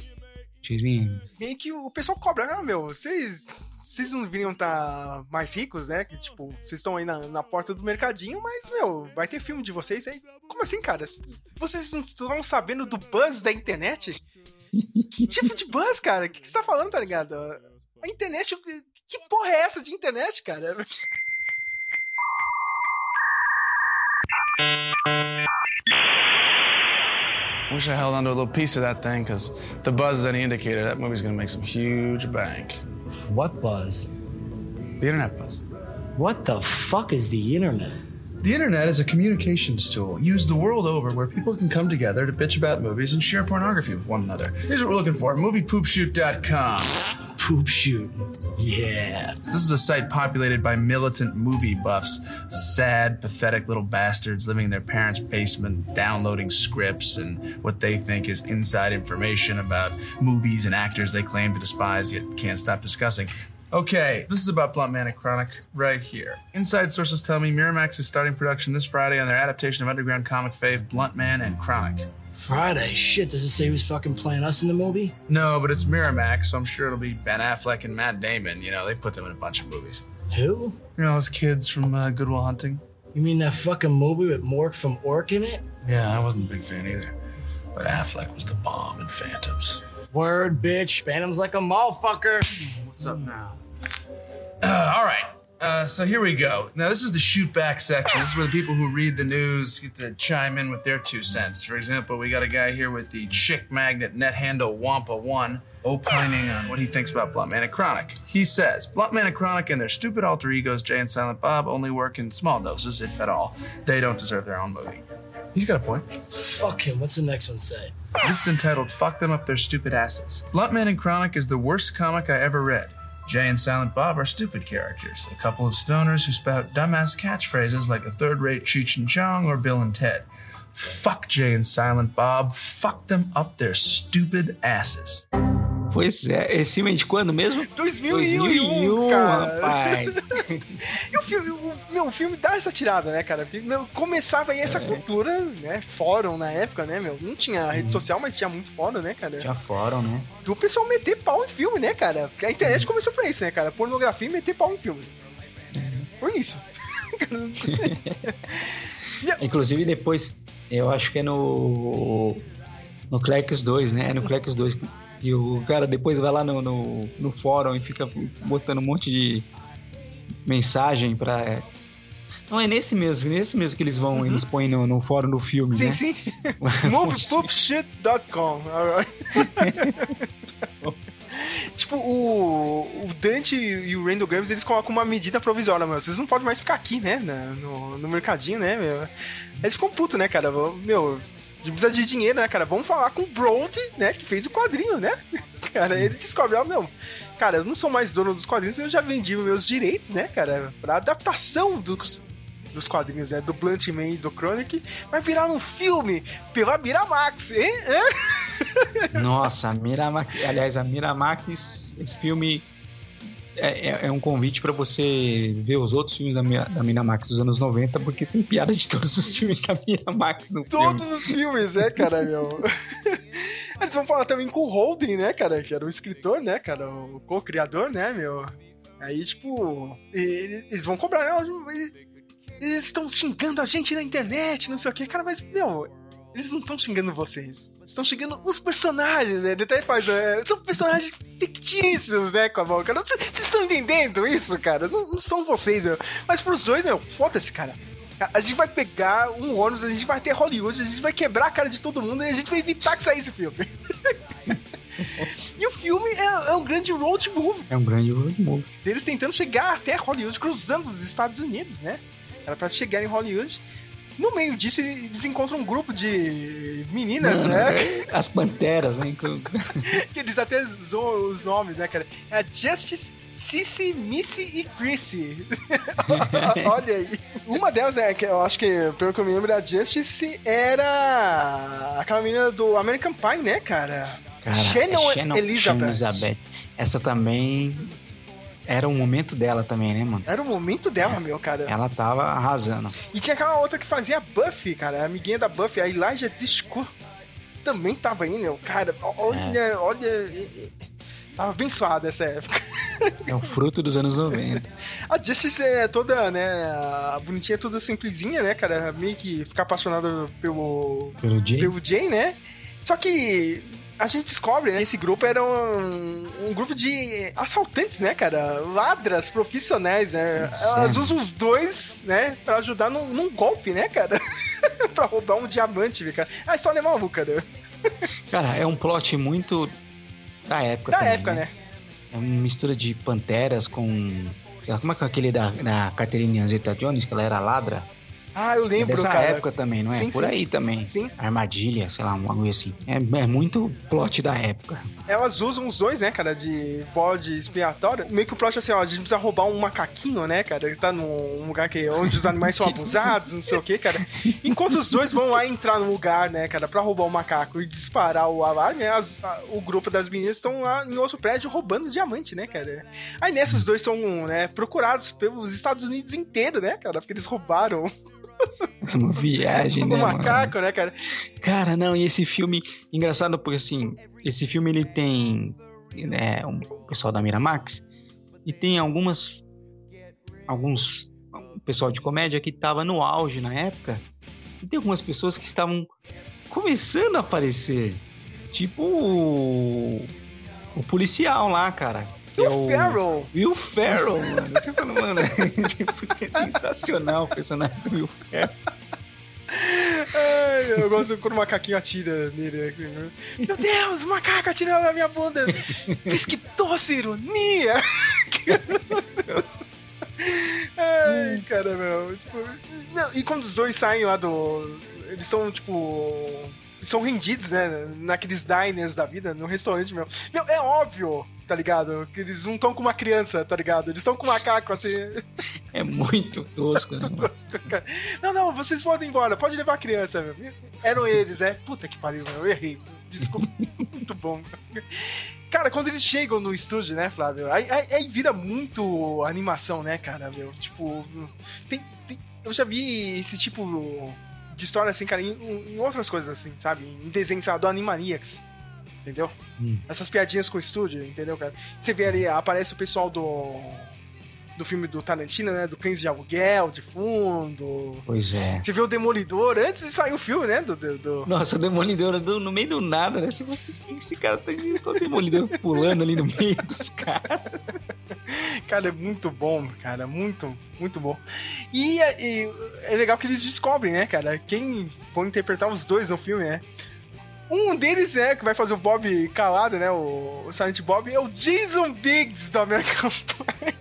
Chase M. meio que o pessoal cobra, ah, meu, vocês. Vocês não viriam estar mais ricos, né? Que, tipo, vocês estão aí na, na porta do mercadinho, mas, meu, vai ter filme de vocês aí. Como assim, cara? Vocês não estão sabendo do buzz da internet? que tipo de buzz, cara? O que, você tá falando, tá ligado? A internet. Que porra é essa de internet, cara? Wish I held onto a little piece of that thing, because the buzz is any indicator that movie's gonna make some huge bank. What buzz? The internet buzz. What the fuck is the internet? The internet is a communications tool used the world over where people can come together to bitch about movies and share pornography with one another. Here's what we're looking for moviepoopshoot.com. Poop shoot. Yeah. This is a site populated by militant movie buffs, sad, pathetic little bastards living in their parents' basement, downloading scripts and what they think is inside information about movies and actors they claim to despise yet can't stop discussing. Okay, this is about Blunt Man and Chronic right here. Inside sources tell me Miramax is starting production this Friday on their adaptation of underground comic fave Blunt Man and Chronic. Friday. Shit, does it say who's fucking playing us in the movie? No, but it's Miramax, so I'm sure it'll be Ben Affleck and Matt Damon. You know, they put them in a bunch of movies. Who? You know, those kids from uh, Goodwill Hunting? You mean that fucking movie with Mork from Ork in it? Yeah, I wasn't a big fan either. But Affleck was the bomb in Phantoms. Word, bitch. Phantom's like a motherfucker. What's up now? Uh, all right. Uh, so here we go. Now this is the shoot back section. This is where the people who read the news get to chime in with their two cents. For example, we got a guy here with the chick magnet net handle Wampa One opining on what he thinks about Blunt Man and Chronic. He says Blunt Man and Chronic and their stupid alter egos Jay and Silent Bob only work in small doses, if at all. They don't deserve their own movie. He's got a point. Fuck him. What's the next one say? This is entitled Fuck Them Up Their Stupid Asses. Bluntman and Chronic is the worst comic I ever read. Jay and Silent Bob are stupid characters, a couple of stoners who spout dumbass catchphrases like a third rate Cheech and Chong or Bill and Ted. Fuck Jay and Silent Bob, fuck them up their stupid asses. Pois é, esse filme é de quando mesmo? 2001, 2001, cara. rapaz. E o filme, o, meu, o filme dá essa tirada, né, cara? Porque meu, começava aí essa É. cultura, né? Fórum na época, né, meu? Não tinha rede social, mas tinha muito fórum, né, cara? Já foram, né? Do pessoal meter pau em filme, né, cara? Porque a internet começou pra isso, né, cara? Pornografia e meter pau em filme. Foi isso. Inclusive depois, eu acho que é no. No Clerks 2, né? É no Clerks 2. E o cara depois vai lá no, no, no fórum e fica botando um monte de mensagem pra. Não, é nesse mesmo, nesse mesmo que eles vão, eles põem no, no fórum do filme, Sim, né? sim. Movepoopshit.com. tipo, o, o Dante e o Randall Graves, eles colocam uma medida provisória, meu. Vocês não podem mais ficar aqui, né? no, no mercadinho, né, meu? Eles ficam putos, né, cara? Meu, a gente precisa de dinheiro, né, cara? Vamos falar com o Brody, né, que fez o quadrinho, né? Cara, ele descobre, ó, meu, cara, eu não sou mais dono dos quadrinhos, eu já vendi meus direitos, né, cara, pra adaptação dos, dos quadrinhos, né, do Blunt Man e do Chronic, vai virar um filme pela Miramax, hein? Nossa, a Miramax. Aliás, a Miramax, esse filme é, é- é um convite pra você ver os outros filmes da, da Miramax dos anos 90, porque tem piada de todos os filmes da Miramax no Todos filme. os filmes, né, cara, meu? Eles vão falar também com o Holden, né, cara, que era o escritor, né, cara, o co-criador, né, meu? Aí, tipo, eles, eles vão cobrar, eles- eles estão xingando a gente na internet, não sei o que, cara, mas, meu, eles não estão xingando vocês. Estão xingando os personagens, né? Ele até faz. é, são personagens fictícios, né, com a cara. Vocês estão entendendo isso, cara? Não, não são vocês, meu. Mas pros dois, meu, foda-se, cara. A- gente vai pegar um ônibus, a gente vai ter Hollywood, a gente vai quebrar a cara de todo mundo e a gente vai evitar que saia esse filme. e o filme é, é um grande road movie É um grande road movie. deles tentando chegar até Hollywood, cruzando os Estados Unidos, né? Era pra chegar em Hollywood. No meio disso, eles encontram um grupo de meninas, né? As panteras, né? que eles até zoam os nomes, né, cara? É a Justice, Cissy, Missy e Chrissy. Olha aí. Uma delas, é, que eu acho que, pelo que eu me lembro, a Justice era aquela menina do American Pie, né, cara? Cara, Shannon, é Shannon Elizabeth. Elizabeth. Essa também era um momento dela também, né, mano? Era o momento dela, meu, cara. Ela tava arrasando. E tinha aquela outra que fazia Buffy, cara, a amiguinha da Buffy, a Elijah Disco. Também tava aí, meu, cara. Olha, olha. e- e- Tava suado essa época. É o fruto dos anos 90. A Justice é toda, né, a bonitinha, toda simplesinha, né, cara? Meio que ficar apaixonada pelo. Pelo Jay? Pelo Jay, né? Só que. A gente descobre, né? Esse grupo era um, um grupo de assaltantes, né, cara? Ladras profissionais, né? Elas usam os dois, né, pra ajudar num, num golpe, né, cara? pra roubar um diamante, cara. A história é maluca, né? Cara, é um plot muito da época Da também, época, né? É uma mistura de panteras com... sei lá, como é que é aquele da, da Catherine Zeta-Jones, que ela era ladra? Ah, eu É lembro, dessa cara. época também, não é? Sim, Por sim. aí também. Sim. Armadilha, sei lá, um bagulho assim. É, é muito plot da época. Elas usam os dois, né, cara, de bode expiatório. Meio que o plot é assim, ó, a gente precisa roubar um macaquinho, né, cara? Ele tá num lugar que, onde os animais são abusados, não sei o que, cara. Enquanto os dois vão lá entrar no lugar, né, cara, pra roubar o macaco e disparar o alarme, as- a- o grupo das meninas estão lá em outro prédio roubando diamante, né, cara? Aí nessa os dois são, né, procurados pelos Estados Unidos inteiro, né, cara? Porque eles roubaram Uma viagem, o né? mano? macaco, né, cara? Cara, não, e esse filme, engraçado porque assim, esse filme ele tem né, um pessoal da Miramax e tem algumas alguns um pessoal de comédia que tava no auge na época e tem algumas pessoas que estavam começando a aparecer, tipo o, o policial lá, cara. Que é Will Ferrell. Will Ferrell, mano. Você fala, mano, tipo, é sensacional o personagem do Will Ferrell. Ai, eu gosto quando o macaquinho atira nele. né? Meu Deus, o macaco atirando na minha bunda. Pesquitou-se ironia. Ai, cara, meu. Tipo, não, e quando os dois saem lá do. Eles estão, tipo. São rendidos, né? Naqueles diners da vida, no restaurante, meu. Meu, é óbvio, tá ligado? Que eles não estão com uma criança, tá ligado? Eles estão com um macaco, assim. É muito tosco, né? mano? Não, não, vocês podem ir embora, pode levar a criança, meu. Eram eles, é? Puta que pariu, meu, eu errei. Desculpa, muito bom. Cara, quando eles chegam no estúdio, né, Flávio? Aí, aí- aí vira muito animação, né, cara, meu? Tipo, tem, tem- eu já vi esse tipo de história, assim, cara, em, em outras coisas, assim, sabe? Em desenhos, sei lá, do Animaniacs. Entendeu? Hum. Essas piadinhas com o estúdio, entendeu, cara? Você vê ali, aparece o pessoal do. Do filme do Tarantino, né? Do Cães de Aluguel, de fundo. Pois é. Você vê o Demolidor antes de sair o filme, né? Do, do, do- Nossa, o Demolidor do- no meio do nada, né? Você fala, "Que Esse cara tá o Demolidor pulando ali no meio dos caras. Cara, é muito bom, cara. Muito, muito bom. E, e é legal que eles descobrem, né, cara? Quem vão interpretar os dois no filme, né? Um deles é que vai fazer o Bob calado, né? O, o Silent Bob é o Jason Biggs do American Pie.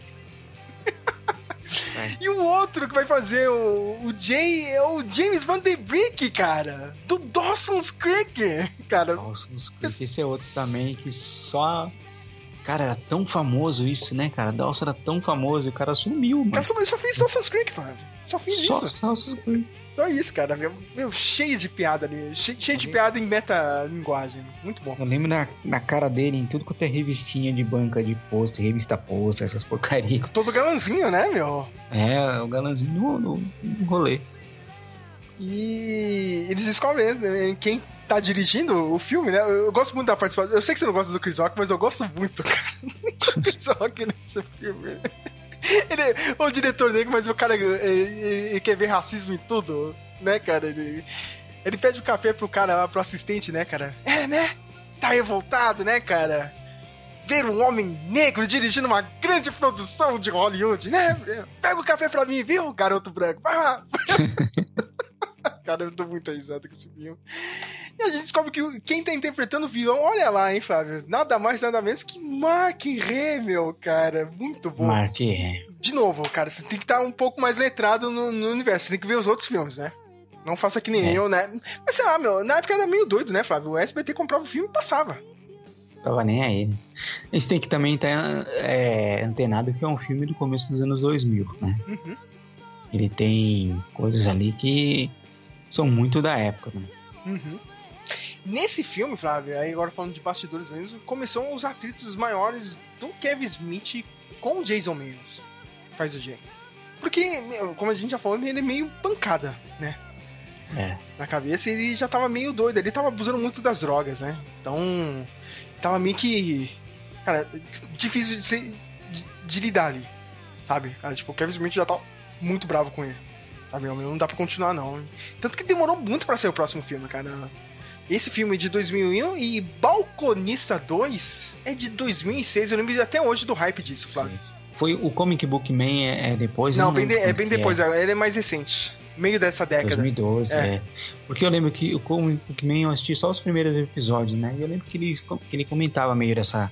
E o outro que vai fazer o, o Jay é o James Van Der Brick, cara. Do Dawson's Creek, cara. Dawson's Creek, esse é outro também que só. Cara, era tão famoso isso, né, cara? Dawson era tão famoso e o cara sumiu, mano. Cara, só, eu só fiz Dawson's Creek, mano. Só fiz Só isso. Dawson's Creek. Só isso, cara. Meu, meu, cheio de piada ali. Cheio, cheio de piada em metalinguagem. Muito bom. Eu lembro na, na cara dele, em tudo quanto é revistinha de banca de pôster, revista pôster, essas porcarias. Todo galãzinho, né, meu? É, o galãzinho no, no, no rolê. E eles descobrem né, quem tá dirigindo o filme, né? Eu gosto muito da participação. Eu sei que você não gosta do Chris Rock, mas eu gosto muito, cara. do Chris Rock nesse filme. Ele é o diretor negro, mas o cara ele, ele- quer ver racismo em tudo, né, cara? Ele, ele pede o café pro cara pro assistente, né, cara? É, né? Tá revoltado, né, cara? Ver um homem negro dirigindo uma grande produção de Hollywood, né? Pega o café pra mim, viu, garoto branco? Vai lá. Cara, eu tô muito risada com esse filme. E a gente descobre que quem tá interpretando o vilão, olha lá, hein, Flávio? Nada mais, nada menos que Mark Hamill, cara. Muito bom. Mark é. De novo, cara, você tem que estar um pouco mais letrado no, no universo. Você tem que ver os outros filmes, né? Não faça que nem É. eu, né? Mas sei lá, meu, na época era meio doido, né, Flávio? O SBT comprava o filme e passava. Tava nem aí, gente tem que também estar é, antenado que é um filme do começo dos anos 2000, né? Uhum. Ele tem coisas ali que são muito da época, né? Uhum. Nesse filme, Flávio, aí agora falando de bastidores mesmo, começou os atritos maiores do Kevin Smith com o Jason Mendes, faz o Jay. Porque, como a gente já falou, ele é meio pancada, né? É. Na cabeça, ele já tava meio doido, ele tava abusando muito das drogas, né? Então, tava meio que. Cara, difícil de, ser, de, de lidar ali, sabe? Cara, tipo, o Kevin Smith já tá muito bravo com ele. Sabe, meu, não dá pra continuar, não. Tanto que demorou muito pra sair o próximo filme, cara. Esse filme é de 2001 e Balconista 2 é de 2006. Eu lembro até hoje do hype disso, Flávio. Foi o Comic Book Man é, é depois? eu Não, bem de- é bem depois, ele é mais recente. Meio dessa década. 2012, É. é. Porque eu lembro que o Comic Book Man eu assisti só os primeiros episódios, né? E eu lembro que ele, que ele comentava meio dessa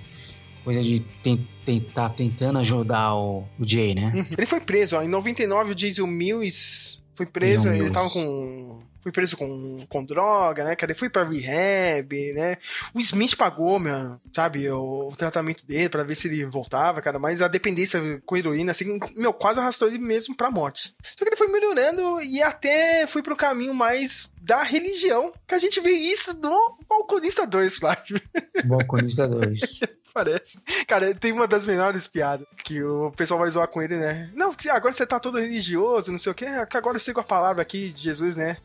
coisa de ten- tentar tentando ajudar o, o Jay, né? Uhum. Ele foi preso, ó. Em 99, o Jason Mills Foi preso, Meu ele tava Deus. com. Foi preso com, com droga, né, cara? Ele foi pra rehab, né? O Smith pagou, meu, sabe, o, o tratamento dele pra ver se ele voltava, cara. Mas a dependência com heroína, assim, meu, quase arrastou ele mesmo pra morte. Só que ele foi melhorando e até foi pro caminho mais da religião. Que a gente vê isso no Balconista 2, Flávio. Balconista 2. Parece. Cara, tem uma das melhores piadas que o pessoal vai zoar com ele, né? Não, que agora você tá todo religioso, não sei o quê. Que agora eu sigo a palavra aqui de Jesus, né?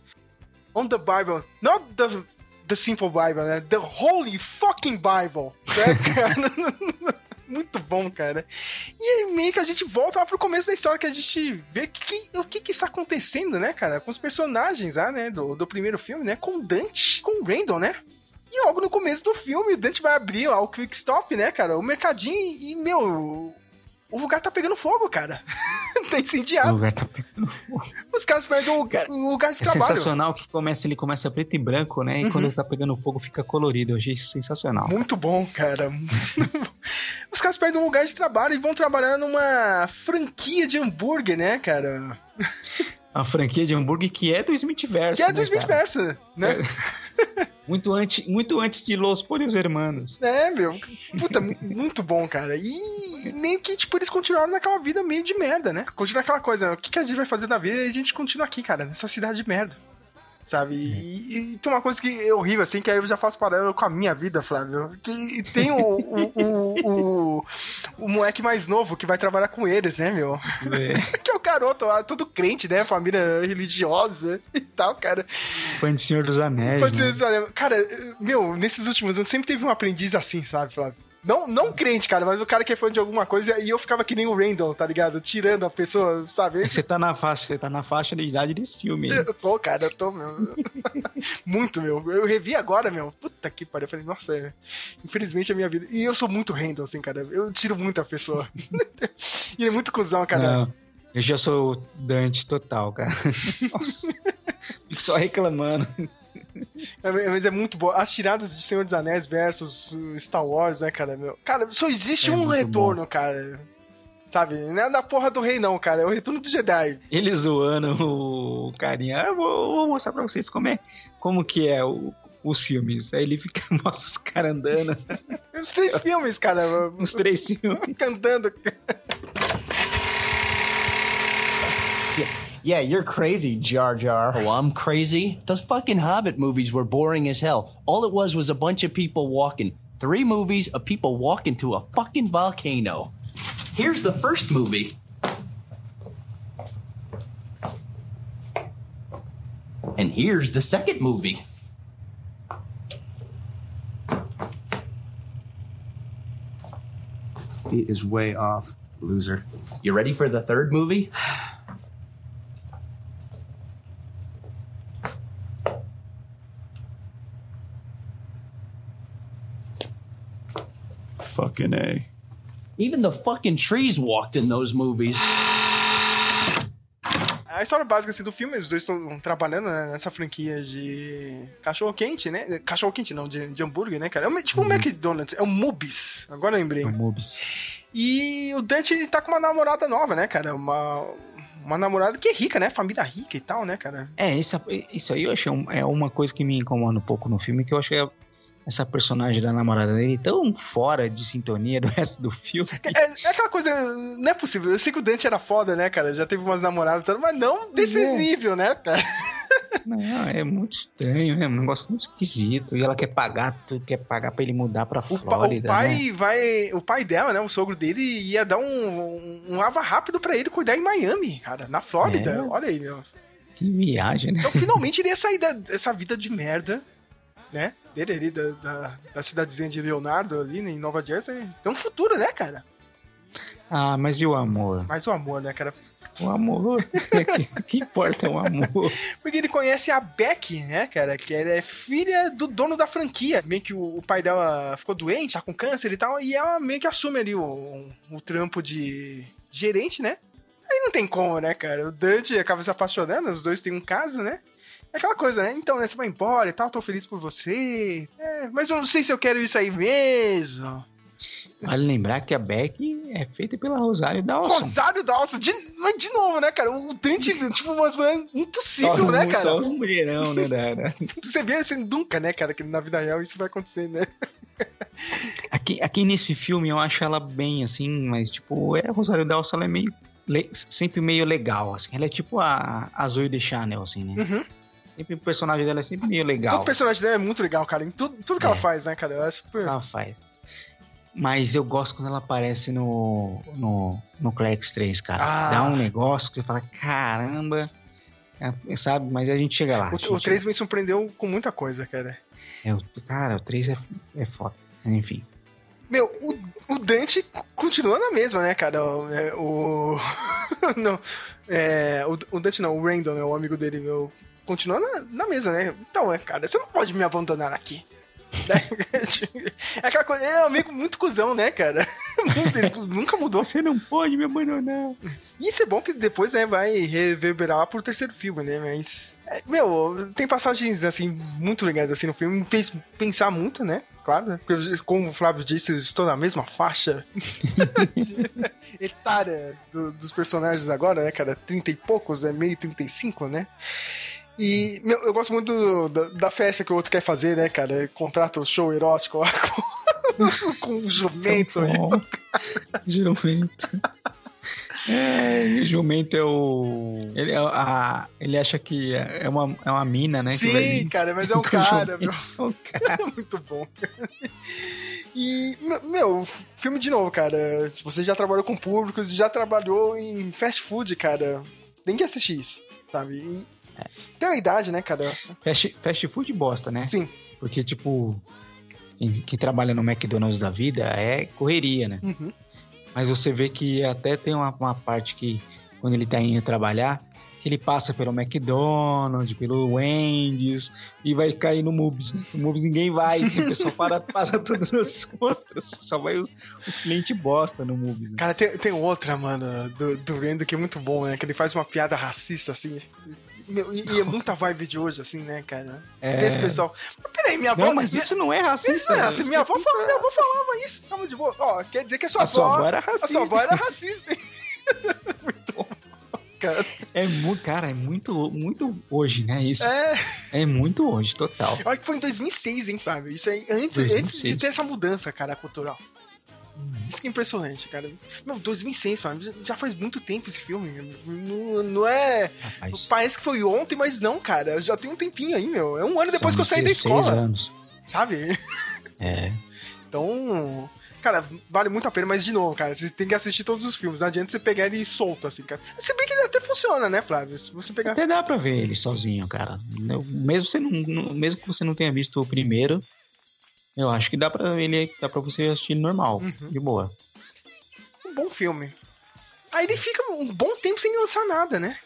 On the Bible. Not the, the simple Bible, né? The Holy fucking Bible. Né, cara? Muito bom, cara. E aí meio que a gente volta lá pro começo da história, que a gente vê que, o que que está acontecendo, né, cara? Com os personagens lá, né, do, do primeiro filme, né? Com Dante, com Randall, né? E logo no começo do filme, o Dante vai abrir ó, o Quick Stop, né, cara? O mercadinho e, meu, o lugar tá pegando fogo, cara. tá O incendiado. lugar tá pegando fogo. Os caras perdem o, o lugar de É trabalho. sensacional que começa, ele começa preto e branco, né? E Uhum. quando tá pegando fogo fica colorido. Eu achei sensacional. Muito bom, cara. Os caras perdem um lugar de trabalho e vão trabalhar numa franquia de hambúrguer, né, cara? A franquia de hambúrguer que é do Smith Verso. Que é do né, Smith cara? Versa, né? Muito antes, muito antes de Los Pollos Hermanos. É, meu. Puta, mu- muito bom, cara. E meio que, tipo, eles continuaram naquela vida meio de merda, né? Continua aquela coisa, o que, que a gente vai fazer da vida? E a gente continua aqui, cara, nessa cidade de merda. Sabe? E, e tem uma coisa que é horrível, assim, que aí eu já faço paralelo com a minha vida, Flávio. Que tem o, o, o, o, o moleque mais novo que vai trabalhar com eles, né, meu? que é o garoto lá, todo crente, né? Família religiosa e tal, cara. Fã de Senhor dos Anéis. Pode né? ser, olha, cara, meu, nesses últimos anos sempre teve um aprendiz assim, sabe, Flávio? Não, não crente, cara, mas o cara que é fã de alguma coisa e eu ficava que nem o Randall, tá ligado? Tirando a pessoa, sabe? Esse- Você tá na faixa, você tá na faixa de idade desse filme. aí. Eu tô, cara, eu tô, meu. muito, meu. Eu revi agora, meu. Puta que pariu. Eu falei, nossa, é... infelizmente a minha vida. E eu sou muito Randall, assim, cara. Eu tiro muito a pessoa. e ele é muito cuzão, cara. Não, eu já sou Dante total, cara. Nossa. Fico só reclamando. É, Mas é muito boa. As tiradas de Senhor dos Anéis versus Star Wars, né, cara? Meu? Cara, só existe É um retorno, cara. Sabe? Não é da porra do rei, não, cara. É o retorno do Jedi. Ele zoando o carinha. Ah, vou, vou mostrar pra vocês como é, como que é o- os filmes. Aí ele fica, mostra os caras andando. Os três filmes, cara. Os três filmes. Cantando. Yeah, you're crazy, Jar Jar. Oh, I'm crazy? Those fucking Hobbit movies were boring as hell. All it was was a bunch of people walking. Three movies of people walking to a fucking volcano. Here's the first movie. And here's the second movie. He is way off, loser. You ready for the third movie? Fucking A. Even the fucking trees walked in those movies. A história básica assim, do filme, os dois estão trabalhando né, nessa franquia de cachorro-quente, né? Cachorro-quente não, de, de hambúrguer, né, cara? É um- tipo um McDonald's, é um Mubis. Agora eu lembrei. É o Mubis. E o Dante ele tá com uma namorada nova, né, cara? Uma, uma namorada que é rica, né? Família rica e tal, né, cara? É, isso, isso aí eu achei um- é uma coisa que me incomoda um pouco no filme, que eu achei essa personagem da namorada dele tão fora de sintonia do resto do filme. É, é aquela coisa, não é possível. Eu sei que o Dante era foda, né, cara? Já teve umas namoradas, mas não desse É. nível, né, cara? Não, é muito estranho, é um negócio muito esquisito. E ela quer pagar, tu quer pagar pra ele mudar pra O, pa- Flórida, o pai né? vai. O pai dela, né? O sogro dele ia dar um, um, um lava rápido pra ele cuidar em Miami, cara, na Flórida. É. Olha aí, meu. Que viagem, né? Então finalmente ele ia sair dessa vida de merda, né? Dele ali, da, da, da cidadezinha de Leonardo ali em Nova Jersey. Tem um futuro, né, cara? Ah, mas e o amor? Mas o amor, né, cara? O amor. O que importa é o amor. Porque ele conhece a Beck, né, cara? Que ela é filha do dono da franquia. Meio que o, o pai dela ficou doente, tá com câncer e tal, e ela meio que assume ali o, o trampo de gerente, né? Aí não tem como, né, cara? O Dante acaba se apaixonando, os dois têm um caso, né? É aquela coisa, né? Então, né, você vai embora e tal, tô feliz por você. É, mas eu não sei se eu quero isso aí mesmo. Vale lembrar que a Beck é feita pela Rosário Dawson. Rosário Dawson, de, mas de novo, né, cara? O Dante, tipo, umas mulheres impossível, Só né, cara? Só os mulherão, né, Dara? Você vê assim, nunca, né, cara, que na vida real isso vai acontecer, né? Aqui, aqui nesse filme eu acho ela bem, assim, mas, tipo, é, a Rosário Dawson, ela é meio, sempre meio legal, assim. Ela é tipo a, a Zoe de Chanel, assim, né? Uhum. Sempre o personagem dela é sempre meio legal. Todo personagem dela é muito legal, cara. Em tudo, tudo que ela faz, né, cara? Ela é super. Ela faz. Mas eu gosto quando ela aparece no, no, no Clerks 3, cara. Ah. Dá um negócio que você fala, caramba, é, sabe? Mas a gente chega lá. O, gente o 3 me surpreendeu com muita coisa, cara. É, o- cara, o 3 é, é foda. Enfim. Meu, o, o Dante continua na mesma, né, cara? O. é, o- não. É, o, o Dante não, o Randall, né? O amigo dele, meu. Continua na, na mesma, né? Então, é, cara, você não pode me abandonar aqui. É aquela coisa, é um amigo muito cuzão, né, cara? Ele nunca mudou. Você não pode me abandonar. E isso é bom que depois, né, vai reverberar pro terceiro filme, né? Mas. é, meu, tem passagens, assim, muito legais assim no filme. Me fez pensar muito, né? Claro, né? Porque, como o Flávio disse, eu estou na mesma faixa etária do- dos personagens agora, né, cara? 30 e poucos, né? Meio 35, né? E meu, eu gosto muito do- da, da festa que o outro quer fazer, né, cara? Ele contrata o show erótico lá com, com o jumento. Jumento. É, o jumento é o. Ele, é a, ele acha que é uma, é uma mina, né? Sim, cara, mas é um cara, meu. É um cara. Muito bom. E, meu- meu, filme de novo, cara. Se você já trabalhou com públicos, já trabalhou em fast food, cara, tem que assistir isso, sabe? E pela idade, né, cara? Fast, fast food bosta, né? Sim. Porque, tipo, quem, quem trabalha no McDonald's da vida é correria, né? Uhum. Mas você vê que até tem uma, uma parte que, quando ele tá indo trabalhar, que ele passa pelo McDonald's, pelo Wendy's e vai cair no Mubs. né? No Mubs ninguém vai, o pessoal para, para tudo nos outros. Só vai os, os clientes bosta no Mubs. né? Cara, tem, tem outra, mano, do, do que é muito bom, né? Que ele faz uma piada racista, assim. Meu, e, e é muita vibe de hoje, assim, né, cara? É. Tem esse pessoal. Mas peraí, minha avó. Não, mas minha- isso não é racista. Isso não é racista. Minha avó, fala- minha avó falava isso. Tava de boa. Ó, quer dizer que a sua A sua avó. avó era A sua racista. avó era racista, hein? Muito bom, cara. É muito, cara, é muito, muito hoje, né? Isso. É. É muito hoje, total. Olha que foi em 2006, hein, Fábio? Isso aí, antes, 2006. antes de ter essa mudança, cara, cultural. Isso que é impressionante, cara. Meu, 2006, Fábio, já- faz muito tempo esse filme. Não, não é. Parece que foi ontem, mas não, cara. Já tem um tempinho aí, meu. É um ano depois São que eu saí da 16 escola. anos. Sabe? É. Então. Cara, vale muito a pena, mas de novo, cara, você tem que assistir todos os filmes. Não adianta você pegar ele solto, assim, cara. Se bem que ele até funciona, né, Flávio? Se você pegar. Até dá pra ver ele sozinho, cara. Eu- mesmo, você não- mesmo que você não tenha visto o primeiro, eu acho que dá pra ele dá pra você assistir normal, Uhum. de boa. um bom filme. Aí ele fica um bom tempo sem lançar nada, né?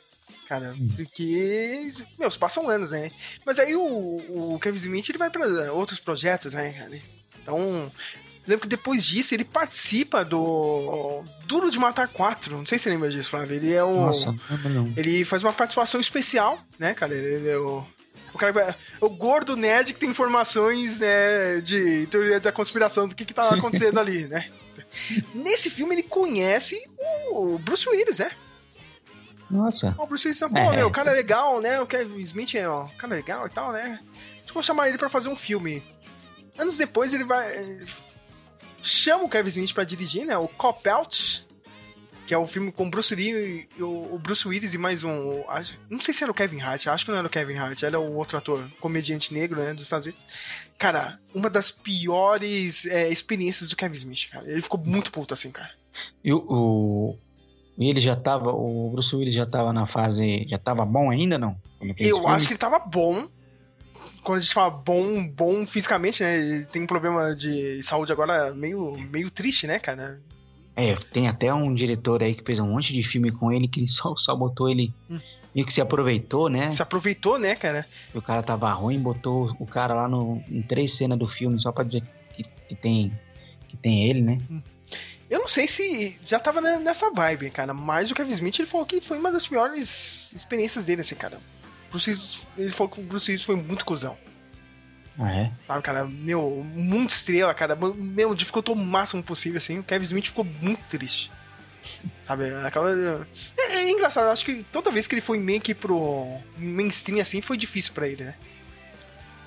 Cara, porque. Meu, se passam anos, né? Mas aí o, o Kevin Smith ele vai pra outros projetos, né, cara? Então. Lembro que depois disso ele participa do Duro de Matar 4. Não sei se você lembra disso, Flávio. Ele é o. Nossa, não. Ele faz uma participação especial, né, cara? Ele é o. O cara vai- o gordo nerd que tem informações né, de teoria da conspiração do que, que tá acontecendo ali, né? Nesse filme ele conhece o Bruce Willis, né? Nossa. O Bruce Willis, pô, É. meu, o cara é legal, né? O Kevin Smith é um cara legal e tal, né? Acho que vou chamar ele pra fazer um filme. Anos depois ele vai. eh, Chama o Kevin Smith pra dirigir, né? O Cop Out, que é o filme com o Bruce Lee e o Bruce Willis e mais um. acho- Não sei se era o Kevin Hart, acho que não era o Kevin Hart, era o outro ator, comediante negro, né? Dos Estados Unidos. Cara, uma das piores eh, experiências do Kevin Smith, cara. Ele ficou muito puto assim, cara. E o, e ele já tava, o Bruce Willis já tava na fase, já tava bom ainda, não? Eu filme? acho que ele tava bom. Quando a gente fala bom, bom fisicamente, né? Ele tem um problema de saúde agora meio, meio triste, né, cara? É, tem até um diretor aí que fez um monte de filme com ele que só, só botou ele, Hum. meio que se aproveitou, né? Se aproveitou, né, cara? O cara tava ruim, botou o cara lá no, em três cenas do filme só pra dizer que, que tem que tem ele, né? Eu não sei se já tava ne- nessa vibe, cara. Mas o Kevin Smith, ele falou que foi uma das piores experiências dele, assim, cara. Bruce Willis- ele falou que o Bruce Willis foi muito cuzão. Ah, é? Sabe, cara, meu, muito estrela, cara. Meu, dificultou o máximo possível, assim. O Kevin Smith ficou muito triste. Sabe, aquela. É, é engraçado, eu acho que toda vez que ele foi meio que pro mainstream assim, foi difícil pra ele, né?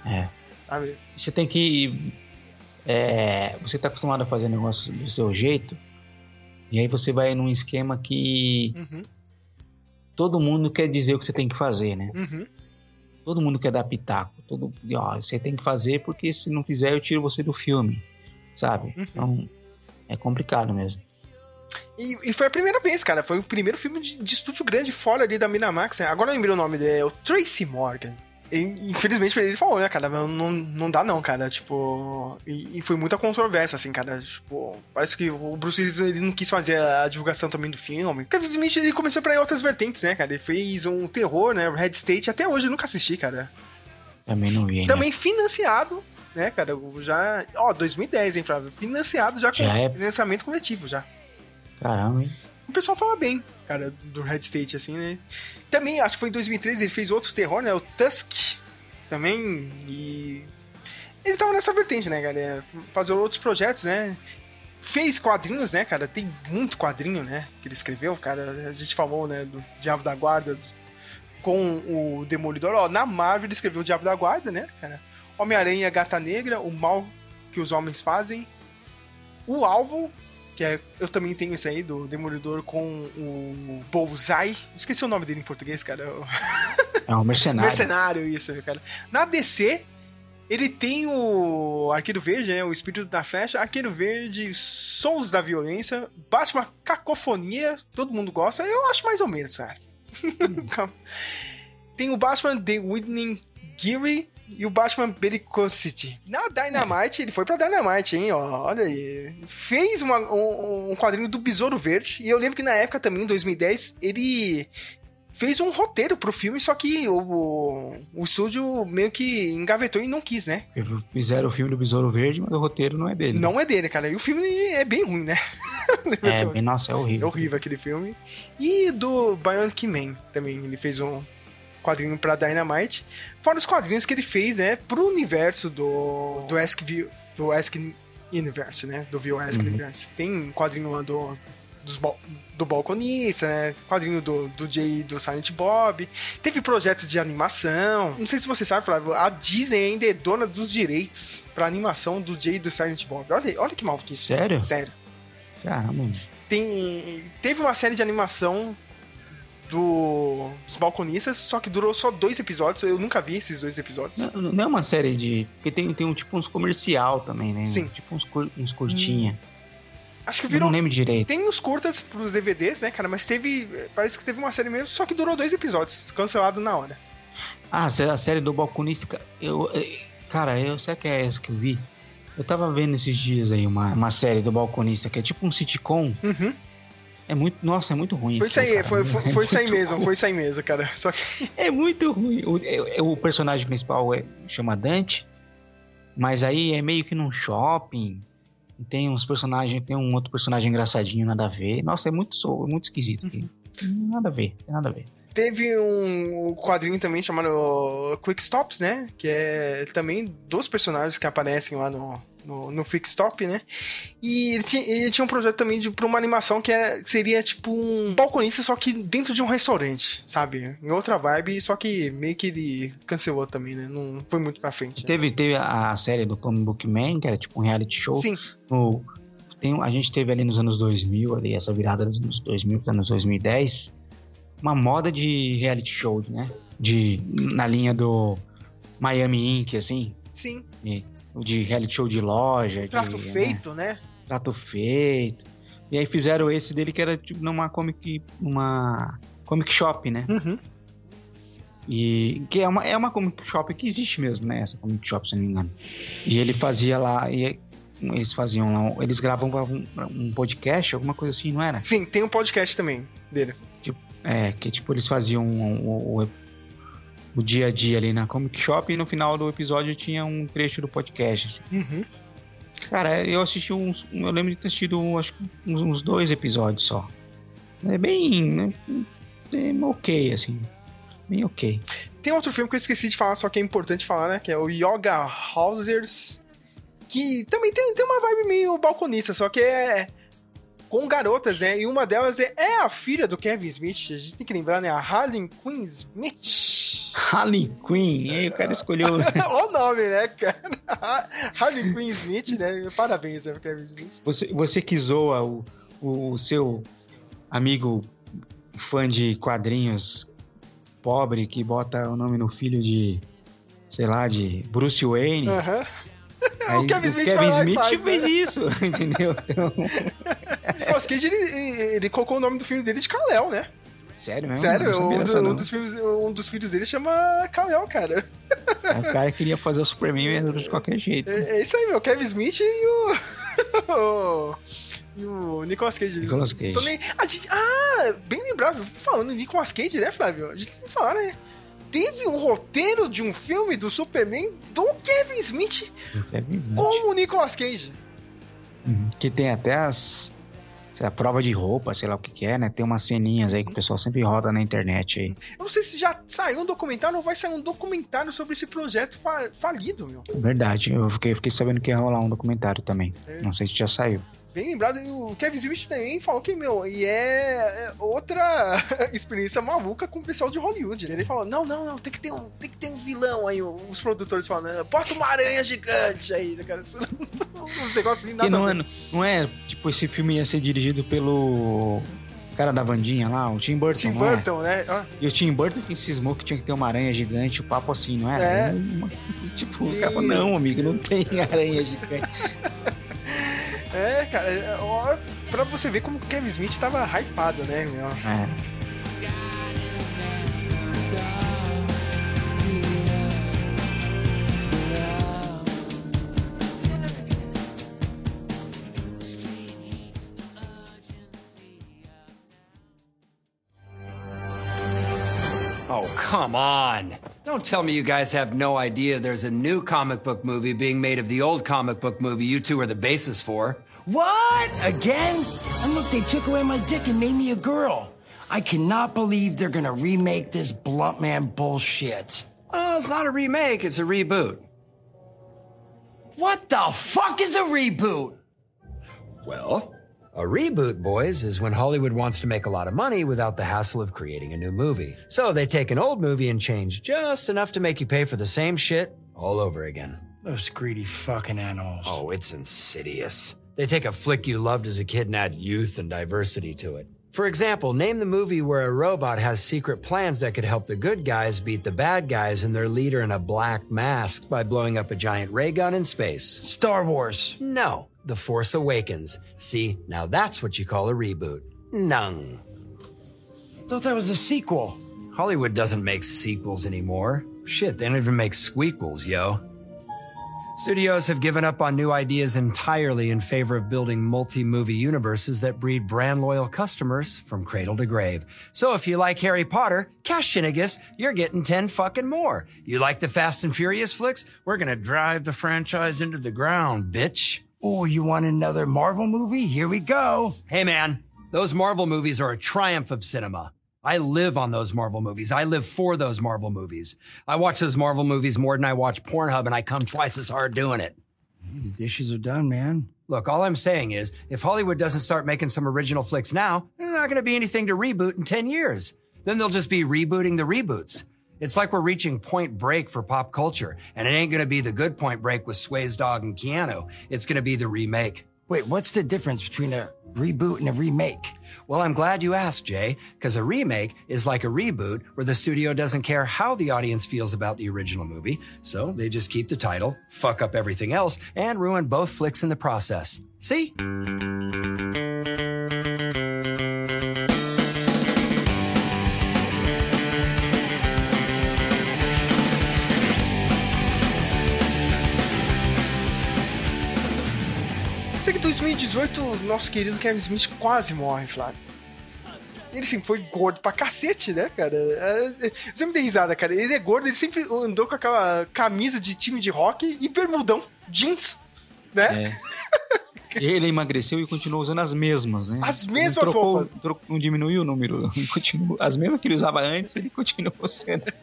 É. Sabe? Você tem que. É, você tá acostumado a fazer negócio do seu jeito. E aí você vai num esquema que Uhum, todo mundo quer dizer o que você tem que fazer, né? uhum. Todo mundo quer dar pitaco. Todo, ó, você tem que fazer porque se não fizer eu tiro você do filme, sabe? Uhum. Então é complicado mesmo. E, e foi a primeira vez, cara. Foi o primeiro filme de, de estúdio grande fora ali da Miramax. Né? Agora eu lembrei o nome dele, é o Tracy Morgan. E, infelizmente ele falou, né, cara? Não, não, dá não, cara. Tipo. E, e foi muita controvérsia, assim, cara. Tipo, parece que o Bruce Willis ele não quis fazer a divulgação também do filme. Kevin Smith ele começou pra ir outras vertentes, né, cara? Ele fez um terror, né? Red State. Até hoje eu nunca assisti, cara. Também não vi, né? Também financiado, né, cara? Já. Ó, 2010, hein, Flávio? Financiado já com Já é? financiamento coletivo já. Caramba, hein? O pessoal fala bem, cara, do Red State, assim, né? Também, acho que foi em 2013, ele fez outro terror, né? O Tusk, também, e... Ele tava nessa vertente, né, cara? Fazer outros projetos, né? Fez quadrinhos, né, cara? Tem muito quadrinho, né? Que ele escreveu, cara. A gente falou, né, do Diabo da Guarda com o Demolidor. Ó, na Marvel ele escreveu o Diabo da Guarda, né, cara? Homem-Aranha, Gata Negra, O Mal que os Homens Fazem. O Alvo, que é, eu também tenho esse aí, do Demolidor com o Bullseye. Esqueci o nome dele em português, cara. O- É um mercenário. Mercenário, isso, cara. Na DC, ele tem o Arqueiro Verde, né? O Espírito da Flecha, Arqueiro Verde, Sons da Violência, Batman Cacofonia, todo mundo gosta. Eu acho mais ou menos, cara. tem o Batman The Whitney Geary e o Batman Bellicosity. Na Dynamite, ele foi pra Dynamite, hein? Ó, olha aí. Fez uma- um, um quadrinho do Besouro Verde. E eu lembro que na época também, em 2010, ele fez um roteiro pro filme, só que o, o estúdio meio que engavetou e não quis, né? Fizeram o filme do Besouro Verde, mas o roteiro não é dele. Não é dele, cara. E o filme é bem ruim, né? É, bem, nossa, é É horrível. horrível aquele filme. E do Bionic Man também, ele fez um quadrinho pra Dynamite. Fora os quadrinhos que ele fez, né, pro universo do do Ask, View- do Ask Universe, né, do View Ask Uhum. Universe. Tem um quadrinho lá do dos do Balconista, né? Quadrinho do, do Jay do Silent Bob. Teve projetos de animação. Não sei se você sabe, Flávio, a Disney ainda é dona dos direitos pra animação do Jay do Silent Bob. Olha, olha que maluquice. Sério? Sério. Caramba. Tem, teve uma série de animação do, dos balconistas, só que durou só dois episódios. Eu nunca vi esses dois episódios. Não, não é uma série de. Porque tem, tem um, tipo uns comercial também, né? Sim. Tipo uns, cur- uns curtinha. Acho que Eu virou. não lembro direito. Tem uns curtas pros DVDs, né, cara? Mas teve. Parece que teve uma série mesmo, só que durou dois episódios, cancelado na hora. Ah, a sé- a série do balconista. Eu, eh, cara, eu sei que é essa que eu vi. Eu tava vendo esses dias aí uma, uma série do balconista que é tipo um sitcom. Uhum. É muito. Nossa, é muito ruim. Foi isso aí, cara. foi, foi, É foi isso aí mesmo, ruim. foi isso aí mesmo, cara. Só que. É muito ruim. O, é- o personagem principal é, chama Dante, mas aí é meio que num shopping. Tem uns personagens, tem um outro personagem engraçadinho, nada a ver. Nossa, é muito, é muito esquisito. aqui. Nada a ver, tem nada a ver. Teve um quadrinho também chamado Quick Stops, né? Que é também dos personagens que aparecem lá no, no, no Stop, né? E ele tinha, ele tinha um projeto também de, pra uma animação que, era, que seria tipo um balconista, só que dentro de um restaurante, sabe? Em outra vibe, só que meio que ele cancelou também, né? Não foi muito pra frente. né? Teve, teve a, série do Comic Book Man, que era tipo um reality show. Sim. No, tem, a gente teve ali nos anos 2000, ali, essa virada dos anos 2000 para anos 2010, uma moda de reality show, né? De, na linha do Miami Inc., assim. Sim. De, de reality show de loja. Trato de, né, feito, né? trato feito. E aí fizeram esse dele que era tipo numa comic, uma comic shop, né? Uhum. E que é uma, é uma comic shop que existe mesmo, né? Essa comic shop, se não me engano. E ele fazia lá, e eles faziam lá, eles gravavam um, um podcast, alguma coisa assim, não era? Sim, tem um podcast também dele. É, que tipo, eles faziam o, o, o dia a dia ali na comic shop e no final do episódio tinha um trecho do podcast, assim. Uhum. Cara, eu assisti uns. Eu lembro de ter assistido acho uns, uns dois episódios só. É bem. É ok, assim. Bem ok. Tem outro filme que eu esqueci de falar, só que é importante falar, né? Que é o Yoga Housers. Que também tem, tem uma vibe meio balconista, só que é com garotas, né? E uma delas é, é a filha do Kevin Smith. A gente tem que lembrar, né? A Harley Quinn Smith. Harley Quinn, aí o cara escolheu. Olha o nome, né, cara? Harley Quinn Smith, né? Parabéns, né, Kevin Smith. Você, você que zoa o, o, o seu amigo fã de quadrinhos pobre que bota o nome no filho de, sei lá, de Bruce Wayne. Aham. Aí o Kevin Smith, Kevin lá e Smith faz, fez né? isso, entendeu? Então, Nicolas Cage, ele, ele colocou o nome do filme dele de Kal-El, né? sério mesmo? Sério, Não sabia um, do- não. um dos filmes, um dos filhos dele chama Kal-El, cara. Aí O cara queria fazer o Superman de qualquer jeito. É, é isso aí, meu. Kevin Smith e o. o- e o Nicolas Cage. Nicolas Cage. Também, gente, ah, bem lembrado. Falando em Nicolas Cage, né, Flávio? A gente que falar, né? Teve um roteiro de um filme do Superman do Kevin Smith Kevin Smith. com o Nicolas Cage. Uhum. Que tem até as. lá, prova de roupa, sei lá o que, que é, né? Tem umas ceninhas aí que o pessoal sempre roda na internet aí. Eu não sei se já saiu um documentário ou vai sair um documentário sobre esse projeto fa- falido, meu. Verdade, eu fiquei, fiquei sabendo que ia rolar um documentário também. É. Não sei se já saiu. Bem lembrado, e o Kevin Smith também falou que, meu, e é é outra experiência maluca com o pessoal de Hollywood. Ele falou: não, não, não, tem que ter um, tem que ter um vilão aí. Os produtores falando, bota uma aranha gigante aí, cara. Uns negócios assim, nada não é, não é, tipo, esse filme ia ser dirigido pelo cara da Vandinha lá, o Tim Burton, Tim é? Burton, né? Ah, E o Tim Burton que cismou que tinha que ter uma aranha gigante, o papo assim, não era? É. Uma- tipo, o cara falou, não, amigo, não tem aranha gigante. É, cara, é, ó, pra você ver como o Kevin Smith tava hypado, né, meu? É. Oh, come on. Don't tell me you guys have no idea there's a new comic book movie being made of the old comic book movie you two are the basis for. What? Again? And look, they took away my dick and made me a girl. I cannot believe they're gonna remake this Blunt Man bullshit. Oh, it's not a remake, it's a reboot. What the fuck is a reboot? Well, a reboot, boys, is when Hollywood wants to make a lot of money without the hassle of creating a new movie. So they take an old movie and change just enough to make you pay for the same shit all over again. Those greedy fucking animals. Oh, it's insidious. They take a flick you loved as a kid and add youth and diversity to it. For example, name the movie where a robot has secret plans that could help the good guys beat the bad guys and their leader in a black mask by blowing up a giant ray gun in space. Star Wars. No, The Force Awakens. See, now that's what you call a reboot. Nung. I Thought that was a sequel. Hollywood doesn't make sequels anymore. Shit, they don't even make squeakles, yo. Studios have given up on new ideas entirely in favor of building multi-movie universes that breed brand loyal customers from cradle to grave. So if you like Harry Potter, cash Shinnigus, you're getting 10 fucking more. You like the Fast and Furious flicks? We're gonna drive the franchise into the ground, bitch. Oh, you want another Marvel movie? Here we go. Hey man, those Marvel movies are a triumph of cinema. I live on those Marvel movies. I live for those Marvel movies. I watch those Marvel movies more than I watch Pornhub and I come twice as hard doing it. The dishes are done, man. Look, all I'm saying is if Hollywood doesn't start making some original flicks now, there's not going to be anything to reboot in 10 years. Then they'll just be rebooting the reboots. It's like we're reaching point break for pop culture, and it ain't going to be the good point break with Sway's dog and Keanu. It's going to be the remake. Wait, what's the difference between a reboot and a remake? Well, I'm glad you asked, Jay, because a remake is like a reboot where the studio doesn't care how the audience feels about the original movie, so they just keep the title, fuck up everything else, and ruin both flicks in the process. See? 2018, o nosso querido Kevin Smith quase morre, Flávio. Ele sempre foi gordo pra cacete, né, cara? É, é, Você me deu risada, cara. Ele é gordo, ele sempre andou com aquela camisa de time de rock e bermudão, jeans, né? Ele emagreceu e continuou usando as mesmas, né? As Ele mesmas trocou- roupas. trocou- não diminuiu o número. Continua, as mesmas que ele usava antes, ele continuou sendo.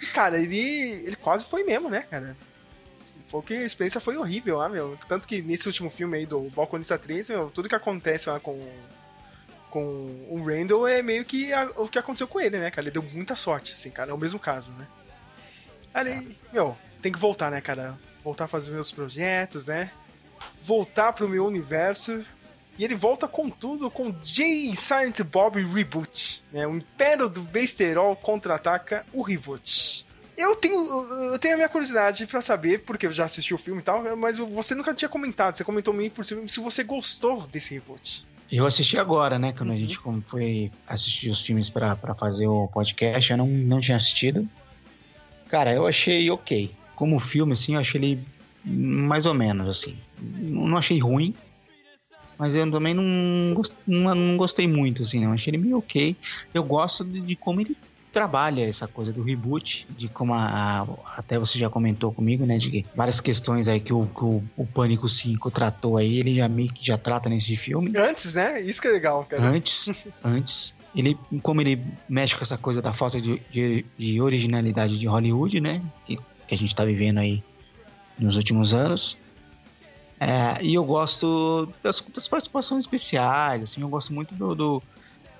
E, cara, ele, ele quase foi mesmo, né, cara? Foi que a experiência foi horrível lá, meu. Tanto que nesse último filme aí do Balconista 3, meu, tudo que acontece lá com, com o Randall é meio que a- o que aconteceu com ele, né, cara? Ele deu muita sorte, assim, cara. É o mesmo caso, né? Ali, meu, tem que voltar, né, cara? Voltar a fazer meus projetos, né? Voltar pro meu universo. E ele volta com tudo com Jay Silent Bob Reboot, né? O Império do Besterol contra-ataca o Reboot. Eu tenho, eu tenho a minha curiosidade pra saber, porque eu já assisti o filme e tal, mas você nunca tinha comentado, você comentou meio por cima se você gostou desse reboot. Eu assisti agora, né? Quando a gente como foi assistir os filmes pra pra fazer o podcast, eu não, não tinha assistido. Cara, eu achei ok. Como filme, assim, eu achei ele mais ou menos, assim. Não achei ruim, mas eu também não, não, não gostei muito, assim, não. Achei ele meio ok. Eu gosto de, de como ele trabalha essa coisa do reboot, de como a, a- até você já comentou comigo, né, de várias questões aí que o, que o, o Pânico 5 tratou aí, ele já meio que já trata nesse filme. Antes, né? Isso que é legal, cara. Antes, antes. Ele, como ele mexe com essa coisa da falta de, de, de originalidade de Hollywood, né? Que, que a gente tá vivendo aí nos últimos anos. É, e eu gosto das, das participações especiais, assim, eu gosto muito do, do-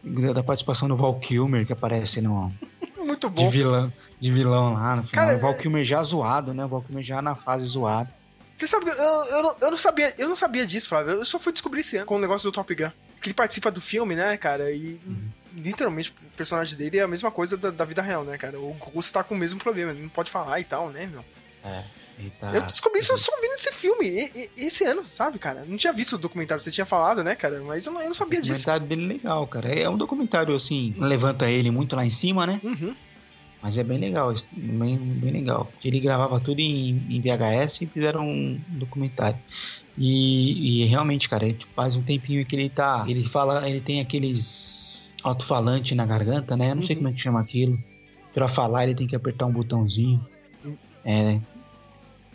da participação do Val Kilmer, que aparece no, Muito de bom. vilão, de vilão lá no final. Cara, o Val Kilmer já zoado, né? O Val Kilmer já na fase zoado. Você sabe que eu, eu, não, eu não sabia, eu não sabia disso, Flávio. Eu só fui descobrir esse ano com o negócio do Top Gun. Que ele participa do filme, né, cara? E literalmente o personagem dele é a mesma coisa da, da vida real, né, cara? O Gus tá com o mesmo problema, ele não pode falar e tal, né, meu? É. Eu descobri isso só vendo esse filme, e- e- esse ano, sabe, cara? Não tinha visto o documentário, você tinha falado, né, cara? Mas eu não, eu não sabia O disso. documentário dele é legal, cara. É um documentário, assim, levanta ele muito lá em cima, né? Uhum. Mas é bem legal, bem, bem legal. Ele gravava tudo em, em VHS e fizeram um documentário. E, e realmente, cara, faz um tempinho que ele tá. Ele fala, ele tem aqueles alto-falante na garganta, né? Eu não sei como é que chama aquilo. Pra falar, ele tem que apertar um botãozinho. É.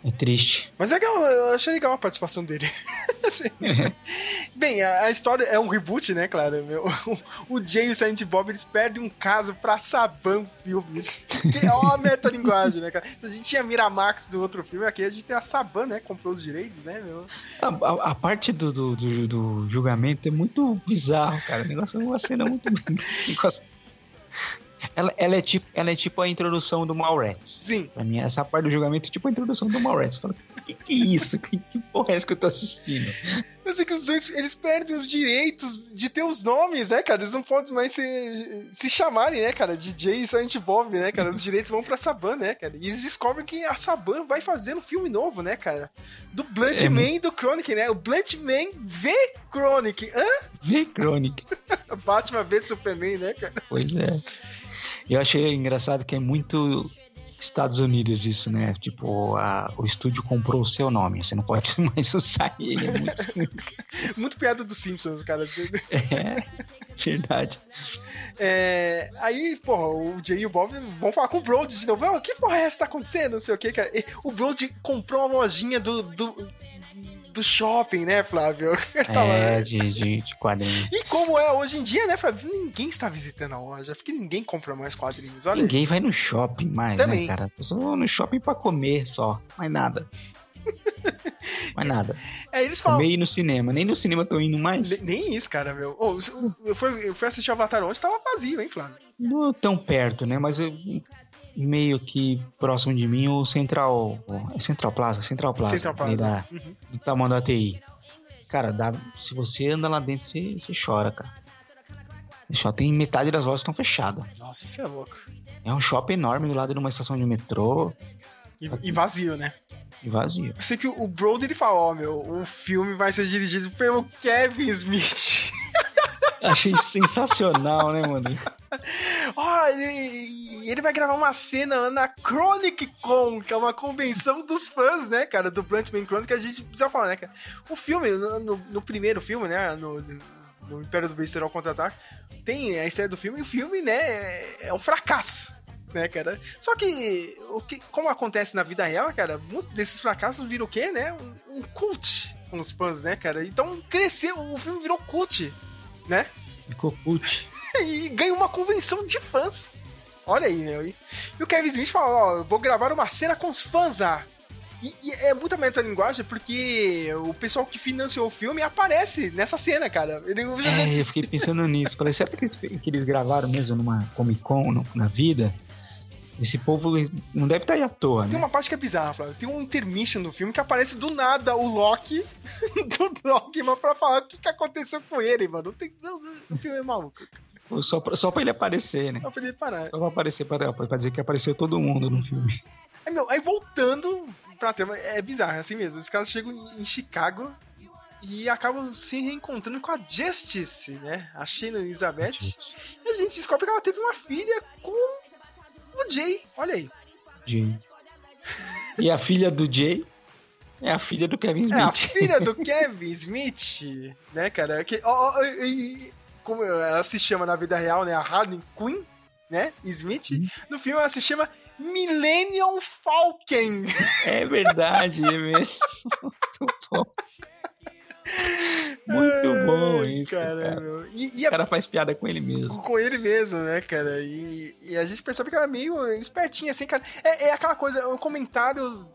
É triste. Mas é legal, eu achei legal a participação dele. Assim. Bem, a, a história é um reboot, né, claro? Meu, o Jay e o Silent Bob eles perdem um caso pra Saban Filmes. Que é uma metalinguagem, né, cara? Se a gente tinha Miramax do outro filme, aqui a gente tem a Saban, né? Comprou os direitos, né, meu? A, a- a parte do, do, do- do julgamento é muito bizarro, cara. O negócio é uma cena muito. Ela, ela, é tipo, ela é tipo a introdução do Mallrats. Sim. Pra mim, essa parte do julgamento é tipo a introdução do Mallrats. Fala, que que é isso? Que, que porra é essa que eu tô assistindo? Eu sei que os dois, eles perdem os direitos de ter os nomes, né, cara? Eles não podem mais se, se chamarem, né, cara? Jay e Silent Bob, né, cara? Os direitos vão pra Saban, né, cara? E eles descobrem que a Saban vai fazer um filme novo, né, cara? Do Blunt É e do Chronic, né? O Blunt Man V Chronic. Hã? Vê Chronic. Batman V Superman, né, cara? Pois é. Eu achei engraçado que é muito Estados Unidos isso, né? Tipo, a- o estúdio comprou o seu nome. Você não pode mais usar ele. É muito... Muito piada dos Simpsons, cara. é, verdade. É, aí, porra, o Jay e o Bob vão falar com o Brody de novo. "Ah, que porra é essa que tá acontecendo? Não sei o que, cara. E o Brody comprou uma lojinha do, do, do shopping, né, Flávio? É, de, de, de quadrinhos. E como é hoje em dia, né, Flávio? Ninguém está visitando a loja, porque ninguém compra mais quadrinhos. Olha aí. Ninguém vai no shopping mais, Também. né, cara? A pessoa vai no shopping pra comer só. Mais nada. mais nada. É, eles falam. Ir no cinema. Nem no cinema tô indo mais. Ne- Nem isso, cara, meu. Ô, eu, fui, eu fui assistir Avatar ontem, tava vazio, hein, Flávio? Não tão perto, né? Mas eu, meio que próximo de mim o Central. É Central Plaza? Central Plaza. Central Plaza. Da, Uhum. do tamanho da TI. Cara, dá, se você anda lá dentro, você, você chora, cara. Só tem metade das lojas estão fechadas. Nossa, isso é louco. É um shopping enorme do lado de uma estação de metrô E, e vazio, né? e vazio. Eu sei que o Brody ele fala, ó, meu, o filme vai ser dirigido pelo Kevin Smith. Achei sensacional, né, mano? Ó, ele, ele vai gravar uma cena na Chronic Con, que é uma convenção dos fãs, né, cara, do Bluntman Chronic, a gente precisa falar, né, cara. O filme, no, no- no primeiro filme, né, no, no Império do Besterol Contra-Ataque, tem a estreia do filme, e o filme, né, é, é um fracasso. Né, cara? Só que, o que, como acontece na vida real, cara, muitos desses fracassos viram o quê, né? Um, um cult. com os fãs, né, cara? Então cresceu, o filme virou cult, né? Ficou cult. e ganhou uma convenção de fãs. Olha aí, meu. E, e o Kevin Smith fala, ó, eu vou gravar uma cena com os fãs, ah. E, e é muita metalinguagem porque o pessoal que financiou o filme aparece nessa cena, cara. Eu já- É, eu fiquei pensando nisso. Falei, será que eles, que eles gravaram mesmo numa Comic Con no- na vida? Esse povo não deve estar aí à toa, Tem né? uma parte que é bizarra, Flávio. Tem um intermission do filme que aparece do nada o Loki do Loki, pra falar o que, que aconteceu com ele, mano. Tem, o filme é maluco. Só pra, só pra ele aparecer, né? Só pra ele parar. Só pra aparecer, pra, pra dizer que apareceu todo mundo no filme. Aí, meu, aí voltando pra trama, é bizarro, é assim mesmo. Os caras chegam em Chicago e acabam se reencontrando com a Justice, né? A Shane Elizabeth. E a gente descobre que ela teve uma filha com o Jay. Olha aí. Jay. E a filha do Jay é a filha do Kevin Smith. É a filha do Kevin Smith, né, cara? Que, ó, e- como ela se chama na vida real, né? A Harley Quinn, né? Smith. No filme ela se chama Millennium Falcon. É verdade, é mesmo. Muito bom. Muito bom isso, cara, cara. E, e O a- cara faz piada com ele mesmo. com ele mesmo, né, cara? E, e a gente percebe que ela é meio espertinha, assim, cara. É, é aquela coisa, é um comentário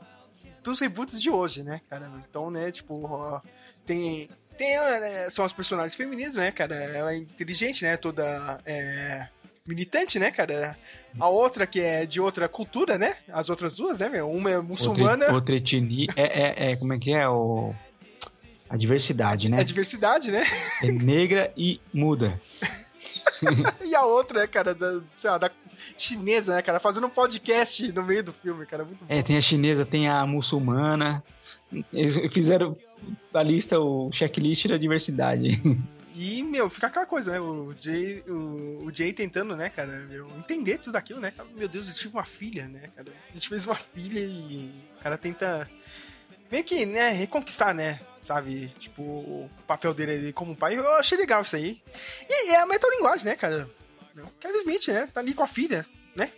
dos reboots de hoje, né, cara? Então, né, tipo, ó, tem. Tem, né, são as personagens femininas, né, cara? Ela é inteligente, né? Toda. É, militante, né, cara? A outra que é de outra cultura, né? As outras duas, né, meu? Uma é muçulmana, Outra, outra etnia. É, é, é, como é que é? O, a diversidade, né? é diversidade, né? É negra e muda. e a outra é, cara, da, sei lá, da chinesa, né, cara? Fazendo um podcast no meio do filme, cara. Muito É, tem a chinesa, tem a muçulmana. Eles fizeram a lista, o checklist da diversidade. E, meu, fica aquela coisa, né? O Jay, o, o Jay tentando, né, cara, meu, entender tudo aquilo, né? Meu Deus, eu tive uma filha, né, cara? A gente fez uma filha e o cara tenta meio que, né, reconquistar, né? Sabe? Tipo, o papel dele ali como pai. Eu achei legal isso aí. E, é a metalinguagem, né, cara? Kevin Smith, né? Tá ali com a filha, né?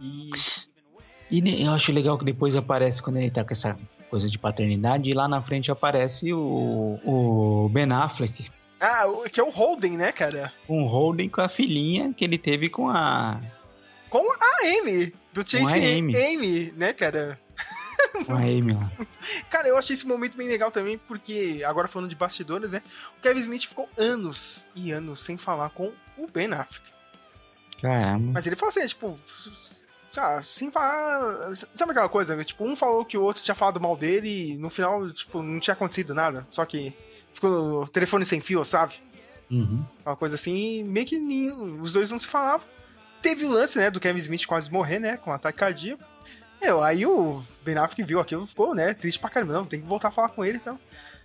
E. E ne- eu acho legal que depois aparece, quando ele tá com essa coisa de paternidade, e lá na frente aparece o, o Ben Affleck, Ah, que é o Holden, né, cara? o Holden com a filhinha que ele teve com a, Com a Amy, do Chase Amy. Amy, né, cara? Com a Amy lá. Cara, eu achei esse momento bem legal também, porque, agora falando de bastidores, né? O Kevin Smith ficou anos e anos sem falar com o Ben Affleck. Caramba. Mas ele falou assim, tipo, sabe, sem falar. Sabe aquela coisa? Tipo, um falou que o outro tinha falado mal dele e no final, tipo, não tinha acontecido nada. Só que ficou telefone sem fio, sabe? Uhum. Uma coisa assim, meio que nenhum- os dois não se falavam. Teve o lance, né, do Kevin Smith quase morrer, né, com um ataque cardíaco. Meu, aí o Ben Affleck viu aquilo, ficou, né, triste pra caramba. Não, tem que voltar a falar com ele, então.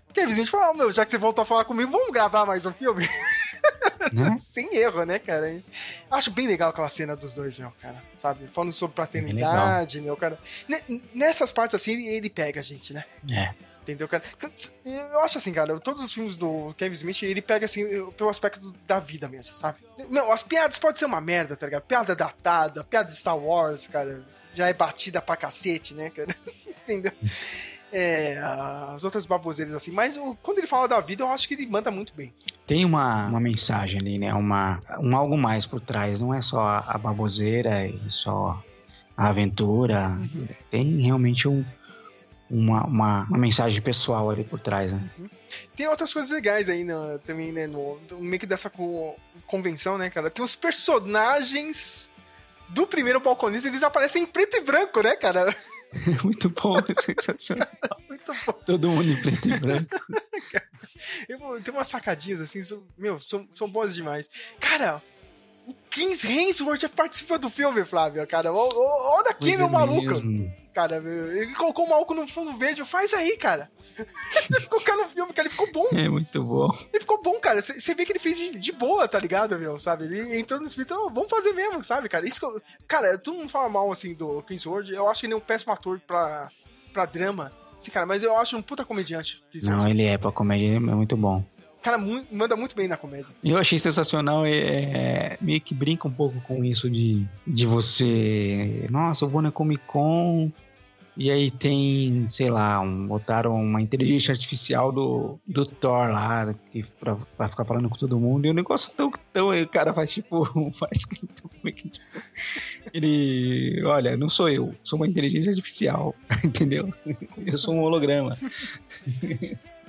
O Kevin Smith falou, "Ah, meu, já que você voltou a falar comigo, vamos gravar mais um filme? Né? Sem erro, né, cara? Acho bem legal aquela cena dos dois, meu, cara. Sabe? Falando sobre É paternidade, meu, cara. Nessas partes assim, ele, pega a gente, né? É. Entendeu, cara? Eu acho assim, cara, todos os filmes do Kevin Smith, ele pega assim, pelo aspecto da vida mesmo, sabe? Meu, as piadas podem ser uma merda, tá ligado? Piada datada, piada de Star Wars, cara, já é batida pra cacete, né, cara? Entendeu? É, as outras baboseiras assim, mas o- quando ele fala da vida, eu acho que ele manda muito bem. Tem uma, uma mensagem ali, né? Uma, um algo mais por trás. Não é só a, a baboseira e só a aventura. Uhum. Tem realmente um, uma, uma, uma mensagem pessoal ali por trás, né? Tem outras coisas legais aí né, também, né? No, no meio que dessa co- convenção, né, cara? Tem os personagens do primeiro balconista, eles aparecem em preto e branco, né, cara? Muito bom, sensacional. Muito bom. Todo mundo em preto e branco. Eu- Tem umas sacadinhas assim, são- meu, são, são boas demais. Cara, o Chris Hemsworth já participa do filme, Flávio, cara. Olha aqui, meu maluco. mesmo. Cara, ele colocou o maluco no fundo verde, faz aí, cara. Colocar no filme, cara, ele ficou bom. É muito bom. Ele ficou bom, cara. Você vê que ele fez de, de boa, tá ligado, meu? Sabe? Ele entrou no espírito, "Oh, vamos fazer mesmo, sabe, cara? Isso que eu- cara, todo mundo fala mal, assim, do Chris Ward. Eu acho que ele é um péssimo ator pra, pra drama. Sim, cara, mas eu acho um puta comediante. Chris Não, Ward. ele é pra comédia, ele é muito bom. Cara, mu- manda muito bem na comédia. E Eu achei sensacional, é, é, meio que brinca um pouco com isso de, de você. Nossa, eu vou na Comic Con E aí tem, sei lá, um, botaram uma inteligência artificial do, do Thor lá, que, pra, pra ficar falando com todo mundo. E o negócio tão, tão aí o cara faz tipo, faz que é que, tipo, ele, olha, não sou eu, sou uma inteligência artificial, entendeu? Eu sou um holograma.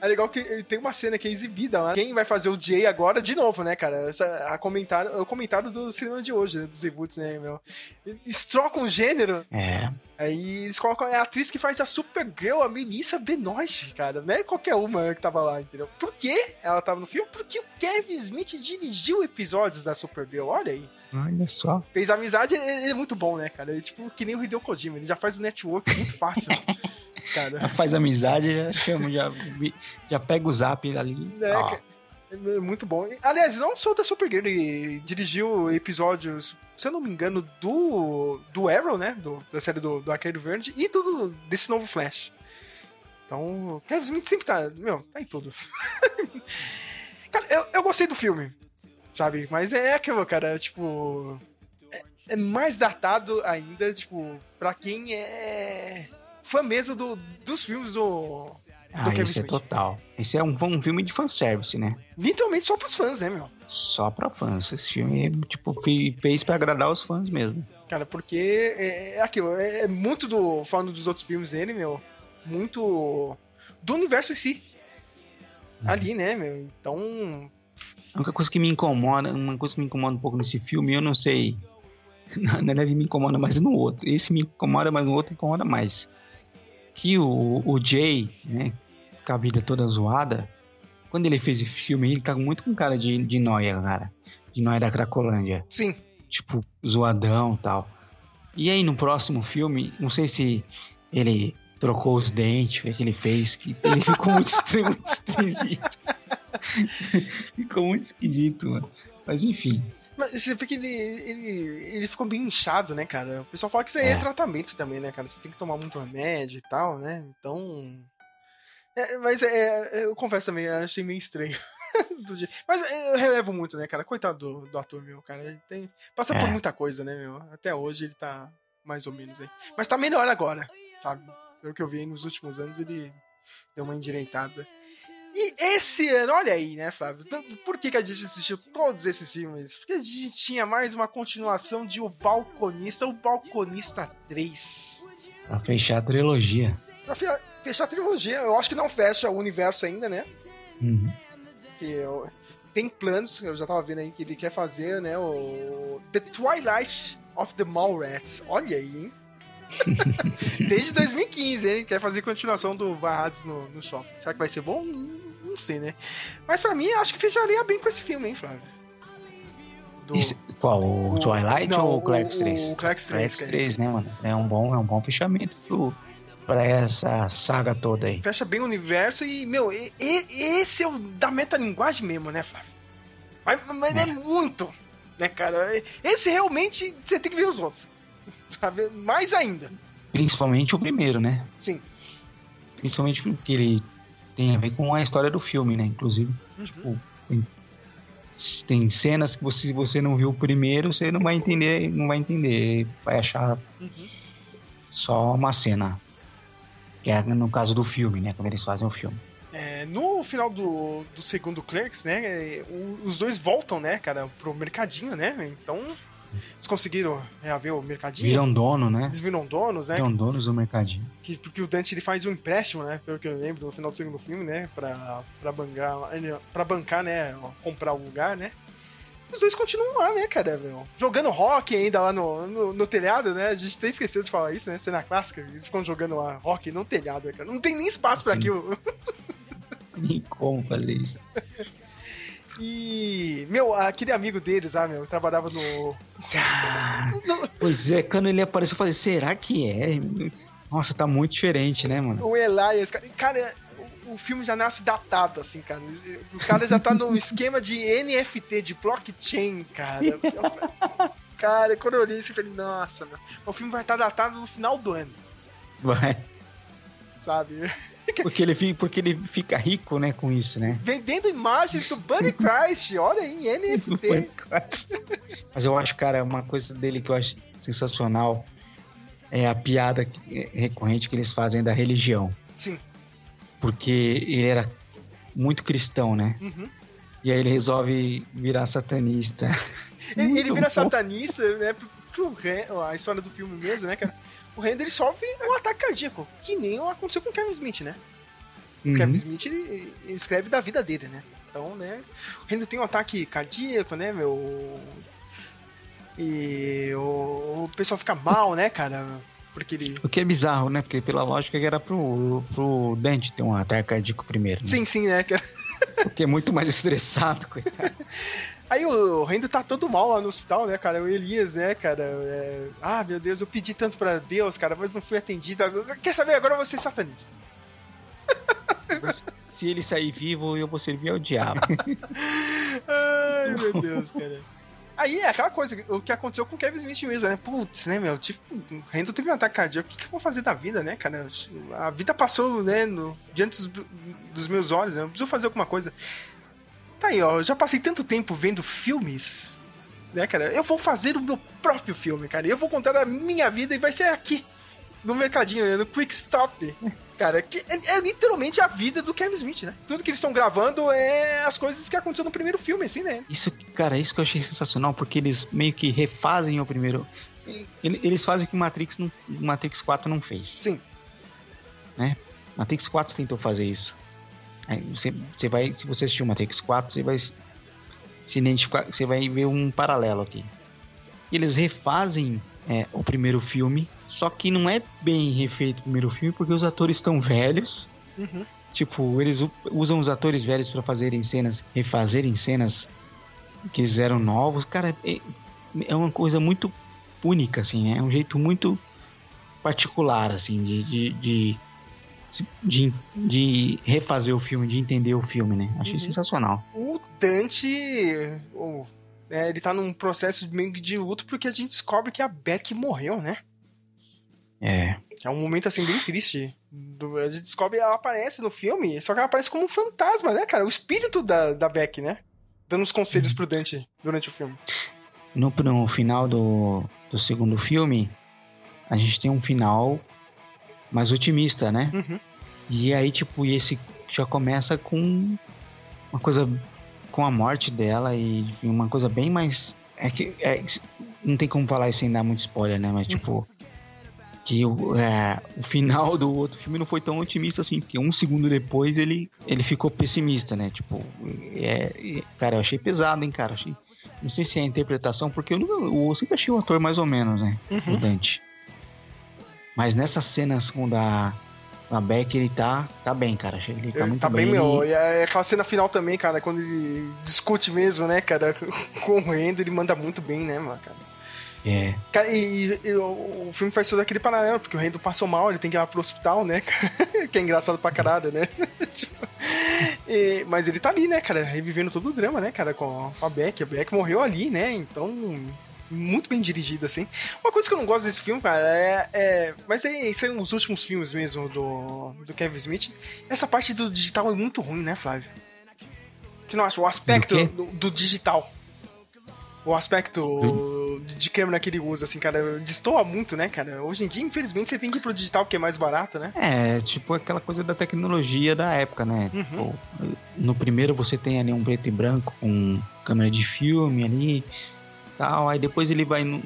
É legal que tem uma cena que é exibida lá. Quem vai fazer o Jay agora, de novo, né, cara? Essa, a comentário, é o comentário do cinema de hoje, né, dos reboots, né, meu? Eles trocam o gênero. É. Aí eles colocam é a atriz que faz a Supergirl, a Melissa Benoist, cara. Não é qualquer uma que tava lá, entendeu? Por que ela tava no filme? Porque o Kevin Smith dirigiu episódios da Supergirl, olha aí. Olha só. Fez amizade, ele, ele é muito bom, né, cara? Ele, tipo, que nem o Hideo Kojima, ele já faz o network muito fácil. cara. Faz amizade, já chama, já, já pega o zap ali. É, ó. Que- é muito bom. Aliás, não só da Supergirl, ele dirigiu episódios, se eu não me engano, do, do Arrow, né? Do, da série do, do Arqueiro Verde e do, desse novo Flash. Então, Kevin Smith sempre tá, meu, tá em tudo. cara, eu, eu gostei do filme, sabe? Mas é aquilo, cara, tipo. É, é mais datado ainda, tipo, pra quem é fã mesmo do, dos filmes do. Ah, esse é Smith. total. Esse é um, um filme de fanservice, né? Literalmente só pros fãs, né, meu? Só pra fãs. Esse filme, tipo, fe- fez pra agradar os fãs mesmo. Cara, porque é, é aquilo, é, é muito do. Falando dos outros filmes dele, meu. Muito. Do universo em si. Ali, né, meu? Então. A única coisa que me incomoda, uma coisa que me incomoda um pouco nesse filme, eu não sei. Na verdade, me incomoda mais no outro. Esse me incomoda, mas no outro incomoda mais. Que o, o Jay, né, com a vida toda zoada, quando ele fez esse filme, ele tá muito com cara de, de noia, cara. De noia da Cracolândia. Sim. Tipo, zoadão e tal. E aí, no próximo filme, não sei se ele trocou os dentes, o que é ele fez, que ele ficou muito muito esquisito. ficou muito esquisito, mano. Mas enfim. Mas você vê que ele, ele, ele ficou bem inchado, né, cara? O pessoal fala que isso aí é. É. tratamento também, né, cara? Você tem que tomar muito remédio e tal, né? Então. É, mas é, é, eu confesso também, achei meio estranho. Mas eu relevo muito, né, cara? Coitado do, do ator, meu, cara. Ele tem, passa por É. muita coisa, né, meu? Até hoje ele tá mais ou menos aí. Mas tá melhor agora, sabe? Pelo que eu vi nos últimos anos, ele deu uma endireitada. E esse ano, olha aí, né, Flávio? Por que, que a gente assistiu todos esses filmes? Porque a gente tinha mais uma continuação de O Balconista, O Balconista 3. Pra fechar a trilogia. Pra fe- fechar a trilogia, eu acho que não fecha o universo ainda, né? Uhum. Que eu- tem planos, eu já tava vendo aí que ele quer fazer, né? O The Twilight of the Mallrats. Olha aí, hein? Desde 2015, hein? Quer fazer continuação do Barrados no, no shopping. Será que vai ser bom? Não sei, né? Mas pra mim, acho que fecharia bem com esse filme, hein, Flávio? Do- Esse- qual? O, o- Twilight não, ou o Clerks o- 3? o Clerks 3, Clerks cara. 3, né, mano? É um bom, é um bom fechamento pro, pra essa saga toda aí. Fecha bem o universo e, meu, e- e- esse é o da metalinguagem mesmo, né, Flávio? Mas, mas é. muito, né, cara? Esse realmente você tem que ver os outros. Sabe? Mais ainda. Principalmente o primeiro, né? Sim. Principalmente porque ele tem a ver com a história do filme, né? Inclusive, Uhum. tipo, tem, tem cenas que você, você não viu o primeiro, você não vai entender, não vai entender, vai achar Uhum. só uma cena. Que é no caso do filme, né? Quando eles fazem o filme. É, no final do, do segundo Clerks, né, é, os dois voltam, né, cara, pro mercadinho, né? Então, eles conseguiram reaver o mercadinho. Viram dono, né? Eles viram donos, né? Viram donos do mercadinho. que, porque o Dante ele faz um empréstimo, né? Pelo que eu lembro, no final do segundo filme, né? Pra, pra, bancar, pra bancar, né? Comprar o lugar, né? Os dois continuam lá, né, cara? Meu? Jogando rock ainda lá no, no, no telhado, né? A gente até esqueceu de falar isso, né? Cena clássica. Eles ficam jogando lá rock no telhado, né, cara? Não tem nem espaço pra aquilo. Nem como fazer isso. E, meu, aquele amigo deles, ah, meu, trabalhava no. Pois é, quando ele apareceu, eu falei, será que é? Nossa, tá muito diferente, né, mano? O Elias, cara, cara, o, filme já nasce datado, assim, cara. O cara já tá no esquema de NFT, de blockchain, cara. cara, quando eu olhei isso, eu falei, nossa, meu, o filme vai estar datado no final do ano, Vai. sabe? Porque ele, fica, porque ele fica rico, né, com isso, né? Vendendo imagens do Bunny Christ, olha aí, NFT. Mas eu acho, cara, uma coisa dele que eu acho sensacional é a piada recorrente que eles fazem da religião. Sim. Porque ele era muito cristão, né? Uhum. E aí ele resolve virar satanista. Ele, ele vira bom. satanista, né? Pro, pro Ren- a história do filme mesmo, né, cara? O Randall ele sofre um ataque cardíaco, que nem aconteceu com o Kevin Smith, né? O Uhum. Kevin Smith ele, ele escreve da vida dele, né? Então, né? O Randall tem um ataque cardíaco, né, meu? E o, o pessoal fica mal, né, cara? Porque ele. O que é bizarro, né? Porque pela lógica que era pro, pro Dante ter um ataque cardíaco primeiro. Né? Sim, sim, né? Porque é muito mais estressado, coitado. Aí o Randall tá todo mal lá no hospital, né, cara? O Elias, né, cara? é, Ah, meu Deus, eu pedi tanto pra Deus, cara, mas não fui atendido. Quer saber? Agora eu vou ser satanista. Se ele sair vivo, eu vou servir ao diabo. Ai, meu Deus, cara. Aí é aquela coisa, o que aconteceu com o Kevin Smith mesmo, né? Putz, né, meu? Tipo, o Randall teve um ataque cardíaco. O que, que eu vou fazer da vida, né, cara? A vida passou, né, no, diante dos, dos meus olhos, né? Eu preciso fazer alguma coisa. Tá aí, ó. Eu já passei tanto tempo vendo filmes, né, cara? Eu vou fazer o meu próprio filme, cara. Eu vou contar a minha vida e vai ser aqui, no mercadinho, né, no Quick Stop. Cara, que é, é literalmente a vida do Kevin Smith, né? Tudo que eles estão gravando é as coisas que aconteceram no primeiro filme, assim, né? Isso, cara, isso que eu achei sensacional, porque eles meio que refazem o primeiro. ele- Eles fazem o que o Matrix, não, Matrix 4 não fez. Sim. Né? Matrix 4 tentou fazer isso. Aí você, você vai, se você assistir o Matrix 4, você vai se identificar, você vai ver um paralelo aqui. Eles refazem é, o primeiro filme, só que não é bem refeito o primeiro filme porque os atores estão velhos. Uhum. Tipo, eles usam os atores velhos pra fazerem cenas, refazerem cenas que eles eram novos. Cara, é, é uma coisa muito única, assim, é um jeito muito particular, assim, de, de, de, de, de refazer o filme, de entender o filme, né? Achei Uhum. sensacional. O Dante, o- é, ele tá num processo meio que de luto porque a gente descobre que a Beck morreu, né? É. É um momento assim bem triste. Do- a gente descobre ela aparece no filme, só que ela aparece como um fantasma, né, cara? O espírito da, da Beck, né? Dando os conselhos pro Dante durante o filme. No, no final do, do segundo filme, a gente tem um final mais otimista, né? Uhum. E aí, tipo, esse já começa com uma coisa com a morte dela e enfim, uma coisa bem mais. É que é, não tem como falar isso sem dar muito spoiler, né? Mas tipo. Que o, é, o final do outro filme não foi tão otimista assim, porque um segundo depois ele, ele ficou pessimista, né? Tipo, é, cara, eu achei pesado, hein, cara? Achei, não sei se é a interpretação, porque eu, eu sempre achei o ator mais ou menos, né? Uhum. O Dante. Mas nessas cenas com da, da Beck, ele tá, tá bem, cara. Ele tá Ele muito tá bem. bem, meu. E é aquela cena final também, cara, quando ele discute mesmo, né, cara, com o Rendo, ele manda muito bem, né, mano, cara. É. Cara, e, e o, o filme faz todo aquele paralelo, porque o Rendo passou mal, ele tem que ir lá pro hospital, né? cara? que é engraçado pra caralho, né? Tipo, e- mas ele tá ali, né, cara, revivendo todo o drama, né, cara, com a Beck. A Beck morreu ali, né? Então, muito bem dirigido, assim. Uma coisa que eu não gosto desse filme, cara, é. é- mas é, são os últimos filmes mesmo do, do Kevin Smith. Essa parte do digital é muito ruim, né, Flávio? Você não acha? O aspecto Do do, do digital. O aspecto de câmera que ele usa, assim, cara, destoa muito, né, cara? Hoje em dia, infelizmente, você tem que ir pro digital porque é mais barato, né? É, tipo aquela coisa da tecnologia da época, né? Uhum. Tipo, no primeiro você tem ali um preto e branco com câmera de filme ali tal. Aí depois ele vai no,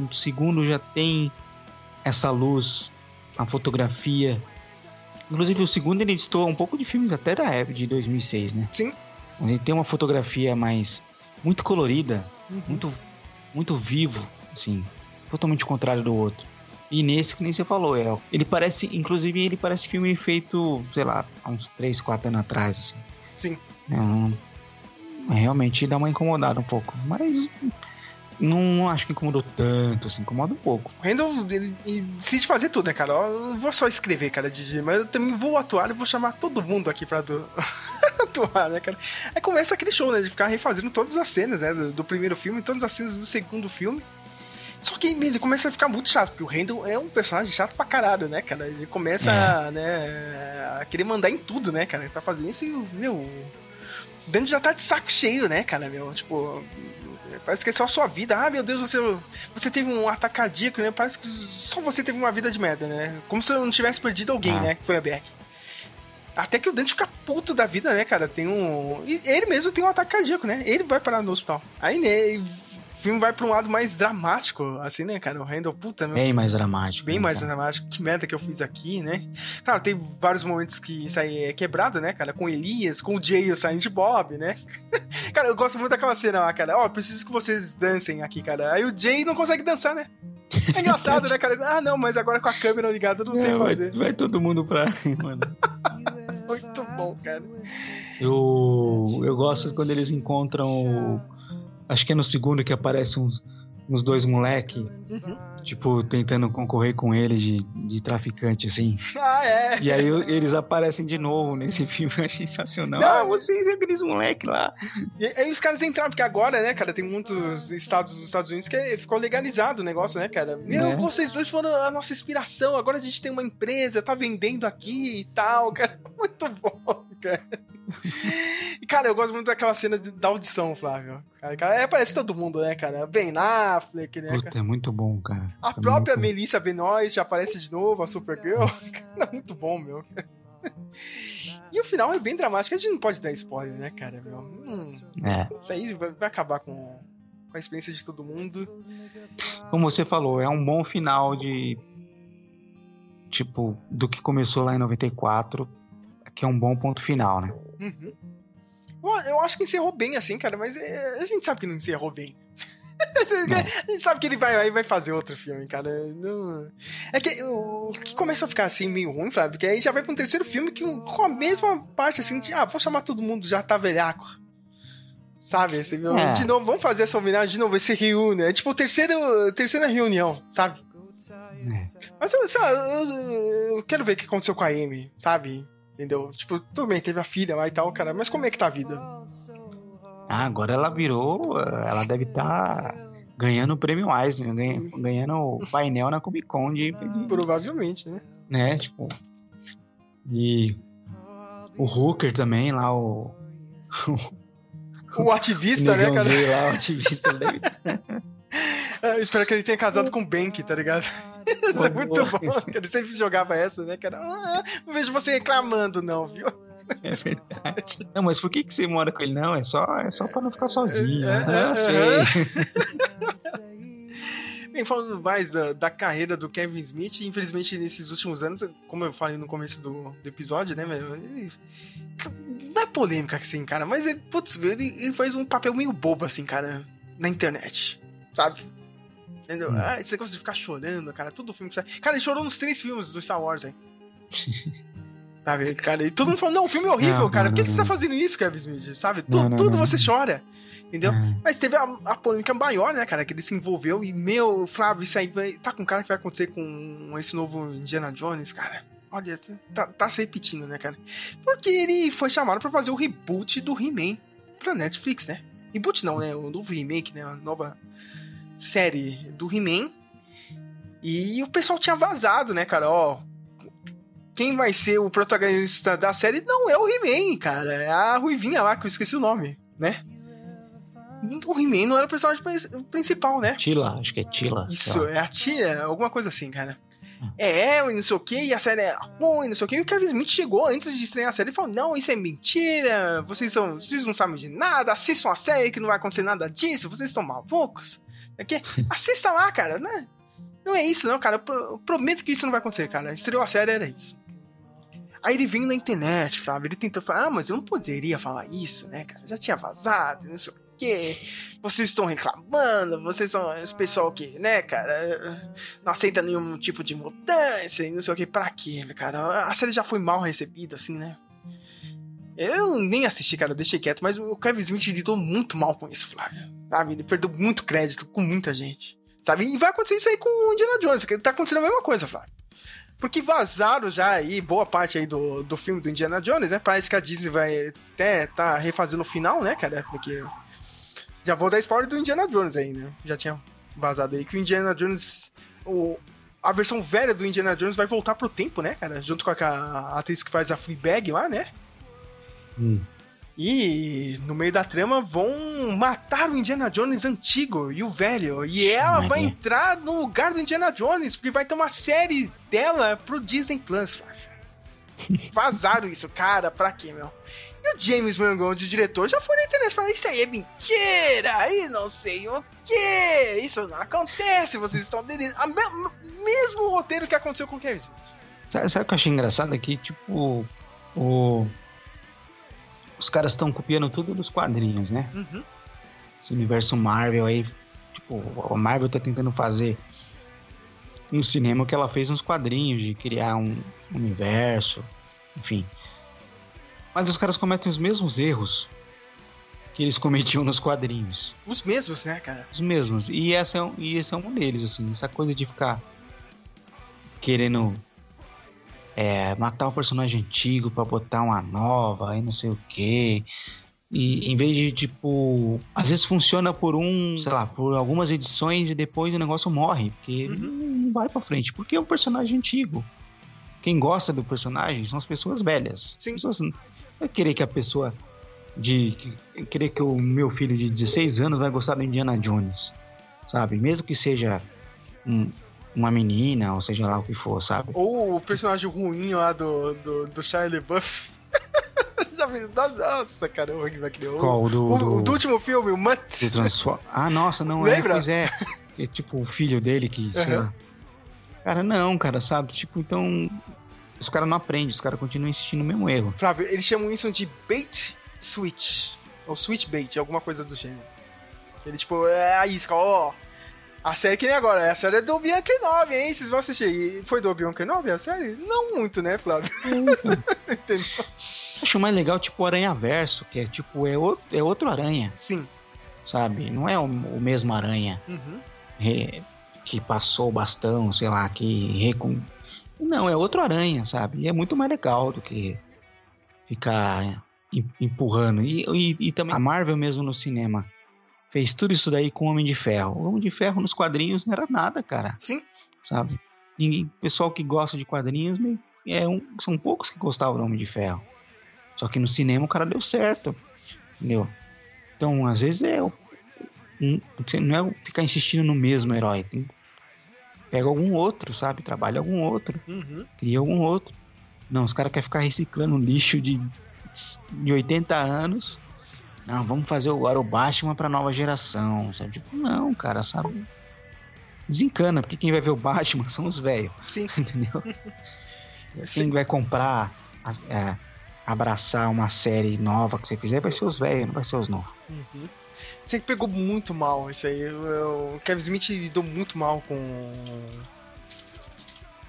no- segundo já tem essa luz, a fotografia. Inclusive o segundo ele estoura um pouco de filmes até da época de 2006, né? Sim. Ele tem uma fotografia mais muito colorida, Uhum. muito muito vivo, assim, totalmente contrário do outro. E nesse que nem você falou, é, ele parece, inclusive ele parece filme feito, sei lá, há uns 3, 4 anos atrás, assim. Sim. É, realmente dá uma incomodada um pouco, mas não, não acho que incomodou tanto, assim, incomoda um pouco. O Randall, ele, ele decide fazer tudo, né, cara? Eu não vou só escrever, cara, DJ, mas eu também vou atuar e vou chamar todo mundo aqui pra atu- atuar, né, cara? Aí começa aquele show, né, de ficar refazendo todas as cenas, né, do, do primeiro filme, todas as cenas do segundo filme. Só que ele começa a ficar muito chato, porque o Randall é um personagem chato pra caralho, né, cara? Ele começa, É. né, a querer mandar em tudo, né, cara? Ele tá fazendo isso e, meu, o Dante já tá de saco cheio, né, cara, meu? Tipo, Parece que é só a sua vida. Ah, meu Deus, você, você teve um ataque cardíaco, né? Parece que só você teve uma vida de merda, né? Como se eu não tivesse perdido alguém, Ah. né? Que foi a Beck. Até que o Dante fica puto da vida, né, cara? Tem um. Ele mesmo tem um ataque cardíaco, né? Ele vai parar no hospital. Aí, né? O filme vai pra um lado mais dramático, assim, né, cara? O Randall, puta, meu. Bem mais dramático. Bem né, mais cara? dramático. Que merda que eu fiz aqui, né? Claro, tem vários momentos que isso aí é quebrado, né, cara? Com Elias, com o Jay e o Silent Bob, né? cara, eu gosto muito daquela cena lá, cara. Ó, eu preciso que vocês dancem aqui, cara. Aí o Jay não consegue dançar, né? É engraçado, né, cara? Ah, não, mas agora com a câmera ligada eu não sei É, vai, fazer. vai todo mundo pra. Mano. Muito bom, cara. Eu, eu gosto quando eles encontram. Acho que é no segundo que aparece uns, uns dois moleque, Uhum. Tipo, tentando concorrer com ele de, de traficante, assim. Ah, é. E aí eles aparecem de novo nesse filme, eu achei sensacional. Não. Ah, vocês é aqueles moleque lá. E aí os caras entraram, porque agora, né, cara, tem muitos estados dos Estados Unidos que ficou legalizado o negócio, né, cara? Meu, Né? vocês dois foram a nossa inspiração, agora a gente tem uma empresa, tá vendendo aqui e tal, cara. Muito bom, cara. E, cara, eu gosto muito daquela cena de- da audição, Flávio. Cara, cara, é, parece todo mundo, né, cara? Ben Affleck, né, cara? Puta, é muito bom, cara. A própria muito- Melissa Benoist já aparece de novo, a Supergirl. Cara, muito bom, meu. E o final é bem dramático. A gente não pode dar spoiler, né, cara? Meu? Hum, É. Isso aí vai, acabar com, com a experiência de todo mundo. Como você falou, é um bom final de. Tipo, do que começou lá em 94, que é um bom ponto final, né? Uhum. Eu, eu acho que encerrou bem, assim, cara, mas é, a gente sabe que não encerrou bem. A gente sabe que ele vai, vai- vai fazer outro filme, cara. Não- É que o que começa a ficar assim meio ruim, Flávio, porque aí já vai pra um terceiro filme que, com a mesma parte assim de, ah, vou chamar todo mundo, já tá velhaco. Sabe? Esse, É. De novo, vamos fazer essa homenagem de novo, esse reúne. É tipo terceiro, terceira reunião, sabe? Mas eu, lá, eu, eu- eu quero ver o que aconteceu com a Amy, sabe? Entendeu? Tipo, tudo bem, teve a filha lá e tal, cara, mas como é que tá a vida? Ah, agora ela virou. eh, Ela deve estar ganhando o prêmio Eisner, ganha- ganhando o painel na Comic Con de. de- Provavelmente, né? né? Tipo. E. O Hooker também, lá, o. O ativista, né, negão cara? gay lá, o ativista deve. É, Eu espero que ele tenha casado com o Bank, tá ligado? Isso é muito bom. Ele sempre jogava essa, né, cara? Ah, não vejo você reclamando, não, viu? É verdade. Não, mas por que, que você mora com ele? Não, é só, é só pra não ficar sozinho. É, ah, é, sei. Bem, falando mais da, da carreira do Kevin Smith, infelizmente nesses últimos anos, como eu falei no começo do, do episódio, né, meu, ele, não é polêmica assim, cara, mas ele, putz, ele, ele faz um papel meio bobo assim, cara, na internet, sabe? Entendeu? Ah, esse negócio de ficar chorando, cara, todo filme que sai. Cara, ele chorou nos três filmes do Star Wars, hein? Sabe, cara, e todo mundo falou, não, o filme é horrível, Não, cara, não, por que, que não, você tá fazendo isso, Kevin Smith? Sabe? Tu- tudo você chora, entendeu? Mas teve a, a polêmica maior, né, cara, que ele se envolveu e, meu, Flávio, isso aí vai, tá com cara que vai acontecer com esse novo Indiana Jones, cara. Olha, tá, tá se repetindo, né, cara? Porque ele foi chamado pra fazer o reboot do He-Man pra Netflix, né? Reboot não, né? O novo remake, né? A nova série do He-Man. E o pessoal tinha vazado, né, cara? Ó, quem vai ser o protagonista da série não é o He-Man, cara. É a Ruivinha lá, que eu esqueci o nome, né? O He-Man não era o personagem prin- principal, né? Tila, acho que é Tila. Isso, é a tia, alguma coisa assim, cara. É, e não sei o que, e a série era ruim, não sei o que. E o Kevin Smith chegou antes de estrear a série e falou: Não, isso é mentira, vocês, são, vocês não sabem de nada, assistam a série que não vai acontecer nada disso, vocês estão malucos. Aqui, assista lá, cara, né? Não é isso, não, cara. Eu prometo que isso não vai acontecer, cara. Estreou a série, era isso. Aí ele veio na internet, Flávio. Ele tentou falar, ah, mas eu não poderia falar isso, né, cara? Já tinha vazado, não sei o quê. Vocês estão reclamando, vocês são esse pessoal que, né, cara, não aceita nenhum tipo de mudança e não sei o que. Pra quê, cara? A série já foi mal recebida, assim, né? Eu nem assisti, cara, eu deixei quieto, mas o Kevin Smith lidou muito mal com isso, Flávio. Sabe? Ele perdeu muito crédito com muita gente. Sabe? E vai acontecer isso aí com o Indiana Jones, que tá acontecendo a mesma coisa, Flávio. Porque vazaram já aí boa parte aí do, do filme do Indiana Jones, né? Parece que a Disney vai até tá refazendo o final, né, cara? Porque. Já vou dar spoiler do Indiana Jones aí, né? Já tinha vazado aí que o Indiana Jones. O, a versão velha do Indiana Jones vai voltar pro tempo, né, cara? Junto com a, a atriz que faz a Fleabag lá, né? Hum. E no meio da trama vão matar o Indiana Jones antigo e o velho. E ela vai entrar no lugar do Indiana Jones, porque vai ter uma série dela pro Disney Plus. Vazaram isso, cara, pra quê, meu? E o James Mangold, o diretor, já foi na internet falou: Isso aí é mentira! E não sei o que! Isso não acontece, vocês estão delirando. Me- mesmo roteiro que aconteceu com o Kevin Smith. Sabe, sabe o que eu achei engraçado aqui? Tipo, o... os caras estão copiando tudo dos quadrinhos, né? Uhum. Esse universo Marvel aí, tipo, a Marvel tá tentando fazer no cinema que ela fez nos quadrinhos, de criar um universo, enfim. Mas os caras cometem os mesmos erros que eles cometiam nos quadrinhos. Os mesmos, né, cara? Os mesmos. E, essa é, um- e esse é um deles, assim. Essa coisa de ficar querendo é, matar o personagem antigo pra botar uma nova e não sei o que. E em vez de, tipo. Às vezes funciona por um, sei lá, por algumas edições e depois o negócio morre. Porque não vai pra frente. Porque é um personagem antigo. Quem gosta do personagem são as pessoas velhas. Sim. Pessoas, não vai querer que a pessoa de que- querer que o meu filho de 16 anos vai gostar do Indiana Jones, sabe? Mesmo que seja um- uma menina, ou seja lá o que for, sabe? Ou o personagem ruim lá do, do, do Shia LaBeouf. Nossa, cara, o que vai criar. Qual? O do- o, do- do último filme, o Mutt. Do transforma. Ah, nossa, não Lembra? é, pois é. É tipo o filho dele que, sei Aham. lá. Cara, não, cara, sabe? Tipo, então os caras não aprendem, os caras continuam insistindo no mesmo erro. Flávio, eles chamam isso de bait switch. Ou switch bait, alguma coisa do gênero. Ele, tipo, é a isca, ó. A série que nem agora, a série é do Obi-Wan Kenobi, hein? Vocês vão assistir. E foi do Obi-Wan Kenobi a série? Não muito, né, Flávio? Entendeu? Acho mais legal, tipo, o Aranha Verso, que é tipo, é outro, é outro aranha. Sim. Sabe? Não é o, o mesmo aranha Uhum. que passou o bastão, sei lá, que recon... Não, é outro aranha, sabe? E é muito mais legal do que ficar em- empurrando. E, e, e também a Marvel mesmo no cinema fez tudo isso daí com o Homem de Ferro. O Homem de Ferro nos quadrinhos não era nada, cara. Sim. Sabe? Ninguém, pessoal que gosta de quadrinhos é um, são poucos que gostavam do Homem de Ferro. Só que no cinema o cara deu certo. Entendeu? Então, às vezes é. um- não é ficar insistindo no mesmo herói. Tem, pega algum outro, sabe? Trabalha algum outro. Uhum. Cria algum outro. Não, os caras querem ficar reciclando lixo de, de 80 anos. Não, vamos fazer agora o Batman pra nova geração. Sabe? Tipo, não, cara, sabe? Desencana, porque quem vai ver o Batman são os velhos. Sim. Entendeu? Quem vai comprar, é, abraçar uma série nova que você fizer vai ser os velhos, não vai ser os novos. Uhum. Sempre pegou muito mal isso aí. O Kevin Smith lidou muito mal com.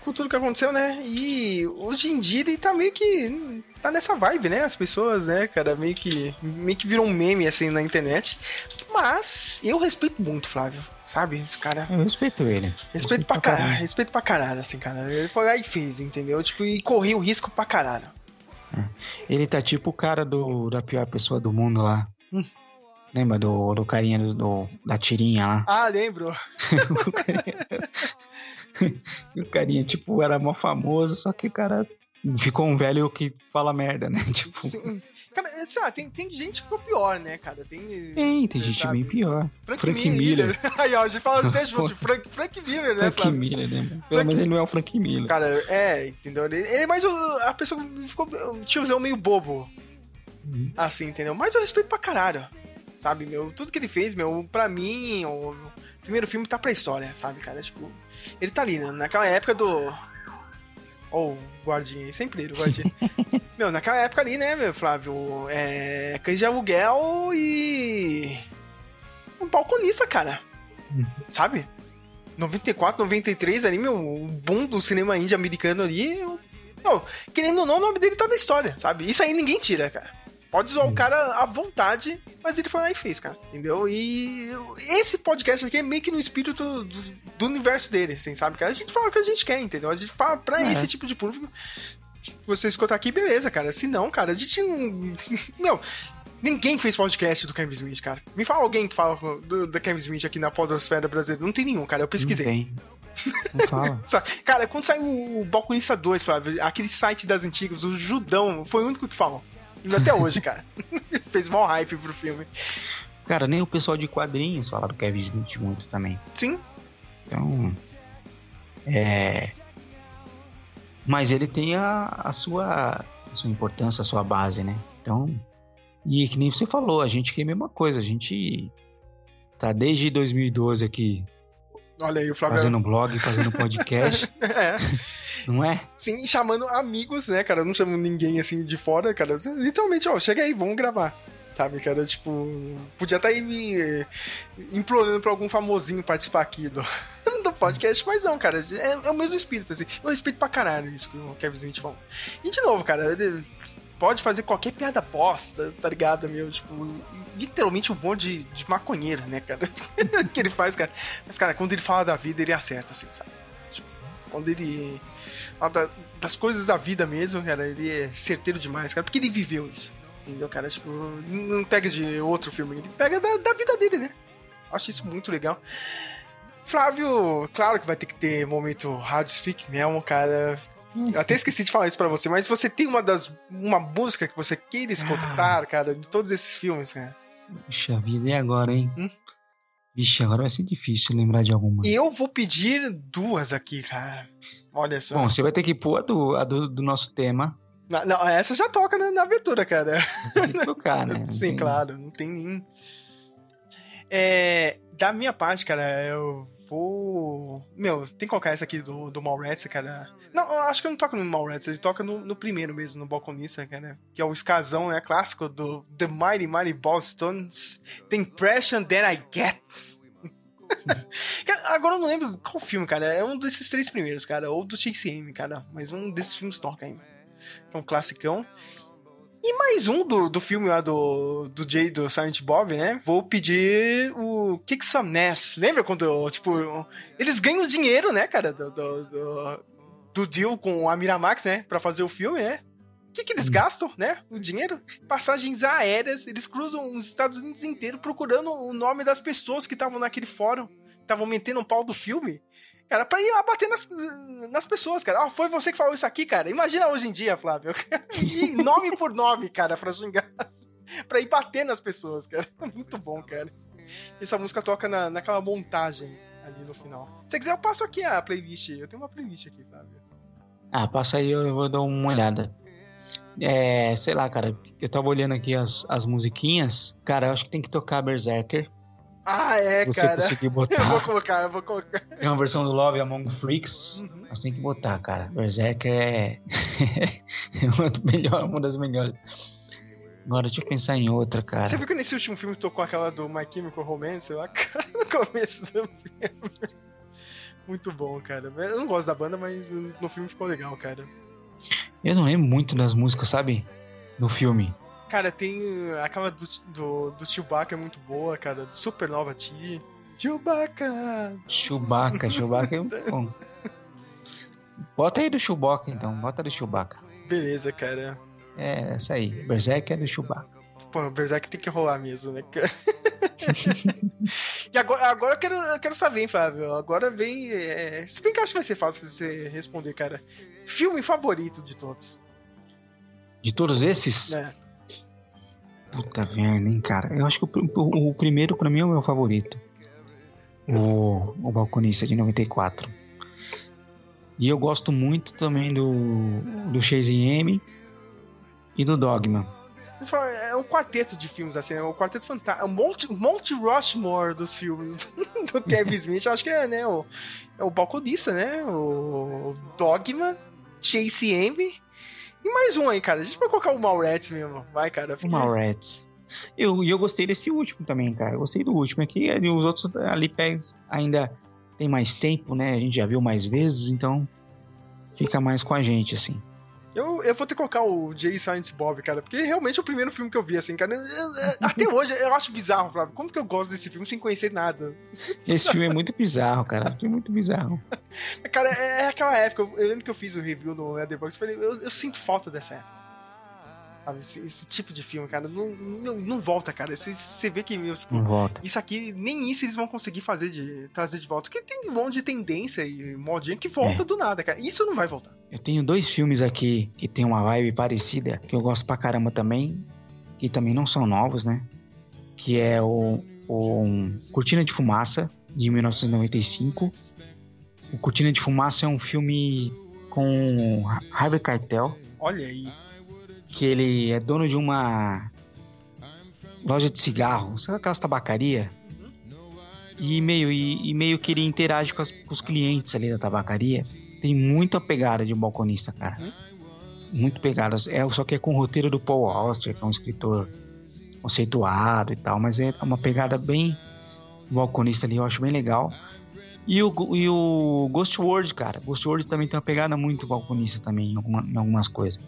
Com tudo que aconteceu, né? E hoje em dia ele tá meio que. tá nessa vibe, né? As pessoas, né, cara, meio que. meio que virou um meme assim na internet. Mas eu respeito muito, Flávio. Sabe? Cara. Eu respeito ele. Respeito pra caralho, respeito pra caralho, assim, cara. Ele foi lá e fez, entendeu? Tipo, e correu o risco pra caralho. Ele tá tipo o cara do, da pior pessoa do mundo lá. Hum. Lembra do, do carinha do, do- da tirinha lá? Ah, lembro. E o carinha, tipo, era mó famoso, só que o cara ficou um velho que fala merda, né? Tipo, Sim. Cara, sei lá, tem, tem gente que ficou pior, né, cara? Tem. tem, tem gente sabe. bem pior. Frank, Frank Miller. Miller. Aí, ó, a gente fala até junto. Frank, Frank Miller, né, Frank Flávio? Miller, né? Pelo menos ele não é o Frank Miller. Cara, é, entendeu? Ele, ele é mais o- a pessoa ficou um tiozão meio bobo. Uhum. Assim, entendeu? Mas eu respeito pra caralho. Sabe, meu? Tudo que ele fez, meu, pra mim, o primeiro filme tá pra história, sabe, cara? Tipo, ele tá ali, né? Naquela época do. Ou o guardinha aí, sempre ele, o guardinha. meu, naquela época ali, né, meu, Flávio? É. Cães de aluguel e. Um balconista, cara. Sabe? 94, 93 ali, meu, o boom do cinema indie americano ali. eu- Não, querendo ou não, o nome dele tá na história, sabe? Isso aí ninguém tira, cara. Pode zoar o cara à vontade, mas ele foi lá e fez, cara. Entendeu? E esse podcast aqui é meio que no espírito do, do universo dele, assim, sabe? Cara? A gente fala o que a gente quer, entendeu? A gente fala pra É. esse tipo de público. Você escutar aqui, beleza, cara. Se não, cara, a gente não. Não. Ninguém fez podcast do Kevin Smith, cara. Me fala alguém que fala do, do Kevin Smith aqui na Podosfera brasileira. Não tem nenhum, cara. Eu pesquisei. Não tem. Não fala. Cara, quando saiu o Balconista 2, Flávio, aquele site das antigas, o Judão, foi o único que falou. Até hoje, cara. Fez mó hype pro filme. Cara, nem o pessoal de quadrinhos fala do Kevin Smith muito também. Sim. Então. É. Mas ele tem a, a sua, a sua importância, a sua base, né? Então. E que nem você falou, a gente que é a mesma coisa. A gente tá desde 2012 aqui Olha aí o Flávio. fazendo blog, fazendo podcast. é. Não é? Sim, e chamando amigos, né, cara? Eu não chamo ninguém assim de fora, cara. Literalmente, ó, chega aí, vamos gravar. Sabe, cara? Tipo, podia estar aí me implorando pra algum famosinho participar aqui do, do podcast, mas não, cara. É, é o mesmo espírito, assim. Eu respeito pra caralho isso que o Kevin Smith falou. E de novo, cara, ele pode fazer qualquer piada bosta, tá ligado, meu? Tipo, literalmente um bom de, de maconheiro, né, cara? que ele faz, cara. Mas, cara, quando ele fala da vida, ele acerta, assim, sabe? Tipo, quando ele. fala da- das coisas da vida mesmo, cara, ele é certeiro demais, cara, porque ele viveu isso. Entendeu, cara? Tipo, não pega de outro filme, ele pega da, da vida dele, né? Acho isso muito legal. Flávio, claro que vai ter que ter momento Rádio Speak mesmo, cara. Eu até esqueci de falar isso pra você, mas você tem uma das. uma música que você queira escutar, cara, de todos esses filmes, cara. Puxa vida, e agora, hein? Vixe, agora vai ser difícil lembrar de alguma. Eu vou pedir duas aqui, cara. Olha só. Bom, você vai ter que pôr a do, a do, do nosso tema. Não, não, essa já toca na, na abertura, cara. Tem que tocar, né? Sim, tem- claro, não tem nem. É, da minha parte, cara, eu vou. Meu, tem que colocar essa aqui do, do Mallrats, cara. Não, eu acho que eu não toco no Mallrats, ele toca no, no primeiro mesmo, no Balconista, cara. Que é o escazão, né? Clássico do The Mighty Mighty Boston's The Impression That I Get. Agora eu não lembro qual filme, cara. É um desses três primeiros, cara. Ou do TCM, cara. Mas um desses filmes toca ainda. É um classicão. E mais um do, do filme lá do, do Jay do Silent Bob, né? Vou pedir o Kick Some Ass. Lembra quando, tipo, eles ganham dinheiro, né, cara, do, do, do, do deal com a Miramax, né? Pra fazer o filme, né? O que, que eles gastam, né? O dinheiro? Passagens aéreas, eles cruzam os Estados Unidos inteiro procurando o nome das pessoas que estavam naquele fórum, estavam metendo um pau do filme. Cara, pra ir abater nas, nas pessoas, cara. Ah, foi você que falou isso aqui, cara. Imagina hoje em dia, Flávio. E nome por nome, cara, pra xingar. Pra ir bater nas pessoas, cara. Muito bom, cara. Essa música toca na, naquela montagem ali no final. Se quiser, eu passo aqui a playlist. Eu tenho uma playlist aqui, Flávio. Ah, passa aí, eu vou dar uma olhada. É, sei lá, cara, eu tava olhando aqui as, as musiquinhas. Cara, eu acho que tem que tocar Berserker. Ah, é, Você cara. conseguiu botar. Eu vou colocar, eu vou colocar. Tem uma versão do Love Among Freaks. Mas tem que botar, cara. Berserker é. é melhor, uma das melhores. Agora deixa eu pensar em outra, cara. Você viu que nesse último filme tocou aquela do My Chemical Romance lá, cara, no começo do filme. Muito bom, cara. Eu não gosto da banda, mas no filme ficou legal, cara. Eu não lembro muito das músicas, sabe? No filme. Cara, tem uh, aquela do, do, do Chewbacca é muito boa, cara. Do Supernova T. Chewbacca! Chewbacca, Chewbacca é muito bom. Bota aí do Chewbacca então, bota do Chewbacca. Beleza, cara. É, essa aí. Berserk é do Chewbacca. Pô, o Berserk tem que rolar mesmo, né, cara? e agora, agora eu, quero, eu quero saber, hein, Flávio? Agora vem. É... Se bem que eu acho que vai ser fácil você responder, cara. Filme favorito de todos. De todos esses? É. Puta merda, hein, cara. Eu acho que o, o- o primeiro pra mim é o meu favorito. O, o Balconista de 94. E eu gosto muito também do, do Chase M e do Dogma. É um quarteto de filmes, assim, é um quarteto fantástico. É um Monte, Monte Rushmore dos filmes do Kevin Smith. Eu acho que é, né? O, é o balconista, né? O Dogma, Chase M. Mais um aí, cara. A gente vai colocar o Mallrats mesmo. Vai, cara. O Mallrats. Eu, e eu gostei desse último também, cara. Eu gostei do último. É que ali os outros ali ainda tem mais tempo, né? A gente já viu mais vezes, então fica mais com a gente, assim. Eu, eu vou ter que colocar o Jay Silent Bob, cara, porque realmente é o primeiro filme que eu vi, assim, cara. Eu- eu- Até hoje eu acho bizarro, Flávio. Como que eu gosto desse filme sem conhecer nada? Esse filme é muito bizarro, cara. É muito bizarro. Cara, é, é aquela época. Eu, eu lembro que eu fiz o review no Letterboxd e falei, eu, eu sinto falta dessa época. Sabe? Esse, esse tipo de filme, cara, não, não, não volta, cara. Você, você vê que, meu, tipo, Não volta. isso aqui, nem isso eles vão conseguir fazer de trazer de volta. Porque tem um monte de tendência e modinha que volta É. do nada, cara. Isso não vai voltar. Eu tenho dois filmes aqui que tem uma vibe parecida, que eu gosto pra caramba também, que também não são novos, né? Que é o, o Cortina de Fumaça, de 1995. O Cortina de Fumaça é um filme com Harvey Keitel, Olha aí. Que ele é dono de uma loja de cigarro, sabe aquelas tabacaria? E meio, e, e meio que ele interage com, as- com os clientes ali da tabacaria. Tem muita pegada de balconista, cara. Muito pegada. É, só que é com o roteiro do Paul Auster, que é um escritor conceituado e tal, mas é uma pegada bem balconista ali, eu acho bem legal. E o, e o Ghost World, cara. Ghost World também tem uma pegada muito balconista também, em, alguma- em algumas coisas.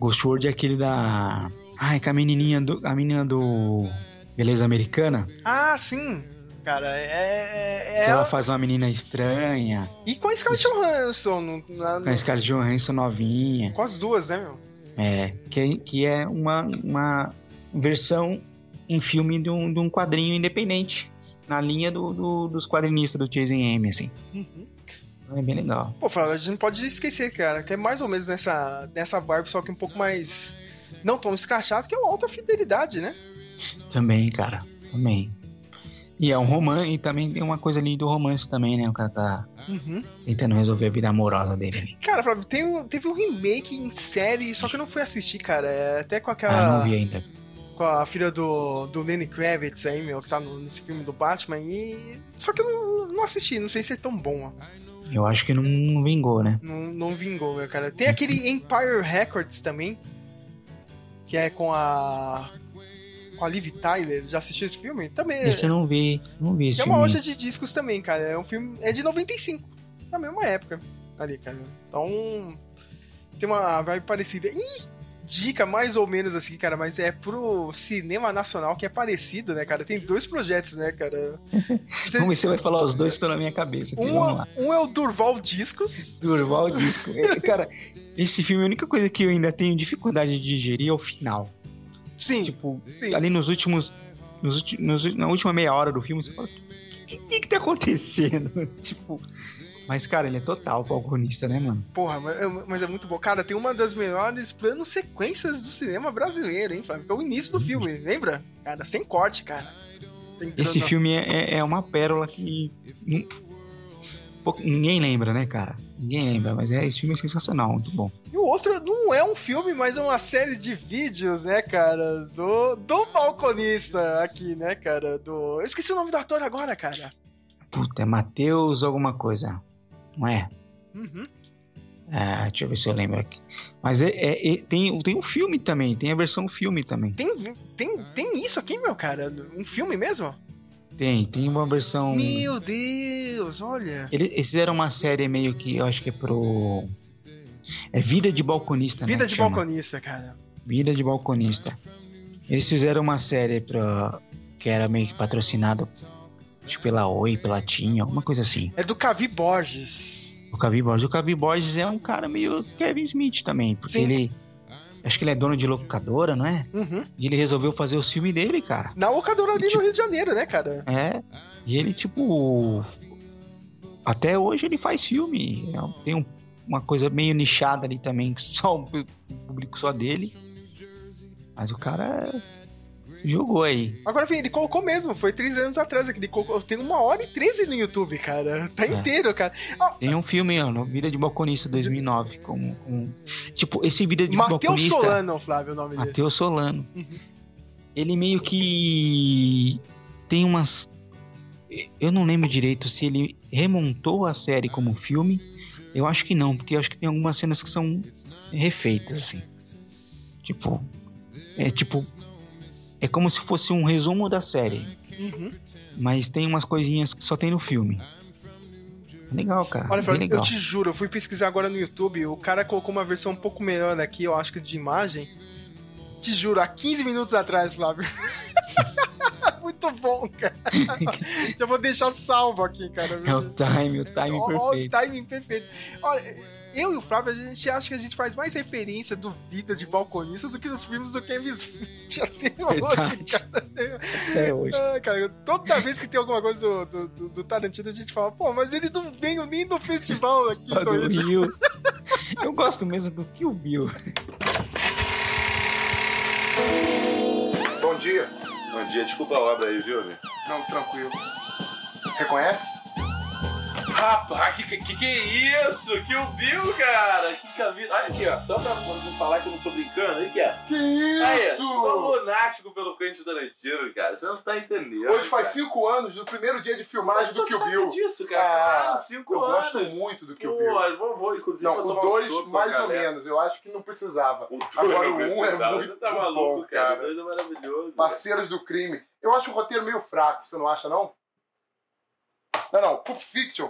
Ghost World é aquele da. Ai, com a menininha do. A menina do. Beleza Americana. Ah, sim. Cara, é. é, é ela faz uma menina estranha. E com a Scarlett Johansson. no- na- Com a Scarlett Johansson novinha. Com as duas, né, meu? É. Que, é- que é uma, uma versão em filme de um, de um quadrinho independente. Na linha do, do- dos quadrinistas do Chasing M, assim. É bem legal. Pô, Flávio, a gente não pode esquecer, cara, que é mais ou menos nessa, nessa vibe, só que um pouco mais. Não tão escrachado, que é uma alta fidelidade, né? Também, cara. Também. E é um romance. E também tem uma coisa ali do romance também, né? O cara tá Uhum. tentando resolver a vida amorosa dele. ali. Cara, Flávio, tem, teve um remake em série, só que eu não fui assistir, cara. É até com aquela. Ah, não vi ainda. Com a filha do, do Lenny Kravitz aí, meu, que tá no- nesse filme do Batman. E. Só que eu não, não assisti, não sei se é tão bom, ó. Eu acho que não, não vingou, né? Não, não vingou, meu cara. Tem aquele Empire Records também, que é com a. Com a Liv Tyler. Já assistiu esse filme? Também. Esse eu não vi. Não vi esse É uma filme. loja de discos também, cara. É um filme. É de 95. Na mesma época. Ali, cara. Então. Tem uma vibe parecida. Ih! Dica mais ou menos assim, cara, mas é pro cinema nacional que é parecido, né, cara? Tem dois projetos, né, cara? Ver se você vai falar os dois que estão na minha cabeça. Aqui. Um, Vamos lá. um é o Durval Discos. Durval Disco. É, Cara, esse filme, a única coisa que eu ainda tenho dificuldade de digerir é o final. Sim. Tipo, ali nos últimos. Nos, nos- na última meia hora do filme, você fala: o que, que, que tá acontecendo? tipo. Mas, cara, ele é total balconista, né, mano? Porra, mas é- mas é muito bom. Cara, tem uma das melhores planos sequências do cinema brasileiro, hein, Flávio? Que é o início do filme, lembra? Cara, sem corte, cara. Entrando Esse filme é, é- é uma pérola que. Ninguém lembra, né, cara? Ninguém lembra, mas é, esse filme é sensacional, muito bom. E o outro não é um filme, mas é uma série de vídeos, né, cara? Do, do balconista aqui, né, cara? Do. Eu esqueci o nome do ator agora, cara. Puta, é Matheus alguma coisa. Não é? Uhum. Ah, deixa eu ver se eu lembro aqui. Mas é, é- é- tem, tem um filme também, tem a versão filme também. Tem, tem, tem isso aqui, meu cara? Um filme mesmo? Tem, tem uma versão. Meu Deus, olha. Eles, eles fizeram uma série meio que eu acho que é pro. É Vida de Balconista, né? Vida que de chama. balconista, cara. Vida de Balconista. Eles fizeram uma série pra, que era meio que patrocinada acho pela Oi, pela Tinha, alguma coisa assim. É do Cavi Borges. O Cavi Borges. O Cavi Borges é um cara meio Kevin Smith também, porque Sim. ele. Acho que ele é dono de locadora, não é? Uhum. E ele resolveu fazer os filmes dele, cara. Na locadora ali no Rio de Janeiro, né, cara? É. E ele, tipo. Até hoje ele faz filme. É, Tem um- uma coisa meio nichada ali também, só o público só dele. Mas o cara jogou aí. Agora vem, ele colocou mesmo, foi três anos atrás que ele colocou. Tem uma hora e treze no YouTube, cara. Tá É. inteiro, cara. Ah, Tem um filme, ó, Vida de Balconista 2009. Com, com- Tipo, esse Vida de Matheus Balconista. Solano, Flávio, o nome dele. Matheus Solano. Ele meio que tem umas. Eu não lembro direito se ele remontou a série como filme. Eu acho que não, porque eu acho que tem algumas cenas que são refeitas, assim. Tipo. É tipo. É como se fosse um resumo da série. Uhum. Mas tem umas coisinhas que só tem no filme. Legal, cara. Olha, Flávio, legal. eu te juro, eu fui pesquisar agora no YouTube, o cara colocou uma versão um pouco melhor aqui, eu acho que de imagem. Te juro, há 15 minutos atrás, Flávio. Muito bom, cara. Já vou deixar salvo aqui, cara. É o time, o time perfeito. o timing perfeito. Olha, eu e o Flávio, a gente acha que a gente faz mais referência do Vida de Balconista do que os filmes do Kevin Smith até hoje, cara. Até hoje. Ah, cara, toda vez que tem alguma coisa do, do, do- do Tarantino, a gente fala, pô, mas ele não veio nem do festival aqui, do. Rio. Eu gosto mesmo do Kill Bill. Bom dia. Bom dia, desculpa a obra aí, viu? Não, tranquilo. Reconhece? Rapaz, que, que que é isso? Que o Bill, cara? Que camisa. Olha aqui, ó. Só pra não falar que eu não tô brincando, aí que é. Que Aí, isso? sou lunático pelo Quentin Tarantino, cara. Você não tá entendendo. Hoje faz cara. cinco anos do primeiro dia de filmagem do Kill sabe Bill. disso, cara. Claro, cinco eu anos. gosto muito do Kill Pô, Bill. eu vou, vou, inclusive, Não, o tomar um 2 chopp com a mais ou menos. Eu acho que não precisava. dois Agora o 1 um é muito Você tá maluco, bom, cara. cara. O dois é maravilhoso. Parceiros do crime. Eu acho o roteiro meio fraco, você não acha, não? Não, não. Pulp Fiction.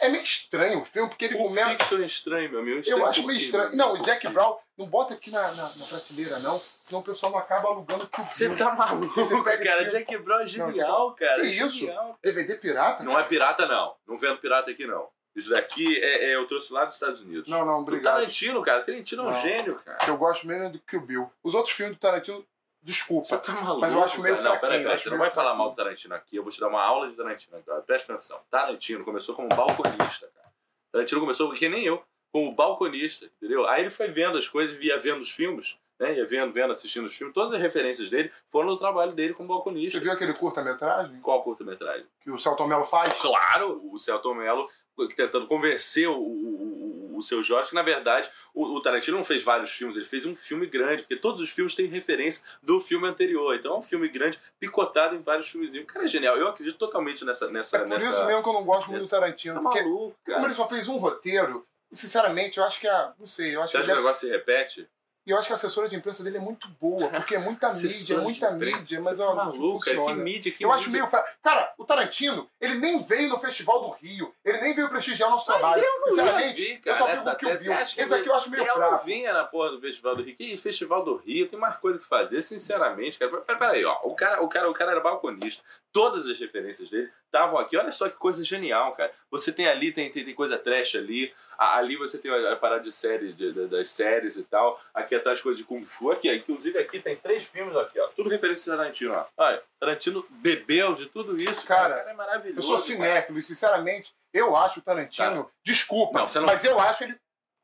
É meio estranho o filme, porque ele Pulp começa... Fiction é estranho, meu amigo. Eu acho meio estranho. Não, o Jack Brown, não bota aqui na, na, na prateleira, não. Senão o pessoal não acaba alugando Bill. Você tá maluco, Você cara. Jack Brown é Não, genial, você- cara. Que isso? Genial. DVD pirata? Não é pirata, não. Não vendo pirata aqui, não. Isso daqui é, é- eu trouxe lá dos Estados Unidos. Não, não, O obrigado. Tarantino, cara. Tarantino é um Não. gênio, cara. Eu gosto mesmo é do Kill Bill. Os outros filmes do Tarantino, desculpa. Tá maluco, mas eu acho meio cara. Não, fraquinho. peraí, peraí. Você não vai falar fraquinho. mal do Tarantino aqui. Eu vou te dar uma aula de Tarantino agora. Presta atenção. Tarantino começou como balconista, cara. Tarantino começou que nem eu, como balconista, entendeu? Aí ele foi vendo as coisas, ia vendo os filmes, né? Ia vendo, vendo, assistindo os filmes. Todas as referências dele foram no trabalho dele como balconista. Você viu aquele curta-metragem Qual curta-metragem? que o Celton Mello faz? Claro, o Celton Mello tentando convencer o, o, o- seu Jorge, que na verdade o, o Tarantino não fez vários filmes, ele fez um filme grande, porque todos os filmes têm referência do filme anterior. Então é um filme grande, picotado em vários filmezinhos. O cara é genial. Eu acredito totalmente nessa. nessa É por nessa... isso mesmo que eu não gosto muito do Tarantino. Tá porque maluco, cara. como ele só fez um roteiro, sinceramente, eu acho que a. Não sei, eu acho Você que. acha que o é- negócio se repete? E eu acho que a assessora de imprensa dele é muito boa, porque é muita mídia, é muita mídia, mas tá ó, maluco, não cara? Que mídia, que eu acho mídia? meio. fra- Cara, o Tarantino, ele nem veio no Festival do Rio, ele nem veio prestigiar nosso Mas trabalho. eu não Sinceramente, eu cara. só Essa, fico o Kill você Bill. acha que Esse aqui eu acho meio eu fraco. não vinha na porra do Festival do Rio. Que Festival do Rio? Tem mais coisa que fazer, sinceramente, cara. Pera- Peraí, ó. O cara, o, cara, o cara era balconista. Todas as referências dele estavam aqui. Olha só que coisa genial, cara. Você tem ali, tem, tem, tem coisa trash ali. Ali você tem a, a parada de série, de- de- das séries e tal. Aqui atrás coisa de Kung Fu. Aqui, inclusive aqui tem três filmes aqui, ó. Tudo referência a Tarantino, ó. Olha, Tarantino bebeu de tudo isso. Cara, Cara, cara é maravilhoso. Eu sou cinéfilo e, sinceramente, eu acho o Tarantino. Desculpa, Não, não- mas eu acho ele.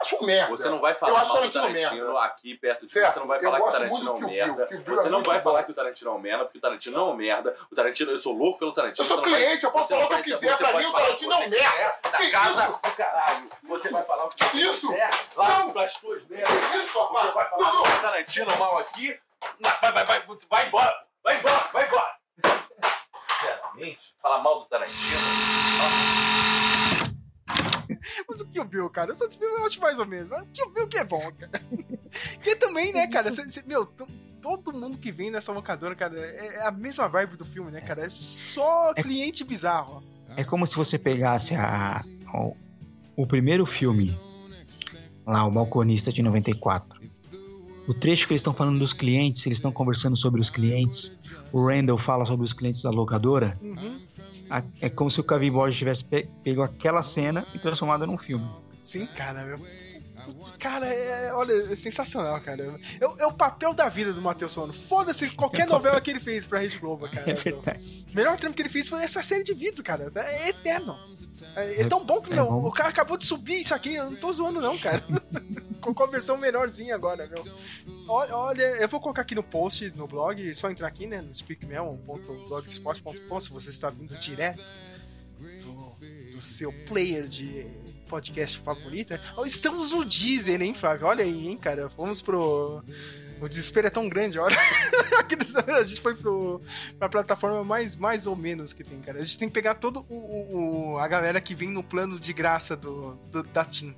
Acho um merda. Você não vai eu falar acho mal do Tarantino Tarantino aqui perto de Certo, você. Não vai eu falar que o Tarantino é um merda. Bill Você é não vai bom. falar que o Tarantino é um merda, porque o Tarantino não é um merda. O Tarantino, eu sou louco pelo Tarantino. Eu sou não vai- cliente, eu posso falar o que eu quiser. Pra mim, o Tarantino é um merda. Da Que casa isso? do caralho. Você vai falar o que você Isso? quiser. Lá pras tuas merdas. Isso, rapaz. Você vai falar Tarantino mal aqui. Vai, vai, vai, vai embora. Vai embora, vai embora. Sinceramente, falar mal do Tarantino. Mas o Kill Bill, cara, os outros filmes eu acho mais ou menos. Mas o Kill Bill que é bom, cara. que também, né, cara, cê- cê- meu, todo mundo que vem nessa locadora, cara, é é a mesma vibe do filme, né, cara? É só cliente bizarro. É como se você pegasse a, o, o primeiro filme, lá, o Balconista de 94. O trecho que eles estão falando dos clientes, eles estão conversando sobre os clientes. O Randall fala sobre os clientes da locadora. Uhum. É como se o Kevin Borges tivesse pe- pego aquela cena e transformado num filme. Sim, cara, meu. Putz, Cara, é, olha, é sensacional, cara. É, o- é o papel da vida do Matheus Sono. Foda-se qualquer novela que ele fez pra Rede Globo, cara. É verdade. O melhor trampo que ele fez foi essa série de vídeos, cara. É eterno. É, é tão bom que, É meu, bom. o cara acabou de subir isso aqui. Eu não tô zoando, não, cara. com a versão menorzinha agora, meu. Olha, olha, eu vou colocar aqui no post, no blog, é só entrar aqui, né, no speakmel.blogspot.com, se você está vindo direto do, do seu player de podcast favorito. Ó, Estamos no Deezer, hein, Flávio? Olha aí, hein, cara. Vamos pro. O desespero é tão grande, olha. A gente foi pro, pra plataforma mais, mais ou menos que tem, cara. A gente tem que pegar todo o, o- a galera que vem no plano de graça do, do da Team.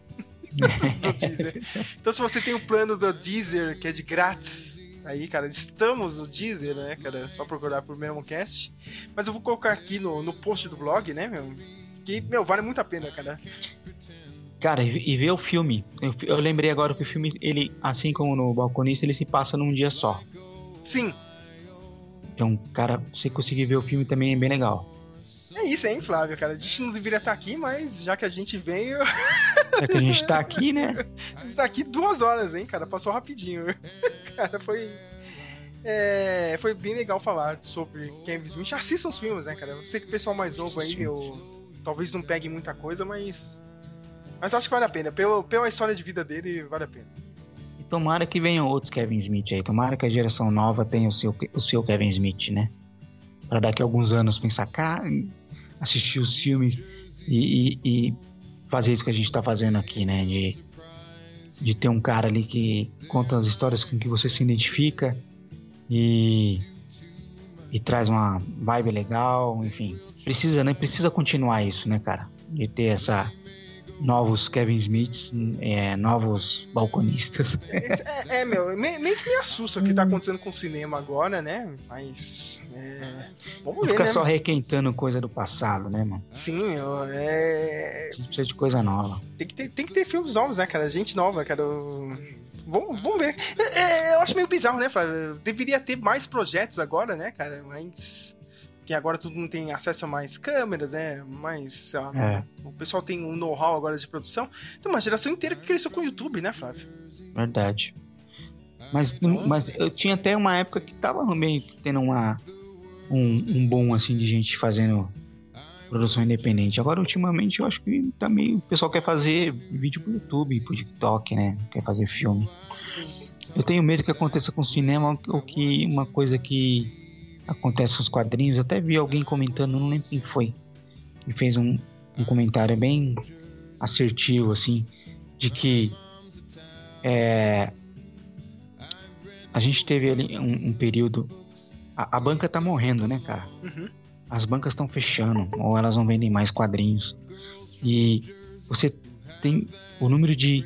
do Deezer. Então, se você tem o plano do Deezer, que é de grátis, aí, cara, estamos no Deezer, né, cara? Só procurar por Memocast. Mas eu vou colocar aqui no, no post do blog, né, meu? Que, meu, vale muito a pena, cara. Cara, e, ver o filme. Eu, eu lembrei agora que o filme, ele, assim como no Balconista, ele se passa num dia só. Sim, Então, cara, você conseguir ver o filme também é bem legal. é isso, hein, Flávio, cara. A gente não deveria estar aqui, mas já que a gente veio, É que a gente tá aqui, né? tá aqui duas horas, hein, cara? Passou rapidinho. cara, foi. É, foi bem legal falar sobre Kevin Smith. Assistam os filmes, né, cara? Sei que o pessoal mais novo aí, meu, talvez não pegue muita coisa, mas. Mas acho que vale a pena. Pela, pela história de vida dele, vale a pena. E tomara que venham outros Kevin Smith aí. Tomara que a geração nova tenha o seu, o seu Kevin Smith, né? Pra daqui a alguns anos pensar, cara, assistir os filmes e, e- e fazer isso que a gente tá fazendo aqui, né? De, de ter um cara ali que conta as histórias com que você se identifica e, e traz uma vibe legal, enfim. Precisa, né? Precisa continuar isso, né, cara? De ter essa novos Kevin Smiths, é, novos balconistas. É, é, meu, me- meio que me assusta o que tá acontecendo com o cinema agora, né? Mas. É, vamos ver, fica né? só requentando coisa do passado, né, mano? Sim, meu, é. A gente precisa de coisa nova. Tem que, ter, tem que ter filmes novos, né, cara? Gente nova, cara. Eu- Vamos, vamos ver. É, é, eu acho meio bizarro, né, Flávio? Deveria ter mais projetos agora, né, cara? Mas. Que agora todo mundo tem acesso a mais câmeras, né? Mais. É. O pessoal tem um know-how agora de produção. Tem uma geração inteira que cresceu com o YouTube, né, Flávio? Verdade. Mas, mas eu tinha até uma época que tava meio que tendo uma, um, um boom assim de gente fazendo produção independente. Agora, ultimamente, eu acho que tá meio. O pessoal quer fazer vídeo pro YouTube, pro TikTok, né? Quer fazer filme. Eu tenho medo que aconteça com o cinema ou que uma coisa que acontece com os quadrinhos. Eu até vi alguém comentando, não lembro quem foi, que fez um, um comentário bem assertivo, assim, de que é, a gente teve ali um, um período. A, a banca tá morrendo, né, cara? Uhum. As bancas estão fechando, ou elas não vendem mais quadrinhos. E você tem o número de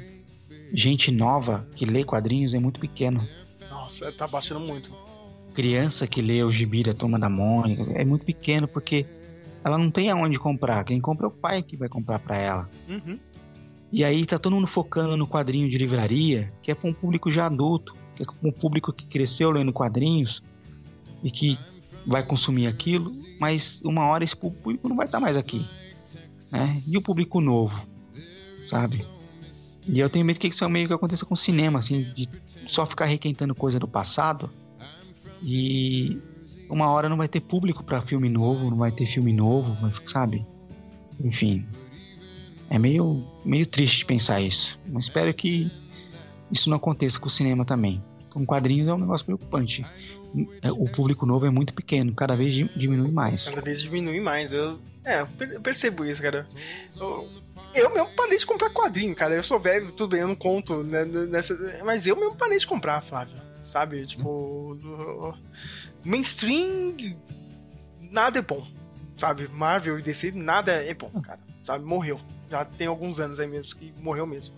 gente nova que lê quadrinhos é muito pequeno. Nossa, tá baixando muito. Criança que lê o gibi da Turma da Mônica é muito pequeno porque ela não tem aonde comprar. Quem compra é o pai que vai comprar pra ela. Uhum. E aí tá todo mundo focando no quadrinho de livraria, que é para um público já adulto, que é para um público que cresceu lendo quadrinhos e que vai consumir aquilo, mas uma hora esse público não vai estar mais aqui, né? E o público novo, sabe? E eu tenho medo que isso é meio que aconteça com o cinema, assim, de só ficar requentando coisa do passado e uma hora não vai ter público para filme novo, não vai ter filme novo, sabe? Enfim, é meio, meio triste pensar isso. Mas espero que isso não aconteça com o cinema também. Com quadrinhos é um negócio preocupante. É, O público novo é muito pequeno, cada vez di- diminui mais. Cada vez diminui mais. Eu, é, eu percebo isso, cara. Eu, eu mesmo parei de comprar quadrinho, cara. Eu sou velho, tudo bem, eu não conto né, nessa. Mas eu mesmo parei de comprar, Flávio. Sabe? Tipo. Mainstream. Nada é bom. Sabe? Marvel e DC, nada é bom, cara. Sabe? Morreu. Já tem alguns anos aí mesmo que morreu mesmo.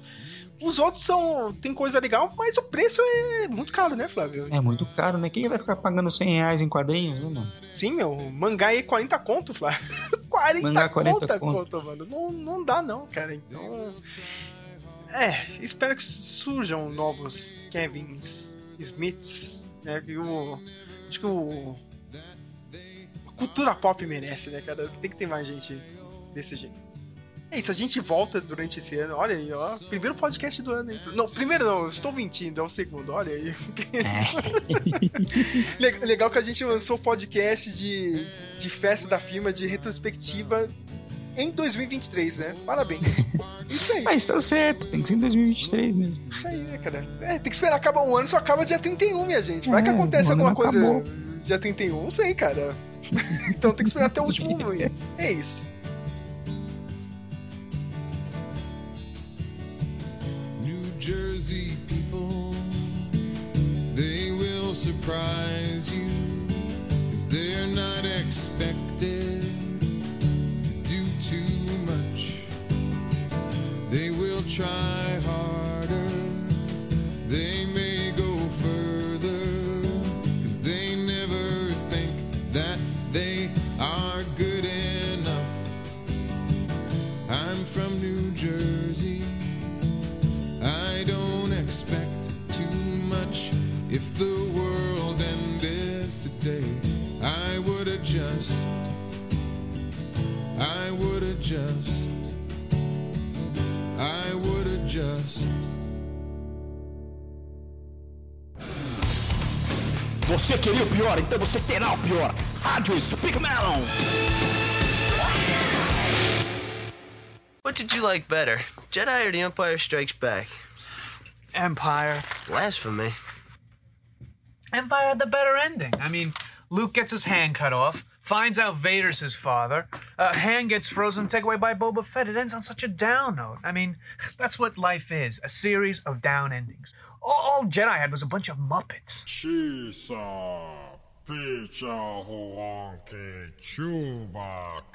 Os outros são. Tem coisa legal, mas o preço é muito caro, né, Flávio? É muito caro, né? Quem vai ficar pagando 100 reais em quadrinhos, né, mano? Sim, meu, mangá aí é 40 conto, Flávio. 40, Mangá 40 conto, conto. conto, mano. Não, não dá, não, cara. Então. É, espero que surjam novos Kevins Smiths, né? Que o. Acho que o. A cultura pop merece, né, cara? Tem que ter mais gente desse jeito. É isso, a gente volta durante esse ano. Olha aí, ó. Primeiro podcast do ano, hein? Não, primeiro não, eu estou mentindo, é o segundo, olha aí. Le- Legal que a gente lançou o podcast de, de festa da firma de retrospectiva em 2023, né? Parabéns. Isso aí. Mas tá certo, tem que ser em 2023 mesmo. Isso aí, né, cara? É, tem que esperar acabar um ano, só acaba dia 31, minha gente. Vai que É, acontece o ano alguma coisa acabou. dia 31, não sei, cara. então tem que esperar até o último momento. É isso. New Jersey people, they will surprise you, cause they're not expected try harder, they may go they never think that they are good enough. I'm from New Jersey. I don't expect too much. If the world ended today, I would adjust. I would adjust. Você queria o pior, então você terá o pior. Rádio Speak Melon. What did you like better, Jedi or The Empire Strikes Back? Empire. Blasphemy. Empire had the better ending. I mean, Luke gets his hand cut off, finds out Vader's his father, uh, hand gets frozen, taken away by Boba Fett. It ends on such a down note. I mean, that's what life is a series of down endings. All, all Jedi had was a bunch of Muppets. Chisa, Picha, Honke, Chewbacca.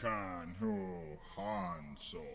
Khan Hu Han Solo.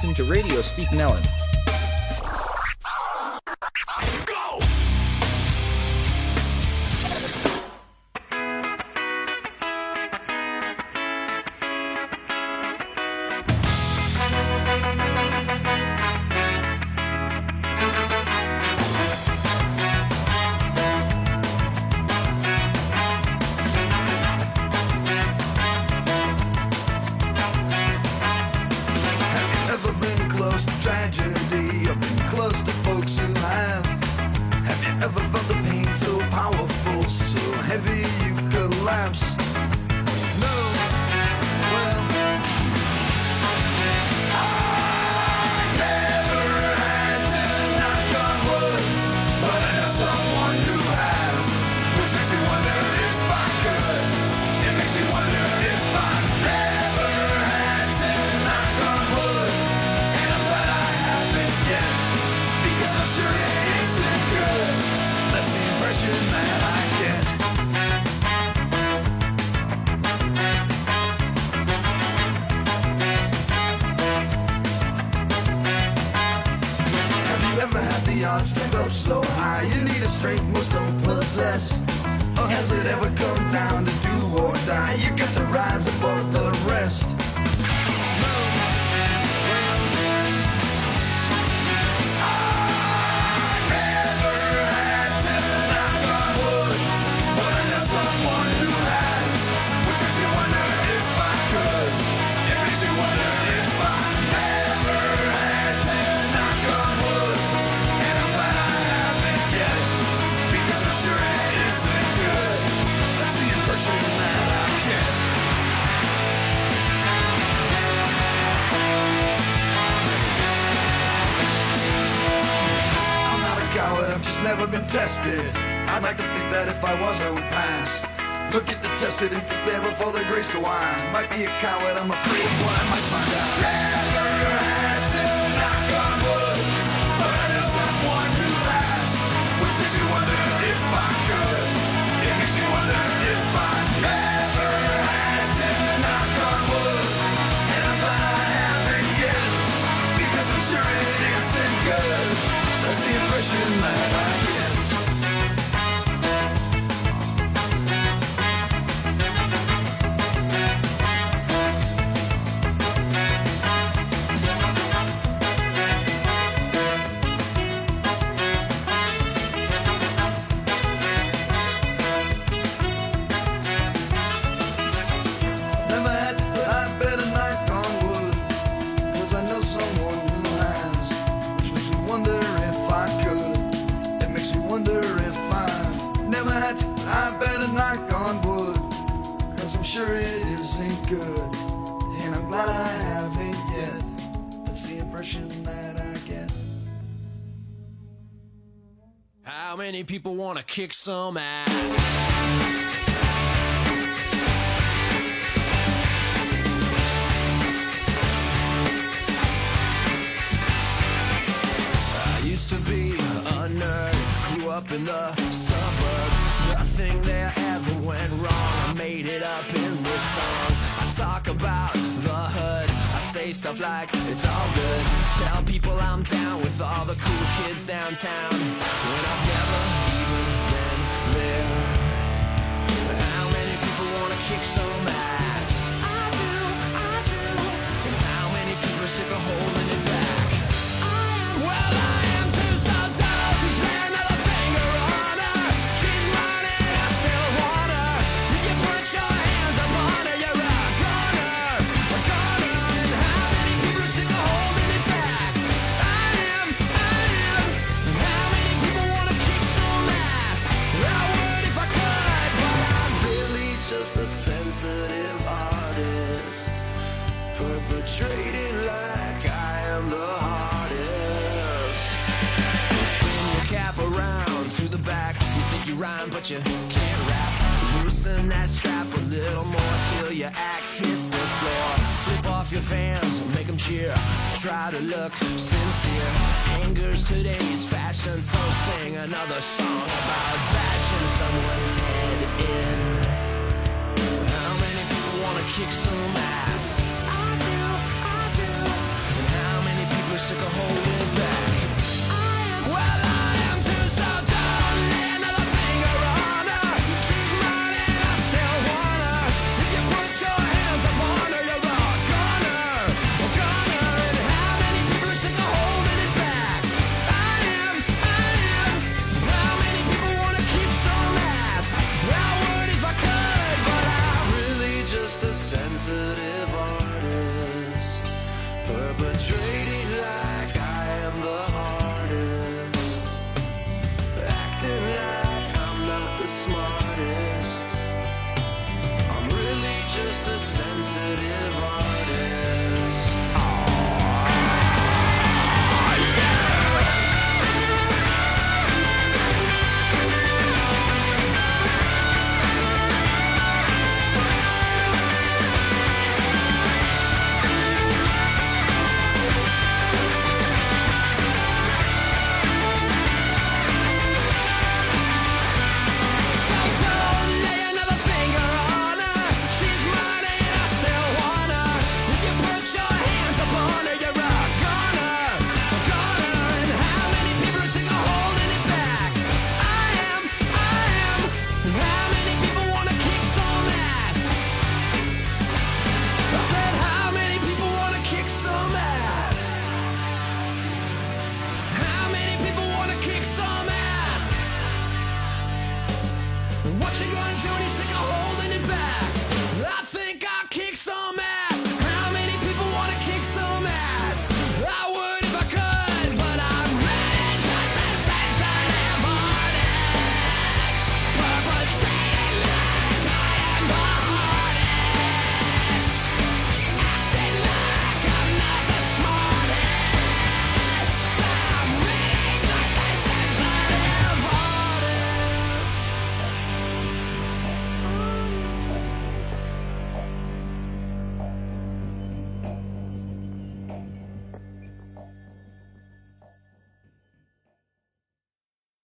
listen to Radio Speak Nellen kick some ass. up in the suburbs. Nothing there ever went wrong. I made it up in this song. I talk about the hood. I say stuff like it's all good. Tell people I'm down with all the cool kids downtown. When I've never kick some the